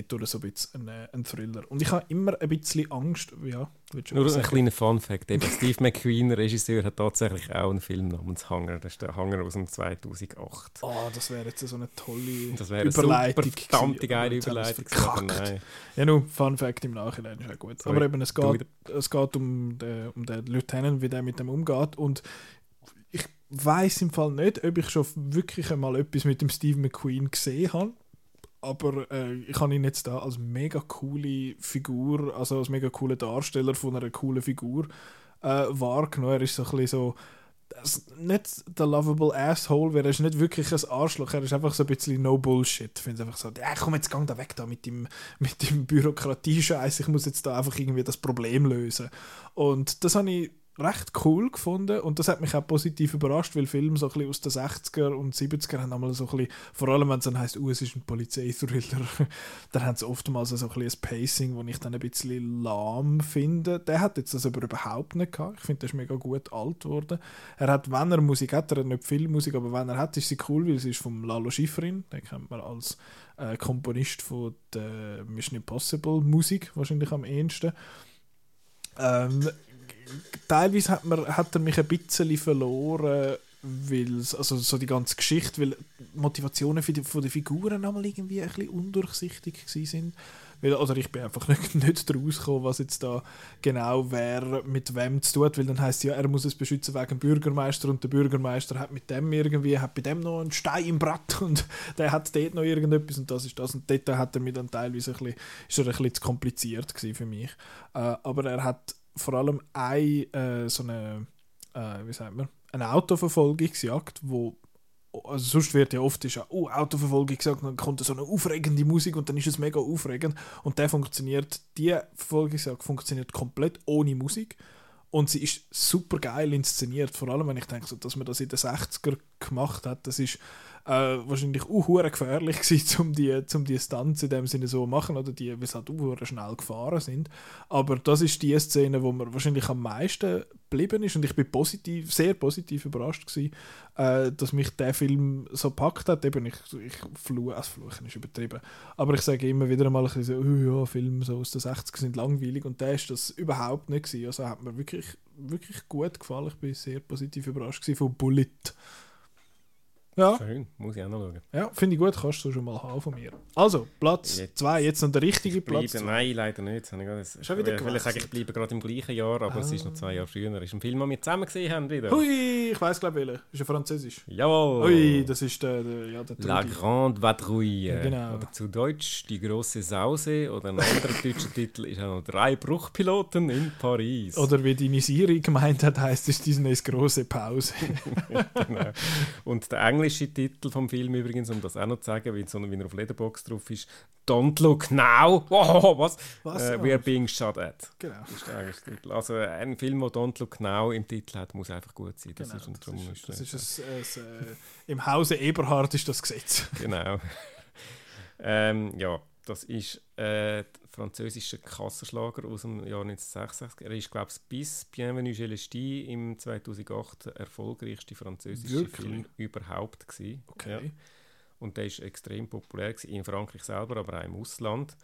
dort so ein bisschen ein, äh, ein Thriller. Und ich habe immer ein bisschen Angst, ja, Nur ein kleiner Fun-Fact: Steve McQueen, Regisseur, hat tatsächlich auch einen Film namens Hanger. Das ist der Hanger aus dem 2008. Oh, das wäre jetzt so eine tolle Das wäre Überleitung. super verdammte geile Überleitung. nein. Ja, nur Fun Fact im Nachhinein ist auch gut. Sorry. Aber eben, es geht, es geht um, den, um den Lieutenant, wie der mit dem umgeht. Und ich weiß im Fall nicht, ob ich schon wirklich einmal etwas mit dem Steve McQueen gesehen habe. Aber äh, ich habe ihn jetzt da als mega coole Figur, also als mega cooler Darsteller von einer coolen Figur äh, wahrgenommen. Er ist so ein bisschen so das, nicht der lovable Asshole, weil er ist nicht wirklich ein Arschloch, er ist einfach so ein bisschen no Bullshit. Ich finde einfach so, ja, komm jetzt gang da weg da mit dem, mit dem Bürokratie-Scheiß, ich muss jetzt da einfach irgendwie das Problem lösen. Und das habe ich recht cool gefunden und das hat mich auch positiv überrascht, weil Filme so ein bisschen aus den 60er und 70er haben einmal so ein bisschen, vor allem wenn es dann heisst, oh, es ist ein Polizeithriller, *laughs* dann haben sie oftmals so ein bisschen ein Pacing, das ich dann ein bisschen lahm finde. Der hat jetzt das aber überhaupt nicht gehabt. Ich finde, der ist mega gut alt geworden. Er hat, wenn er Musik hat, er hat nicht viel Musik, aber wenn er hat, ist sie cool, weil sie ist vom Lalo Schifrin, den kennt man als äh, Komponist von der Mission Impossible Musik wahrscheinlich am ehesten. Ähm, teilweise hat, man, hat er mich ein bisschen verloren, weil also so die ganze Geschichte, weil Motivationen für die, von den Figuren einmal irgendwie ein bisschen undurchsichtig sind. Weil, oder ich bin einfach *laughs* nicht, nicht draus gekommen, was jetzt da genau wer mit wem zu tun hat, weil dann heisst es ja, er muss es beschützen wegen Bürgermeister und der Bürgermeister hat mit dem irgendwie, hat bei dem noch einen Stein im Brett *laughs* und der hat dort noch irgendetwas und das ist das und dort hat er mir dann teilweise ein bisschen, ist er ein bisschen zu kompliziert für mich. Äh, aber er hat vor allem eine, äh, so eine, äh, wie sagt man, eine Autoverfolgungsjagd, wo also sonst wird ja oft ist ja, oh, Autoverfolgung gesagt, dann kommt so eine aufregende Musik und dann ist es mega aufregend. Und der funktioniert, die Verfolgungsjagd funktioniert komplett ohne Musik. Und sie ist super geil inszeniert, vor allem wenn ich denke, so, dass man das in den 60er gemacht hat, das ist äh, wahrscheinlich auch gefährlich *laughs* gewesen, um die, um die Stunts in dem Sinne so zu machen, oder die, weil sie halt auch schnell gefahren sind. Aber das ist die Szene, wo mir wahrscheinlich am meisten geblieben ist und ich bin positiv, sehr positiv überrascht gewesen, äh, dass mich der Film so packt hat. Eben, ich, ich fluche, also fluchen ist übertrieben, aber ich sage immer wieder mal ein bisschen so, oh ja, Filme so aus den 60 sind langweilig und der ist das überhaupt nicht gewesen. Also hat mir wirklich, wirklich gut gefallen. Ich bin sehr positiv überrascht gewesen von Bullet. Ja, Schön, muss ich auch noch schauen. ja finde ich gut, kannst du schon mal haben von mir. Also, Platz Jetzt- 2, jetzt noch der richtige Bleiben, Platz. zwei. nein, leider nicht. Jetzt habe ich gerade- Schon wieder ich sagen, ich gewechselt. bleibe gerade im gleichen Jahr, aber es ist noch zwei Jahre früher. Es ist ein Film, den wir zusammen gesehen haben wieder. Hui, ich weiß glaube ich, welcher. Ist ja französisch. Jawohl! Ui, das ist der, der, ja, der La Trudi. Grande Vadrouille. Genau. Oder zu Deutsch Die große Sause. Oder ein anderer deutscher *laughs* Titel ist auch noch Drei Bruchpiloten in Paris. Oder wie deine Siri gemeint hat, heißt es Disneys große Pause. *laughs* genau. Und der englische Titel vom Film übrigens, um das auch noch zu sagen, wie, so, wie er auf Letterboxd drauf ist, Don't Look Now. Wow, *laughs* was? Was? Äh, we are being shot at. genau. Ist der englische Titel. Also äh, ein Film, der Don't Look Now im Titel hat, muss einfach gut sein. Das genau. ist, Das darum ist, das ist, ist ein, ein, äh, Im Hause Eberhard ist das Gesetz. Genau. *laughs* ähm, ja, das ist äh, der französische Kassenschlager aus dem Jahr 1966. Er ist, glaube ich, bis Bienvenue chez les Ch'tis im 2008 der erfolgreichste französische Wirklich? Film überhaupt gewesen. Okay. Ja. Und der ist extrem populär gewesen, in Frankreich selber, aber auch im Ausland.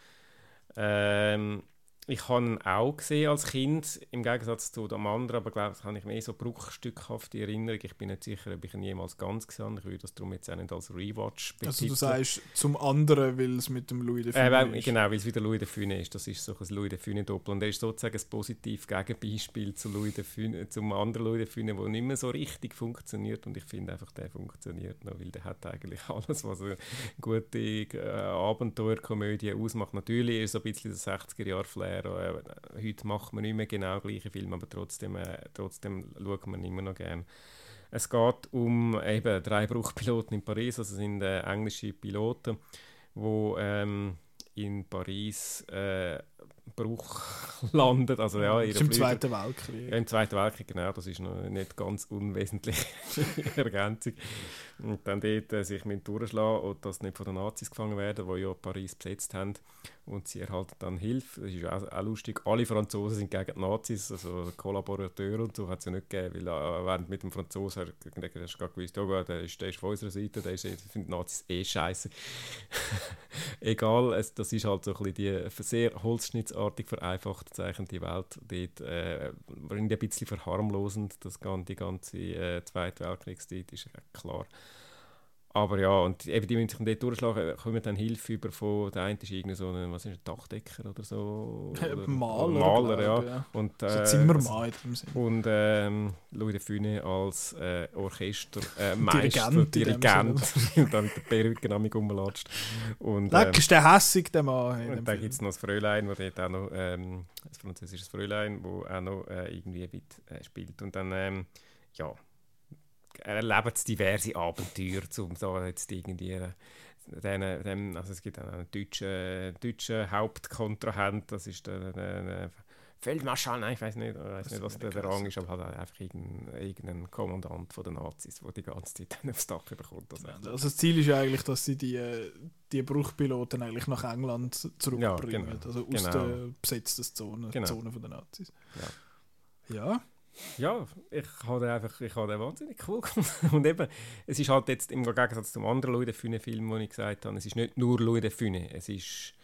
Ähm, ich habe ihn auch gesehen als Kind, im Gegensatz zu dem anderen, aber glaube ich, habe ich mehr so bruchstückhafte Erinnerung. Ich bin nicht sicher, ob ich ihn jemals ganz gesehen habe. Ich würde das darum jetzt auch nicht als Rewatch betiteln. Also du sagst zum anderen, weil es mit dem Louis de Fune äh, weil, ist. Genau, weil es wieder Louis de Fune ist. Das ist so ein Louis de Fune-Doppel. Und er ist sozusagen ein positives Gegenbeispiel zu Louis de Fune, zum anderen Louis de Fune, der nicht mehr so richtig funktioniert. Und ich finde einfach, der funktioniert noch, weil der hat eigentlich *laughs* alles, was eine gute äh, Abenteuerkomödie ausmacht. Natürlich ist er so ein bisschen der 60er-Jahr-Flair wäre. Äh, heute macht man nicht mehr genau gleiche Filme, aber trotzdem, äh, trotzdem schaut man immer noch gerne. Es geht um äh, eben drei Bruchpiloten in Paris, also sind äh, englische Piloten, die ähm, in Paris äh, Bruch *laughs* landet. Also ja, das ist im Zweiten Weltkrieg. ja, im Zweiten Weltkrieg, genau, das ist noch nicht ganz unwesentliche *laughs* Ergänzung. Und dann dort äh, sich mit durchschlagen und dass nicht von den Nazis gefangen werden, die ja Paris besetzt haben. Und sie erhalten dann Hilfe. Das ist auch, auch lustig. Alle Franzosen sind gegen die Nazis, also Kollaborateure und so hat es ja nicht gegeben, weil äh, während mit dem Franzosen hast du gerade gewusst, ja, gut, der ist, der ist von unserer Seite, der ist, findet die Nazis eh scheiße. *laughs* Egal, es, das ist halt so ein bisschen die sehr holzschnittsartig vereinfacht zeichnende Welt. Dort äh, ein bisschen verharmlosend, das, die ganze äh, Zweite Weltkriegszeit ist klar. Aber ja, und eben die müssen sich dort durchschlagen, kommen dann Hilfe über von, der eine ist irgendwie so ein, was ist ein Dachdecker oder so. *laughs* Oder, Maler, Maler, ja. ja. Und, So äh, Zimmermann in dem Sinn. und ähm, Louis de Funès als äh, Orchestermeister, äh, *laughs* Dirigent Dirigent, und *laughs* dann mit der Perücke am rumlatscht. Und, Leck, ähm, ist der hässig, der Mann. und dann gibt es noch das Fräulein, wo dort auch noch, ähm, ein französisches Fräulein, wo auch noch äh, irgendwie mit äh, spielt. Und dann, ähm, ja, erleben diverse Abenteuer, um da jetzt irgendwie äh, den, dem, also es gibt einen deutschen, deutschen Hauptkontrahent, das ist der, der, der Feldmarschall, nein, ich weiß nicht, ich weiß nicht, was der, der Rang ist, aber halt einfach irgendein, irgendein Kommandant von den Nazis, der die ganze Zeit dann aufs Dach bekommt. Also, Also das Ziel ist ja eigentlich, dass sie die, die Bruchpiloten eigentlich nach England zurückbringen. genau. Also aus Genau. der besetzten Zone, Genau. Zone von den Nazis. Ja. Ja, ich habe den einfach, ich habe den wahnsinnig cool gefunden. *laughs* Und eben, es ist halt jetzt im Gegensatz zum anderen Louis de Funès-Film, den ich gesagt habe, es ist nicht nur Louis de Funès, es ist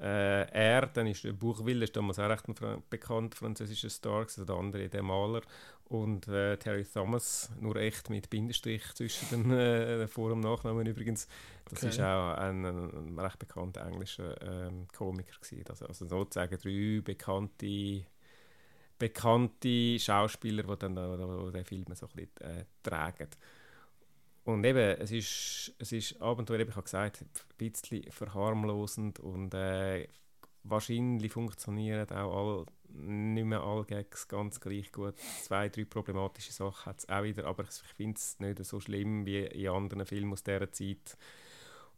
äh, er, dann ist der Buchwille, ist damals auch recht ein Fra bekannt französischer Star, gewesen, der andere, der Maler, und äh, Terry Thomas, nur echt mit Bindestrich zwischen den äh, Vor- und Nachnamen übrigens. Das Okay. ist auch ein, ein recht bekannter englischer ähm, Komiker gewesen. Also, also sozusagen drei bekannte bekannte Schauspieler, die dann da- da- den Film so ein bisschen äh, tragen. Und eben, es ist, es ist Abenteuer, ich habe gesagt, ein bisschen verharmlosend und äh, wahrscheinlich funktionieren auch all, nicht mehr alle Gags ganz gleich gut. Zwei, drei problematische Sachen hat es auch wieder, aber ich finde es nicht so schlimm wie in anderen Filmen aus dieser Zeit.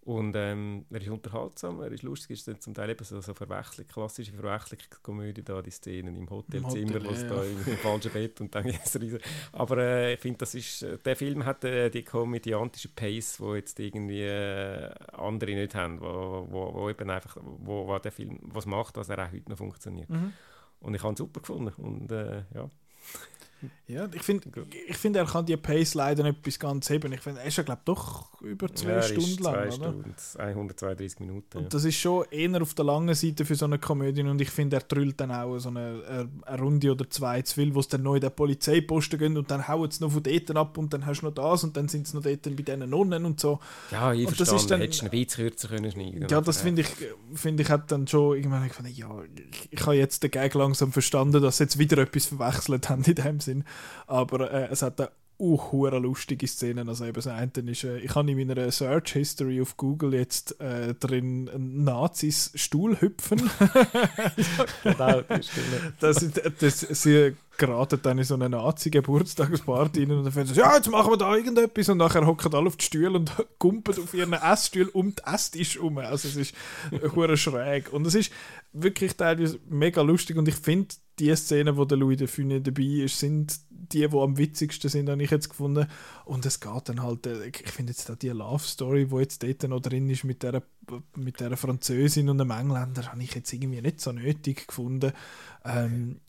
Und ähm, er ist unterhaltsam, er ist lustig, ist dann zum Teil eben so, so Verwechslung, klassische Verwechslungskomödie da, die Szenen im Hotelzimmer, Hotel, wo es ja, da im, im falschen Bett und dann *laughs* ist es riesen. Aber äh, ich finde, das ist, äh, der Film hat äh, die komödiantische Pace, wo jetzt irgendwie äh, andere nicht haben, wo, wo, wo eben einfach, wo, wo der Film was macht, dass er auch heute noch funktioniert. Mhm. Und ich habe ihn super gefunden und äh, ja. Ja, ich finde, ich find, er kann die Pace leider nicht bis ganz heben. Ich finde, er ist ja, glaube doch über zwei Ja, ist Stunden lang, zwei? Stunden, 132 Minuten. Und Ja. das ist schon eher auf der langen Seite für so eine Komödie und ich finde, er drüllt dann auch so eine, eine, eine Runde oder zwei zu viel, wo es dann neu in den Polizeiposten gehen und dann hauen sie noch von dort ab und dann hast du noch das und dann sind sie noch dort bei diesen Nonnen und so. Ja, ich Und das verstehe, ist dann- hättest du ein bisschen kürzer können schneiden Ja, das äh, finde ich, finde ich, hat dann schon irgendwann gefunden, ja, ich, ich habe jetzt den Gag langsam verstanden, dass sie jetzt wieder etwas verwechselt haben in dem Sinn. Aber äh, es hat da auch hure lustige Szenen. Also eben das eine ist, äh, ich habe in meiner Search History auf Google jetzt äh, drin Nazis Stuhl hüpfen. *laughs* Genau, das stimmt. das, sie geraten dann in so eine Nazi-Geburtstagsparty rein und dann finden sie, ja, jetzt machen wir da irgendetwas und nachher hocken alle auf die Stühle und *laughs* kumpen auf ihren Essstühlen um den Esstisch herum. Also es ist hure schräg. Und es ist wirklich teilweise mega lustig und ich finde, die Szenen, wo der Louis de Funès dabei ist, sind die, die am witzigsten sind, habe ich jetzt gefunden. Und es geht dann halt, äh, ich finde jetzt da die Love Story, wo jetzt dort noch drin ist mit der, mit der Französin und dem Engländer, habe ich jetzt irgendwie nicht so nötig gefunden. Ähm,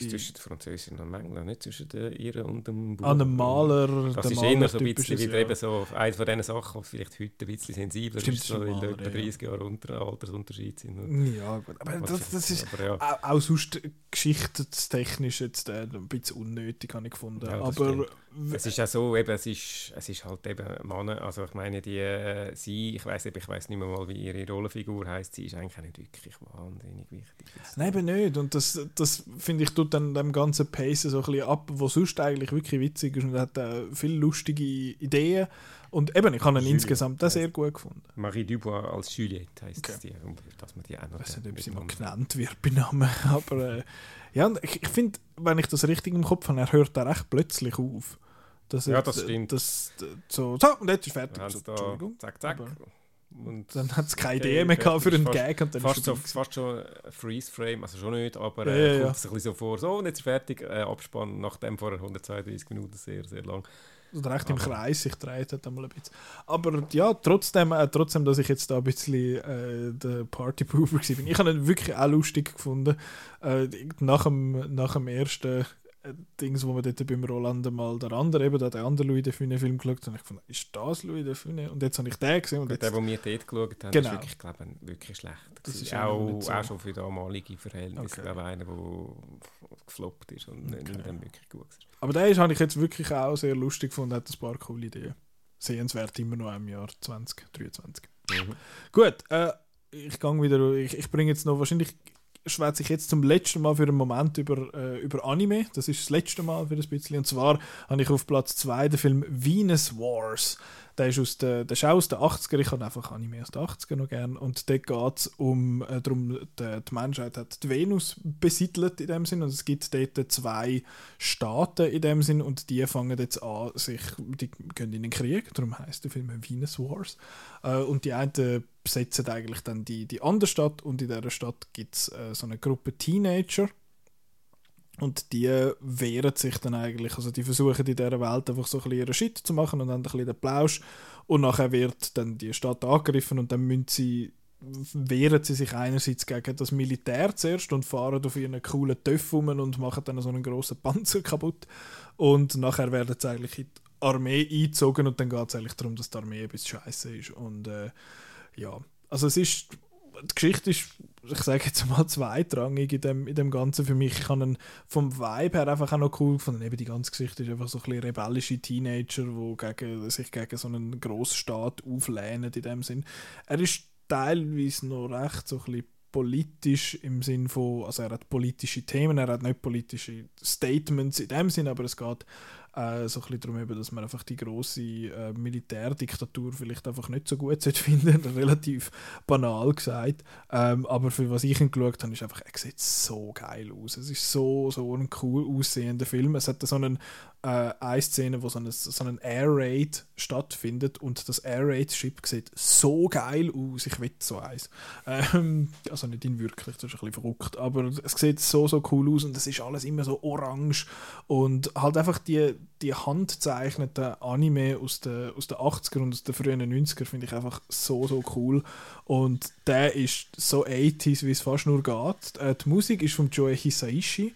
ist zwischen der Französin und Engländer, nicht zwischen der ihr und dem an einem Maler, Das ist eher so ein bisschen wieder ja. eben so eine von diesen Sachen, die vielleicht heute ein bisschen sensibler Stimmt, ist, so, weil Maler, dort ja. 30 Jahre unter Altersunterschied sind. Ja, gut. Aber das, das ist aber ja. auch, auch sonst geschichtstechnisch jetzt äh, ein bisschen unnötig, habe ich gefunden. Ja, Aber stimmt. Es ist ja so, eben, es ist, es ist halt eben Männer, also ich meine, die, äh, sie, ich weiß ich weiß nicht mehr mal, wie ihre Rollenfigur heißt, sie ist eigentlich auch nicht wirklich wahnsinnig wichtig. Nein, eben nicht. Und das, das finde ich, tut dann dem ganzen Pace so ein bisschen ab, wo sonst eigentlich wirklich witzig ist und hat äh, viele lustige Ideen. Und eben, ich habe ihn Juliette insgesamt heisst- sehr gut gefunden. Marie Dubois als Juliette heisst Okay. die, um- dass man die auch noch Ich weiß nicht, ob sie mal genannt wird bei Namen. *laughs* Aber äh, ja, ich, ich finde, wenn ich das richtig im Kopf habe, er hört da recht plötzlich auf. Dass Ja, das stimmt. Das, so, so, und jetzt ist fertig. So, Entschuldigung. zack, zack. Aber Und Dann hat es keine Idee mehr gehabt für einen fast- Gag und dann fast, so, fast schon ein Freeze-Frame, also schon nicht, aber Ja, äh, ja, ja. kommt es ein bisschen so vor, so und jetzt ist fertig, äh, Abspann, nachdem vorher 132 Minuten sehr, sehr lang. oder recht im Kreis sich dreht hat einmal ein bisschen. Aber ja, trotzdem, äh, trotzdem dass ich jetzt da ein bisschen äh, der Partypooper war. Ich habe ihn wirklich auch lustig gefunden. Äh, nach, dem, nach dem ersten Dings, wo wir dort beim Roland mal der andere, eben der andere Louis de Funès Film geschaut habe ich gefunden, ist das Louis de Funès? Und jetzt habe ich den gesehen und jetzt, der, den wir dort geschaut haben, Genau. ist wirklich, glaube ich, wirklich schlecht. Das ist auch so. auch schon für damalige Verhältnisse, Okay. glaube ich, einer, der gefloppt ist und Okay. nicht dann wirklich gut ist. aber den ist- habe ich jetzt wirklich auch sehr lustig gefunden, hat ein paar coole Ideen. Sehenswert immer noch im Jahr 2023. Mhm. Gut, äh, ich gang wieder, ich, ich bringe jetzt noch, wahrscheinlich schwätze ich jetzt zum letzten Mal für einen Moment über, äh, über Anime. Das ist das letzte Mal für ein bisschen. Und zwar habe ich auf Platz 2 den Film Venus Wars. Der ist aus der, der ist aus den 80er, ich habe einfach Anime aus den 80er noch gern. Und dort geht es um, äh, darum, die, die Menschheit hat die Venus besiedelt in dem Sinn. Und es gibt dort zwei Staaten in dem Sinn und die fangen jetzt an, sich, die gehen in den Krieg, darum heißt der Film Venus Wars. Äh, und die einen besetzen eigentlich dann die, die andere Stadt und in dieser Stadt gibt es äh, so eine Gruppe Teenager und die wehren sich dann eigentlich, also die versuchen in dieser Welt einfach so ein bisschen ihren Shit zu machen und dann ein bisschen den Plausch. Und nachher wird dann die Stadt angegriffen und dann müssen sie wehren sie sich einerseits gegen das Militär zuerst und fahren auf ihren coolen Töff rum und machen dann so einen grossen Panzer kaputt. Und nachher werden sie eigentlich in die Armee eingezogen und dann geht es eigentlich darum, dass die Armee ein bisschen scheiße ist. Und äh, ja, also es ist die Geschichte ist, ich sage jetzt mal zweitrangig in dem, in dem Ganzen für mich. Ich habe vom Vibe her einfach auch noch cool gefunden. Eben die ganze Geschichte ist einfach so ein bisschen rebellische Teenager, die gegen, sich gegen so einen Grossstaat auflehnen in dem Sinn. Er ist teilweise noch recht so ein bisschen politisch im Sinn von, also er hat politische Themen, er hat nicht politische Statements in dem Sinn, aber es geht äh, so ein bisschen darum, dass man einfach die große äh, Militärdiktatur vielleicht einfach nicht so gut *laughs* finden, relativ banal gesagt. Ähm, aber für was ich ihn geschaut habe, ist einfach, er sieht so geil aus. Es ist so, so ein cool aussehender Film. Es hat so einen, äh, eine Szene, wo so ein, so ein Air Raid stattfindet und das Air Raid Ship sieht so geil aus. Ich will so eins. Ähm, also nicht in wirklich, das ist ein bisschen verrückt, aber es sieht so, so cool aus und es ist alles immer so orange und halt einfach die, die handzeichneten Anime aus den, aus den 80er und aus den frühen 90er finde ich einfach so, so cool und der ist so 80s, wie es fast nur geht. Äh, die Musik ist von Joe Hisaishi.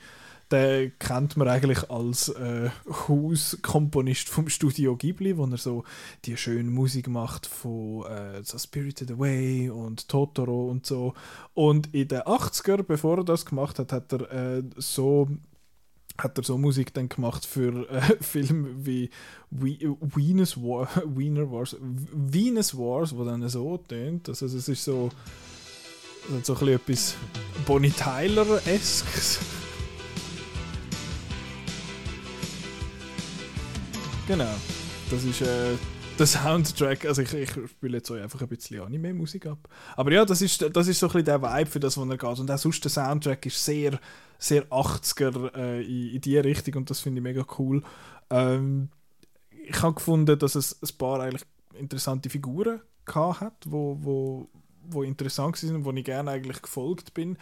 den kennt man eigentlich als äh, Hauskomponist vom Studio Ghibli, wo er so die schöne Musik macht von äh, so Spirited Away und Totoro und so. Und in den 80er, bevor er das gemacht hat, hat er äh, so hat er so Musik dann gemacht für äh, *laughs* Filme wie Venus, War *laughs* Wiener Wars, Venus Wars, wo dann so tönt. Also es ist so, so ein bisschen etwas Bonnie Tyler-eskes. Genau. Das ist äh, der Soundtrack. Also ich, ich spiele jetzt euch einfach ein bisschen Anime-Musik ab. Aber ja, das ist, das ist so ein bisschen der Vibe, für das, wo er geht. Und auch sonst der Soundtrack ist sehr, sehr 80er äh, in, in die Richtung und das finde ich mega cool. Ähm, ich habe gefunden, dass es ein paar eigentlich interessante Figuren gehabt hat, wo, wo, wo interessant sind und wo ich gerne eigentlich gefolgt bin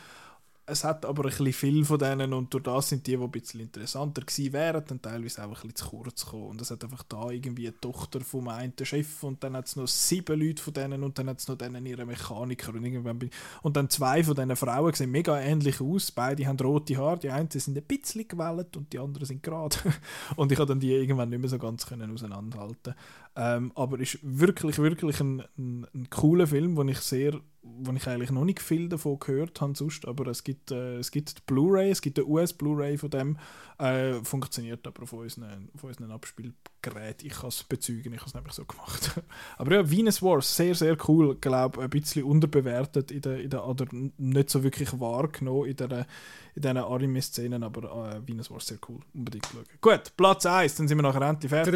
es hat aber ein bisschen viel von denen und durch das sind die, die ein bisschen interessanter gewesen wären, dann teilweise auch ein bisschen zu kurz gekommen. Und es hat einfach da irgendwie eine Tochter vom einen Chef und dann hat es noch sieben Leute von denen und dann hat es noch denen ihre Mechaniker und irgendwann bin und dann zwei von diesen Frauen sehen mega ähnlich aus, beide haben rote Haare, die einen sind ein bisschen gewellt und die anderen sind gerade. *laughs* und ich habe dann die irgendwann nicht mehr so ganz können auseinanderhalten. Ähm, aber ist wirklich, wirklich ein, ein, ein cooler Film, wo ich sehr wo ich eigentlich noch nicht viel davon gehört habe sonst, aber es gibt, äh, es gibt die Blu-ray, es gibt eine US-Blu-ray von dem, äh, funktioniert aber auf unseren, auf unseren Abspielgerät. Ich kann es bezeugen, ich habe es nämlich so gemacht. *laughs* aber ja, Venus Wars, sehr, sehr cool, glaube ein bisschen unterbewertet in der, in der, oder nicht so wirklich wahrgenommen in, der, in diesen Anime-Szenen, aber äh, Venus Wars sehr cool, unbedingt schauen. Gut, Platz 1, dann sind wir nachher endlich fertig.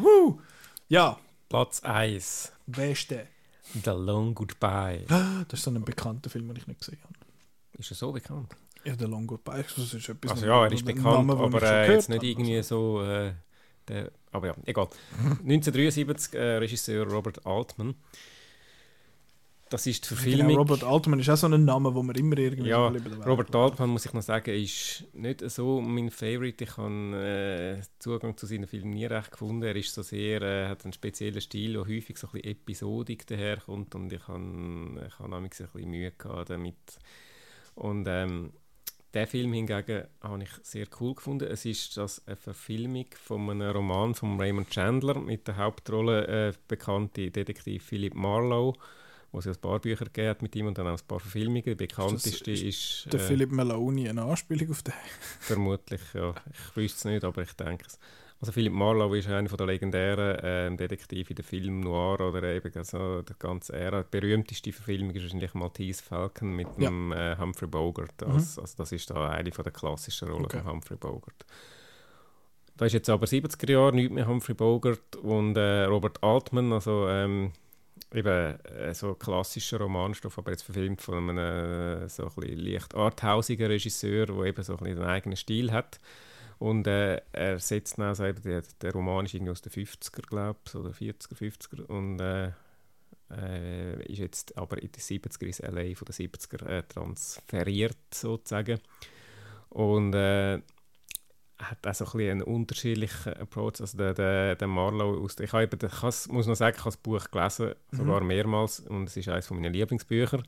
Woo! Ja. Platz 1. Wer ist der? The Long Goodbye. *gasps* Das ist so ein bekannter Film, den ich nicht gesehen habe. Ist er so bekannt? Ja, The Long Goodbye. Das ist etwas also ja, er ist bekannt, Name, aber äh, jetzt nicht irgendwie also. so... Äh, der, aber ja, egal. *laughs* 1973, äh, Regisseur Robert Altman. Das ist die Verfilmung. Genau, Robert Altman ist auch so ein Name, wo man immer irgendwie ja, Robert Altman, muss ich noch sagen, ist nicht so mein Favorite. Ich habe äh, Zugang zu seinen Filmen nie recht gefunden. Er ist so sehr, äh, hat einen speziellen Stil, der häufig so ein bisschen episodik daherkommt und ich habe ich hab ein bisschen Mühe gehabt damit. Und ähm, der Film hingegen habe ich sehr cool gefunden. Es ist das eine Verfilmung von einem Roman von Raymond Chandler mit der Hauptrolle äh, bekannte Detektiv Philip Marlowe wo es ja ein paar Bücher gegeben hat mit ihm und dann auch ein paar Verfilmungen. Die bekannteste ist, ist, der äh, Philip Maloney eine Anspielung auf den? *laughs* vermutlich, ja. Ich wüsste es nicht, aber ich denke es. Also Philip Marlowe ist einer der legendären äh, Detektive in der Film Noir oder eben also der ganzen Ära. Die berühmteste Verfilmung ist wahrscheinlich Maltese Falcon mit ja. dem äh, Humphrey Bogart. Mhm. Also, also, das ist da eine von der klassischen Rollen okay. von Humphrey Bogart. Da ist jetzt aber 70er Jahre, nicht mehr Humphrey Bogart und äh, Robert Altman, also ähm, eben äh, so klassischer Romanstoff, aber jetzt verfilmt von einem äh, so ein leicht arthausigen Regisseur, der eben so ein bisschen eigenen Stil hat. Und äh, er setzt dann also eben, der, der Roman ist irgendwie aus den 50er, glaube ich, oder 40er, 50er und äh, äh, ist jetzt aber in den 70er ins LA von den 70er äh, transferiert sozusagen. Und hat auch so ein einen unterschiedlichen Approach. Also der, der, der Marlowe aus ich habe eben, ich muss noch sagen, ich habe das Buch gelesen, sogar mhm. mehrmals und es ist eines meiner Lieblingsbücher.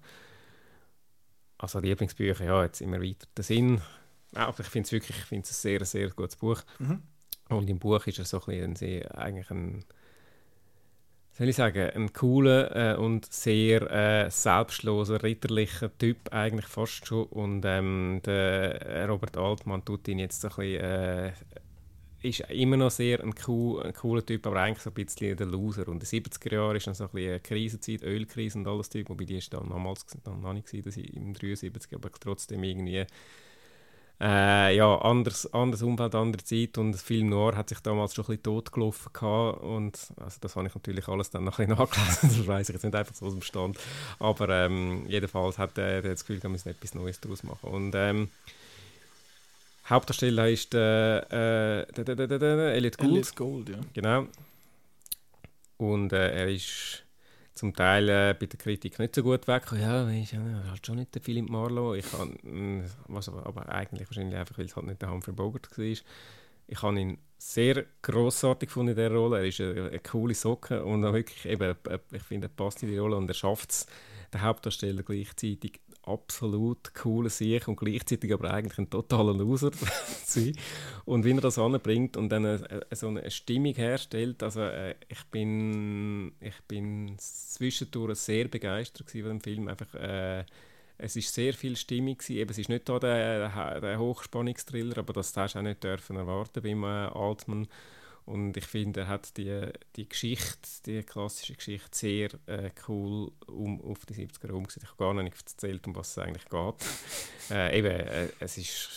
Also Lieblingsbücher, ja, jetzt immer weiter der Sinn. Aber ich finde es wirklich, ich finde es ein sehr, sehr gutes Buch. Mhm. Und im Buch ist er so ein bisschen sehr, eigentlich ein soll ich sagen, ein cooler äh, und sehr äh, selbstloser, ritterlicher Typ eigentlich fast schon. Und ähm, der Robert Altmann tut ihn jetzt ein bisschen, äh, ist immer noch sehr ein, cool, ein, cooler Typ, aber eigentlich so ein bisschen der Loser. Und in den 70er Jahren ist dann so ein bisschen eine Krisenzeit, Ölkrise und alles Zeug, wobei die ist dann damals noch nicht gewesen, ich im 73, aber trotzdem irgendwie äh, ja, anderes, anderes Umfeld, andere Zeit und Film Noir hat sich damals schon ein bisschen totgelaufen gehabt und also das habe ich natürlich alles dann noch ein bisschen *laughs* nachgelesen, das weiß ich jetzt nicht einfach so aus dem Stand, aber ähm, jedenfalls hat er das Gefühl, wir müssen etwas Neues daraus machen und ähm, Hauptdarsteller ist äh, der Elliot Gould. Elliot Gould, ja. Genau. Und äh, er ist zum Teil äh, bei der Kritik nicht so gut weg. Ja, ist ja halt schon nicht der Philipp Marlowe. Ich kann, mm, was aber, aber eigentlich wahrscheinlich einfach, weil es halt nicht der Humphrey Bogart war. Ich habe ihn sehr grossartig gefunden in dieser Rolle. Er ist eine, eine coole Socke und auch wirklich eben, ich finde, er passt in die Rolle und er schafft es, den Hauptdarsteller gleichzeitig absolut cooler Sieg und gleichzeitig aber eigentlich ein totaler Loser *laughs* sein. Und wie er das anbringt und dann eine, eine, so eine Stimmung herstellt, also äh, ich bin ich bin zwischendurch sehr begeistert von dem Film, einfach äh, es ist sehr viel Stimmung gewesen. Eben, es ist nicht da der, der Hochspannungstriller, aber das hast du auch nicht dürfen erwarten beim äh, Altman. Und ich finde, er hat die, die Geschichte, die klassische Geschichte, sehr äh, cool um, auf die 70er umgesetzt. Ich habe gar nicht erzählt, um was es eigentlich geht. äh, eben, äh, es ist,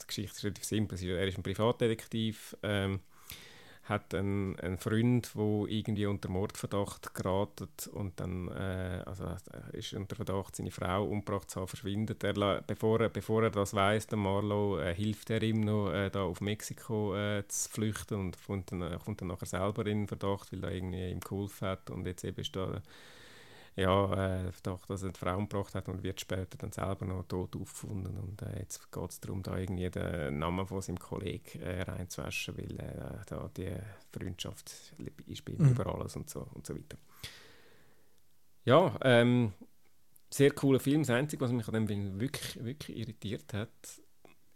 die Geschichte ist relativ simpel. Er ist ein Privatdetektiv, ähm, hat einen, einen Freund, der irgendwie unter Mordverdacht geraten und dann äh, also ist unter Verdacht, seine Frau umgebracht zu haben, verschwindet. Er, bevor, er, bevor er das weiß, der Marlow, äh, hilft er ihm noch, äh, da auf Mexiko äh, zu flüchten und kommt dann, kommt dann nachher selber in Verdacht, weil er irgendwie ihm geholfen hat und jetzt eben ist da ja, äh, Verdacht, dass er die Frau umgebracht hat und wird später dann selber noch tot aufgefunden. Und äh, jetzt geht es darum, da irgendwie den Namen von seinem Kollegen äh, reinzuwaschen, weil äh, da die Freundschaft ist bei ihm Mhm. über alles und so, und so weiter. Ja, ähm, sehr cooler Film. Das Einzige, was mich an dem Film wirklich, wirklich irritiert hat,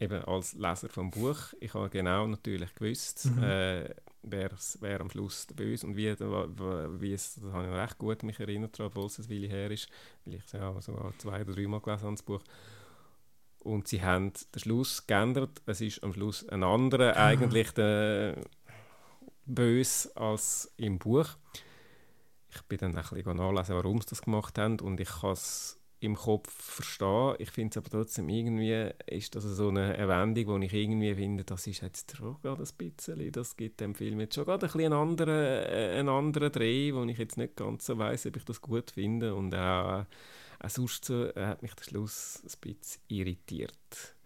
eben als Leser vom Buch, ich habe genau natürlich gewusst, Mhm. äh, wer, am Schluss der Böse und wie, wie es, das habe ich recht gut mich erinnert, obwohl es ein Weile her ist, weil ich es ja sogar zwei oder dreimal gelesen habe, das Buch. Und sie haben den Schluss geändert. Es ist am Schluss ein anderer eigentlich der Böse als im Buch. Ich bin dann ein bisschen nachlesen, warum sie das gemacht haben und ich kann es im Kopf verstehen. Ich finde es aber trotzdem irgendwie, ist das so eine Wendung, wo ich irgendwie finde, das ist jetzt schon gerade ein bisschen, das gibt dem Film jetzt schon gerade ein bisschen einen anderen, äh, einen anderen Dreh, wo ich jetzt nicht ganz so weiss, ob ich das gut finde und auch, auch sonst so, äh, hat mich der Schluss ein bisschen irritiert.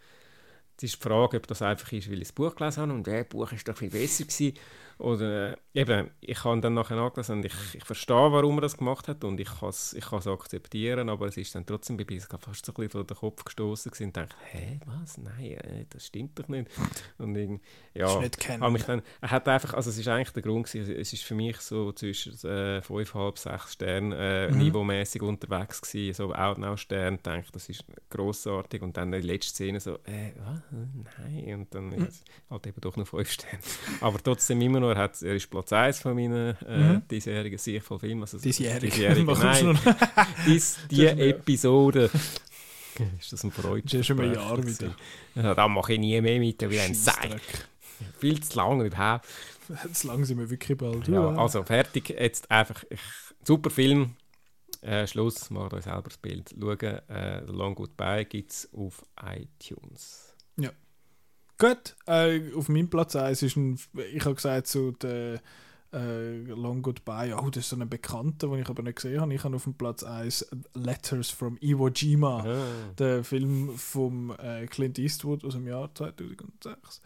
Es ist die Frage, ob das einfach ist, weil ich das Buch gelesen habe und das Buch ist doch viel besser gewesen. Oder äh, eben, ich habe dann nachher nachgelesen und ich, ich verstehe, warum er das gemacht hat und ich kann es ich kann's akzeptieren, aber es ist dann trotzdem bei mir fast so ein bisschen vor den Kopf gestoßen und dachte, hä, was? Nein, äh, das stimmt doch nicht. Und ich, ja, Ist nicht kennen. mich dann, er hat einfach, also es ist eigentlich der Grund gewesen, es ist für mich so zwischen äh, 5,5, 6 Sternen äh, Mhm. niveaumäßig unterwegs gewesen, so Outnow-Stern, denke das ist grossartig und dann die letzte Szene so, äh, was? Nein, und dann Mhm. halt eben doch noch 5 Sterne. Aber trotzdem immer noch, er, hat, er ist Platz 1 von meinen äh, Mhm. diesjährigen sichervoll Filmen. Also, Diesjährige. diesjährige *laughs* nein, *laughs* dies, die Episode. *laughs* ist das ein Freud? Das ist schon ein Jahr wieder. Ja, da mache ich nie mehr mit, wie ein Sei. Scheissdreck. Viel zu lange überhaupt. Jetzt lang sind wir wirklich bald. Ja, Ja, also fertig. Jetzt einfach ich, super Film. Äh, Schluss, macht euch selber das Bild. Schauen, äh, The Long Goodbye gibt es auf iTunes. Gut, äh, auf meinem Platz 1 ist ein, ich habe gesagt, so der äh, Long Goodbye, oh, das ist so ein Bekannter, den ich aber nicht gesehen habe. Ich habe auf dem Platz 1 Letters from Iwo Jima, Ah, der Film von äh, Clint Eastwood aus dem Jahr 2006.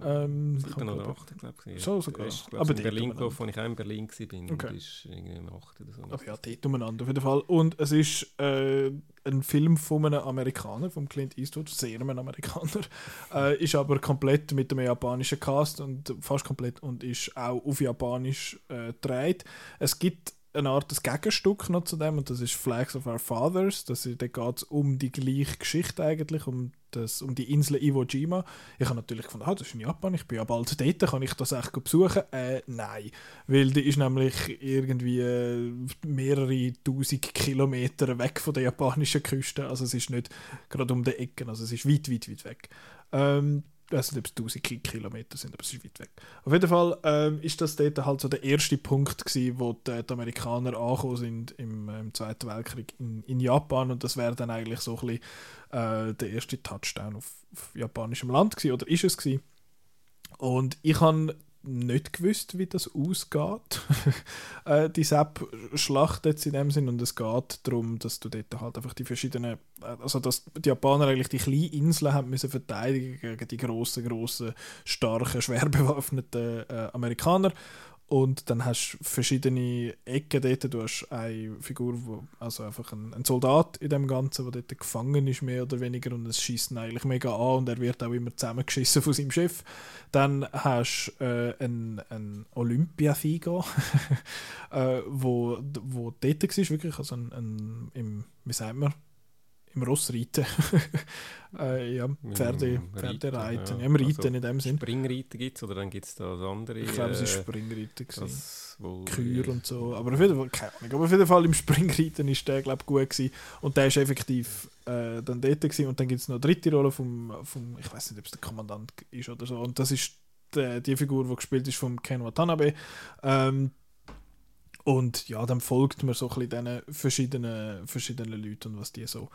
ja. Ähm, ich habe oder glaub- acht, glaube ich. Schon sogar. Ist, Aber glaub, in dort Berlin gelaufen, als ich auch in Berlin war. Okay. Und ist irgendwie im 8 oder so. Aber ja, dort umeinander auf jeden Fall. Und es ist äh, ein Film von einem Amerikaner, von Clint Eastwood, sehr einem Amerikaner, *laughs* äh, ist aber komplett mit einem japanischen Cast und fast komplett und ist auch auf Japanisch äh, gedreht. Es gibt eine Art des Gegenstück noch zu dem und das ist Flags of Our Fathers. Das da geht es um die gleiche Geschichte eigentlich, um, das, um die Insel Iwo Jima. Ich habe natürlich gefunden, ah, das ist in Japan, ich bin ja bald dort, kann ich das echt besuchen? Äh, nein, weil die ist nämlich irgendwie äh, mehrere tausend Kilometer weg von der japanischen Küste, also es ist nicht gerade um die Ecken, also es ist weit, weit, weit weg. Ähm, weiß nicht, ob es 1000 Ki- Kilometer sind, aber es ist weit weg. Auf jeden Fall ähm, ist das dort halt so der erste Punkt gewesen, wo die, die Amerikaner angekommen sind im, äh, im Zweiten Weltkrieg in, in Japan und das wäre dann eigentlich so ein bisschen äh, der erste Touchdown auf, auf japanischem Land gewesen, oder ist es gewesen. Und ich habe nicht gewusst, wie das ausgeht, *laughs* äh, die Sepp-Schlacht jetzt in dem Sinn. Und es geht darum, dass du dort halt einfach die verschiedenen, äh, also dass die Japaner eigentlich die kleinen Inseln haben müssen verteidigen gegen die grossen, grossen, starken, schwer bewaffneten äh, Amerikaner. Und dann hast du verschiedene Ecken dort. Du hast eine Figur, wo, also einfach ein, ein Soldat in dem Ganzen, der dort gefangen ist, mehr oder weniger. Und es schießt ihn eigentlich mega an und er wird auch immer zusammengeschissen von seinem Schiff. Dann hast du äh, einen, einen Olympiasieger, *laughs* äh, wo, wo dort war, wirklich, also ein, ein, im, wie sagt man, im Rossreiten. *laughs* äh, ja, Pferde, Pferdereiten. Reiten, Ja, im Reiten Also in dem Sinn. Springreiten gibt es oder dann gibt es da das andere. Ich glaube, es war äh, Springreiten. das, Kür und so. Aber auf jeden Fall, keine Ahnung. Aber auf jeden Fall im Springreiten ist der, glaube ich, gut gewesen. Und der ist effektiv äh, dann dort gewesen. Und dann gibt es noch eine dritte Rolle vom, vom ich weiß nicht, ob es der Kommandant ist oder so. Und das ist die, die Figur, die gespielt ist von Ken Watanabe. Ähm, und ja, dann folgt man so ein bisschen diesen verschiedenen, verschiedenen Leuten und was die so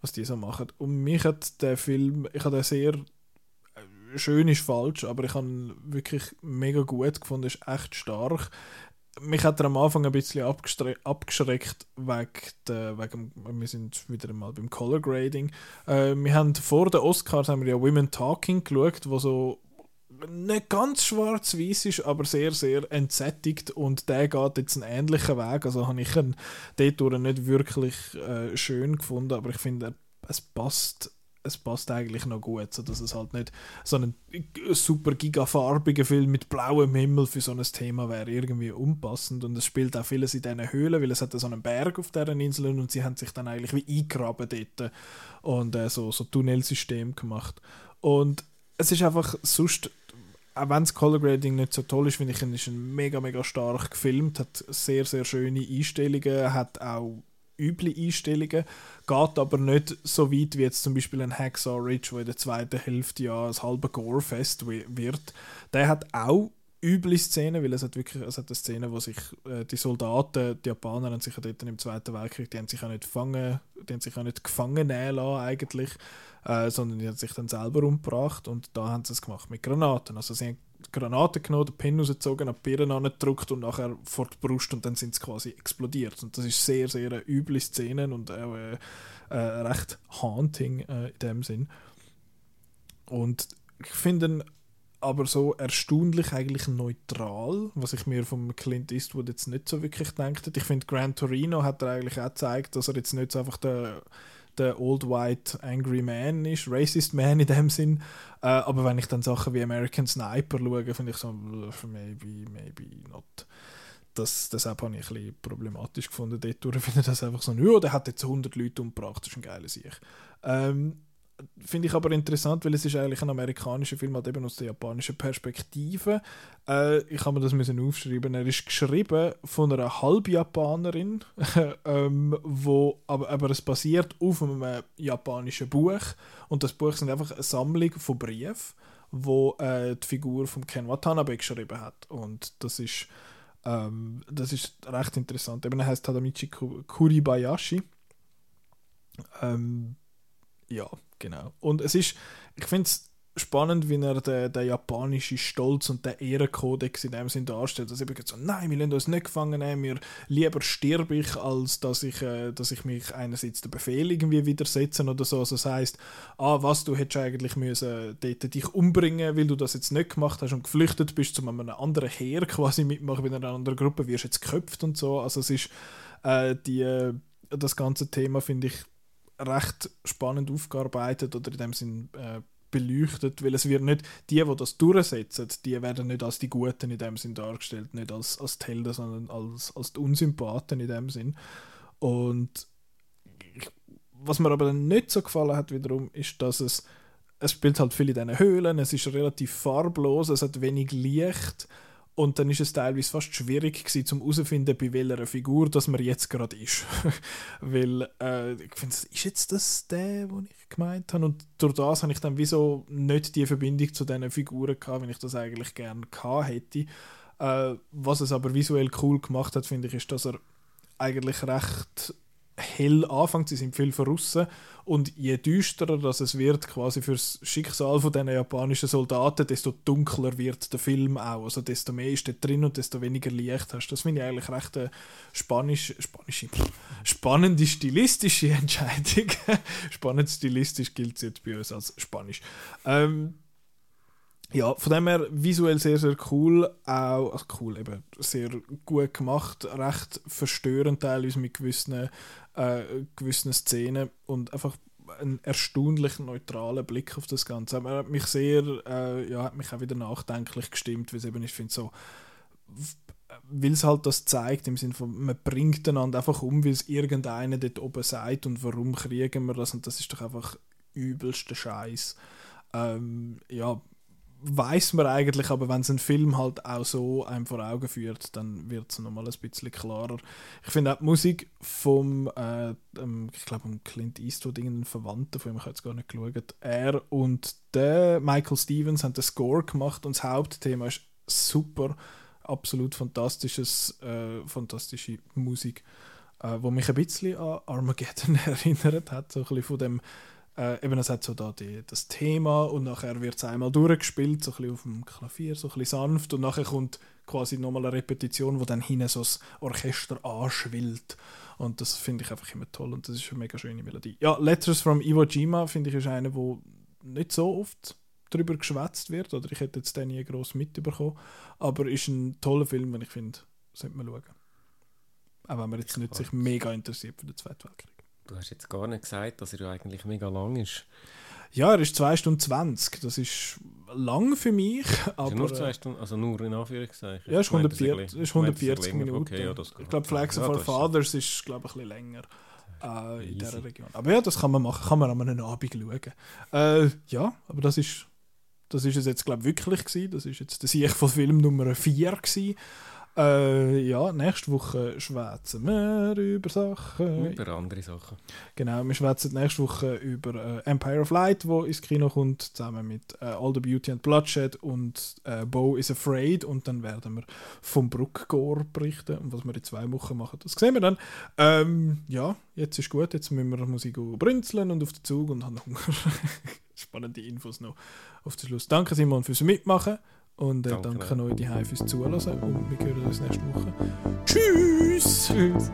was die so machen. Und mich hat der Film, ich habe den sehr äh, schön ist falsch, aber ich habe ihn wirklich mega gut gefunden, ist echt stark. Mich hat er am Anfang ein bisschen abgeschreckt wegen, der, wegen wir sind wieder mal beim Color Grading. Äh, wir haben vor den Oscars haben wir ja Women Talking geschaut, wo so nicht ganz schwarz-weiß ist, aber sehr, sehr entsättigt und der geht jetzt einen ähnlichen Weg. Also habe ich ihn dort nicht wirklich äh, schön gefunden, aber ich finde, es passt es passt eigentlich noch gut, so dass es halt nicht so ein super gigafarbiger Film mit blauem Himmel für so ein Thema wäre irgendwie unpassend und es spielt auch vieles in diesen Höhlen, weil es hat so einen Berg auf deren Inseln und sie haben sich dann eigentlich wie eingraben dort und äh, so so Tunnelsystem gemacht und es ist einfach sonst auch wenn das Color Grading nicht so toll ist, finde ich, ist ein mega, mega stark gefilmt, hat sehr, sehr schöne Einstellungen, hat auch üble Einstellungen, geht aber nicht so weit wie jetzt zum Beispiel ein Hacksaw Ridge, wo in der zweiten Hälfte ja ein halber Gore-Fest wi- wird. Der hat auch üble Szenen, weil es hat wirklich es hat eine Szene, wo sich äh, die Soldaten, die Japaner haben sich ja dort im Zweiten Weltkrieg, die haben sich auch nicht gefangen, die haben sich auch nicht gefangen nehmen lassen eigentlich, äh, sondern die haben sich dann selber umgebracht und da haben sie es gemacht mit Granaten. Also sie haben Granaten genommen, den Pin rausgezogen, an die Birne angedrückt und nachher vor die Brust und dann sind sie quasi explodiert. Und das ist sehr, sehr eine üble Szene und auch äh, äh, recht haunting äh, in dem Sinn. Und ich finde aber so erstaunlich eigentlich neutral, was ich mir vom Clint Eastwood jetzt nicht so wirklich gedacht hätte. Ich finde, Gran Torino hat er eigentlich auch gezeigt, dass er jetzt nicht so einfach der, der Old White Angry Man ist, Racist Man in dem Sinn. Äh, aber wenn ich dann Sachen wie American Sniper schaue, finde ich so, maybe, maybe not. Das, deshalb habe ich ein bisschen problematisch gefunden. Dort Ich finde das einfach so, ja, der hat jetzt 100 Leute umgebracht, das ist ein geiler Sieg. Ähm, finde ich aber interessant, weil es ist eigentlich ein amerikanischer Film, halt eben aus der japanischen Perspektive. Äh, ich habe mir das müssen aufschreiben. Er ist geschrieben von einer Halbjapanerin, *laughs* ähm, wo, aber, aber es basiert auf einem japanischen Buch und das Buch sind einfach eine Sammlung von Briefen, wo äh, die Figur von Ken Watanabe geschrieben hat und das ist ähm, das ist recht interessant. Eben er heißt Tadamichi Ku- Kuribayashi. Ähm, ja, genau. Und es ist, ich finde es spannend, wie er den, den japanischen Stolz und den Ehrenkodex in dem Sinn darstellt. Dass eben so, nein, wir lassen uns nicht gefangen nehmen, wir lieber sterbe ich, als dass ich, äh, dass ich mich einerseits dem Befehl irgendwie widersetzen oder so. Also das heisst, ah, was, du hättest eigentlich müssen dort dich umbringen, weil du das jetzt nicht gemacht hast und geflüchtet bist zu einem anderen Heer quasi mitmachen, bei einer anderen Gruppe, wirst jetzt geköpft und so. Also es ist äh, die, äh, das ganze Thema finde ich recht spannend aufgearbeitet oder in dem Sinn äh, beleuchtet, weil es wird nicht, die, die das durchsetzen, die werden nicht als die Guten in dem Sinn dargestellt, nicht als, als die Helden, sondern als, als die Unsympathen in dem Sinn. Und was mir aber nicht so gefallen hat wiederum, ist, dass es es spielt halt viel in diesen Höhlen, es ist relativ farblos, es hat wenig Licht und dann ist es teilweise fast schwierig gewesen, zum herauszufinden, bei welcher Figur das man jetzt gerade ist. *laughs* Weil äh, ich finde, ist jetzt das der, den ich gemeint habe? Und durch das habe ich dann wieso nicht die Verbindung zu diesen Figuren gehabt, wenn ich das eigentlich gerne gehabt hätte. Äh, was es aber visuell cool gemacht hat, finde ich, ist, dass er eigentlich recht hell anfängt, sie sind viel verrissen und je düsterer das es wird quasi fürs Schicksal von diesen japanischen Soldaten, desto dunkler wird der Film auch, also desto mehr ist dort drin und desto weniger Licht hast. Das finde ich eigentlich recht eine spanisch, spanische, spannende stilistische *laughs* Entscheidung. Spannend stilistisch gilt es jetzt bei uns als Spanisch. Ähm, ja, von dem her visuell sehr, sehr cool. Auch, also cool, eben sehr gut gemacht, recht verstörend teilweise mit gewissen, äh, gewissen Szenen und einfach ein erstaunlich neutraler Blick auf das Ganze. Aber er hat mich sehr, äh, ja, hat mich auch wieder nachdenklich gestimmt, weil es eben, ich finde so, weil es halt das zeigt, im Sinne von, man bringt einander einfach um, weil es irgendeiner dort oben sagt und warum kriegen wir das und das ist doch einfach übelster Scheiß. Ähm, ja, weiß man eigentlich, aber wenn es ein Film halt auch so einem vor Augen führt, dann wird es nochmal ein bisschen klarer. Ich finde auch die Musik vom, äh, ich glaube, Clint Eastwood, irgendein Verwandter von ihm, ich habe jetzt gar nicht geschaut, er und der Michael Stevens haben den Score gemacht und das Hauptthema ist super, absolut fantastisches, äh, fantastische Musik, äh, wo mich ein bisschen an Armageddon *laughs* erinnert hat, so ein bisschen von dem äh, eben, es hat so da die, das Thema und nachher wird es einmal durchgespielt, so ein bisschen auf dem Klavier, so ein bisschen sanft und nachher kommt quasi nochmal eine Repetition, wo dann hinten so das Orchester anschwillt und das finde ich einfach immer toll und das ist eine mega schöne Melodie. Ja, Letters from Iwo Jima finde ich ist eine, wo nicht so oft darüber geschwätzt wird oder ich hätte jetzt den nie gross mitbekommen, aber ist ein toller Film, den ich finde, sollte man schauen. Auch wenn man jetzt nicht sich mega interessiert für den Zweiten Weltkrieg. Du hast jetzt gar nicht gesagt, dass er ja eigentlich mega lang ist. Ja, er ist 2 Stunden 20. Das ist lang für mich. Aber, ist nur zwei Stunden, also nur in Anführungszeichen. Ja, ist Ich meinte, 140, es ist ich meinte, es 140 länger. Minuten. Okay, ja, ich glaube, Flags ja, of Our das ist- Fathers ist, glaube ich, ein bisschen länger äh, in dieser Region. Aber ja, das kann man machen. Kann man an einem Abend schauen. Äh, ja, aber das ist, das ist es jetzt, glaube ich, wirklich gewesen. Das ist jetzt der Sieg von Film Nummer 4 gewesen. Äh, ja, nächste Woche schwätzen wir über Sachen. Über andere Sachen. Genau, wir schwätzen nächste Woche über äh, Empire of Light, wo ins Kino kommt, zusammen mit äh, All the Beauty and Bloodshed und äh, Bo is Afraid. Und dann werden wir vom Bruckgore berichten. Und was wir in zwei Wochen machen, das sehen wir dann. Ähm, ja, jetzt ist gut, jetzt müssen wir Musik brünzeln und auf den Zug und haben Hunger. *laughs* Spannende Infos noch auf den Schluss. Danke Simon fürs Mitmachen und äh, Danke danke, euch die fürs Zuhören. Und wir hören uns nächste Woche. Tschüss! Tschüss!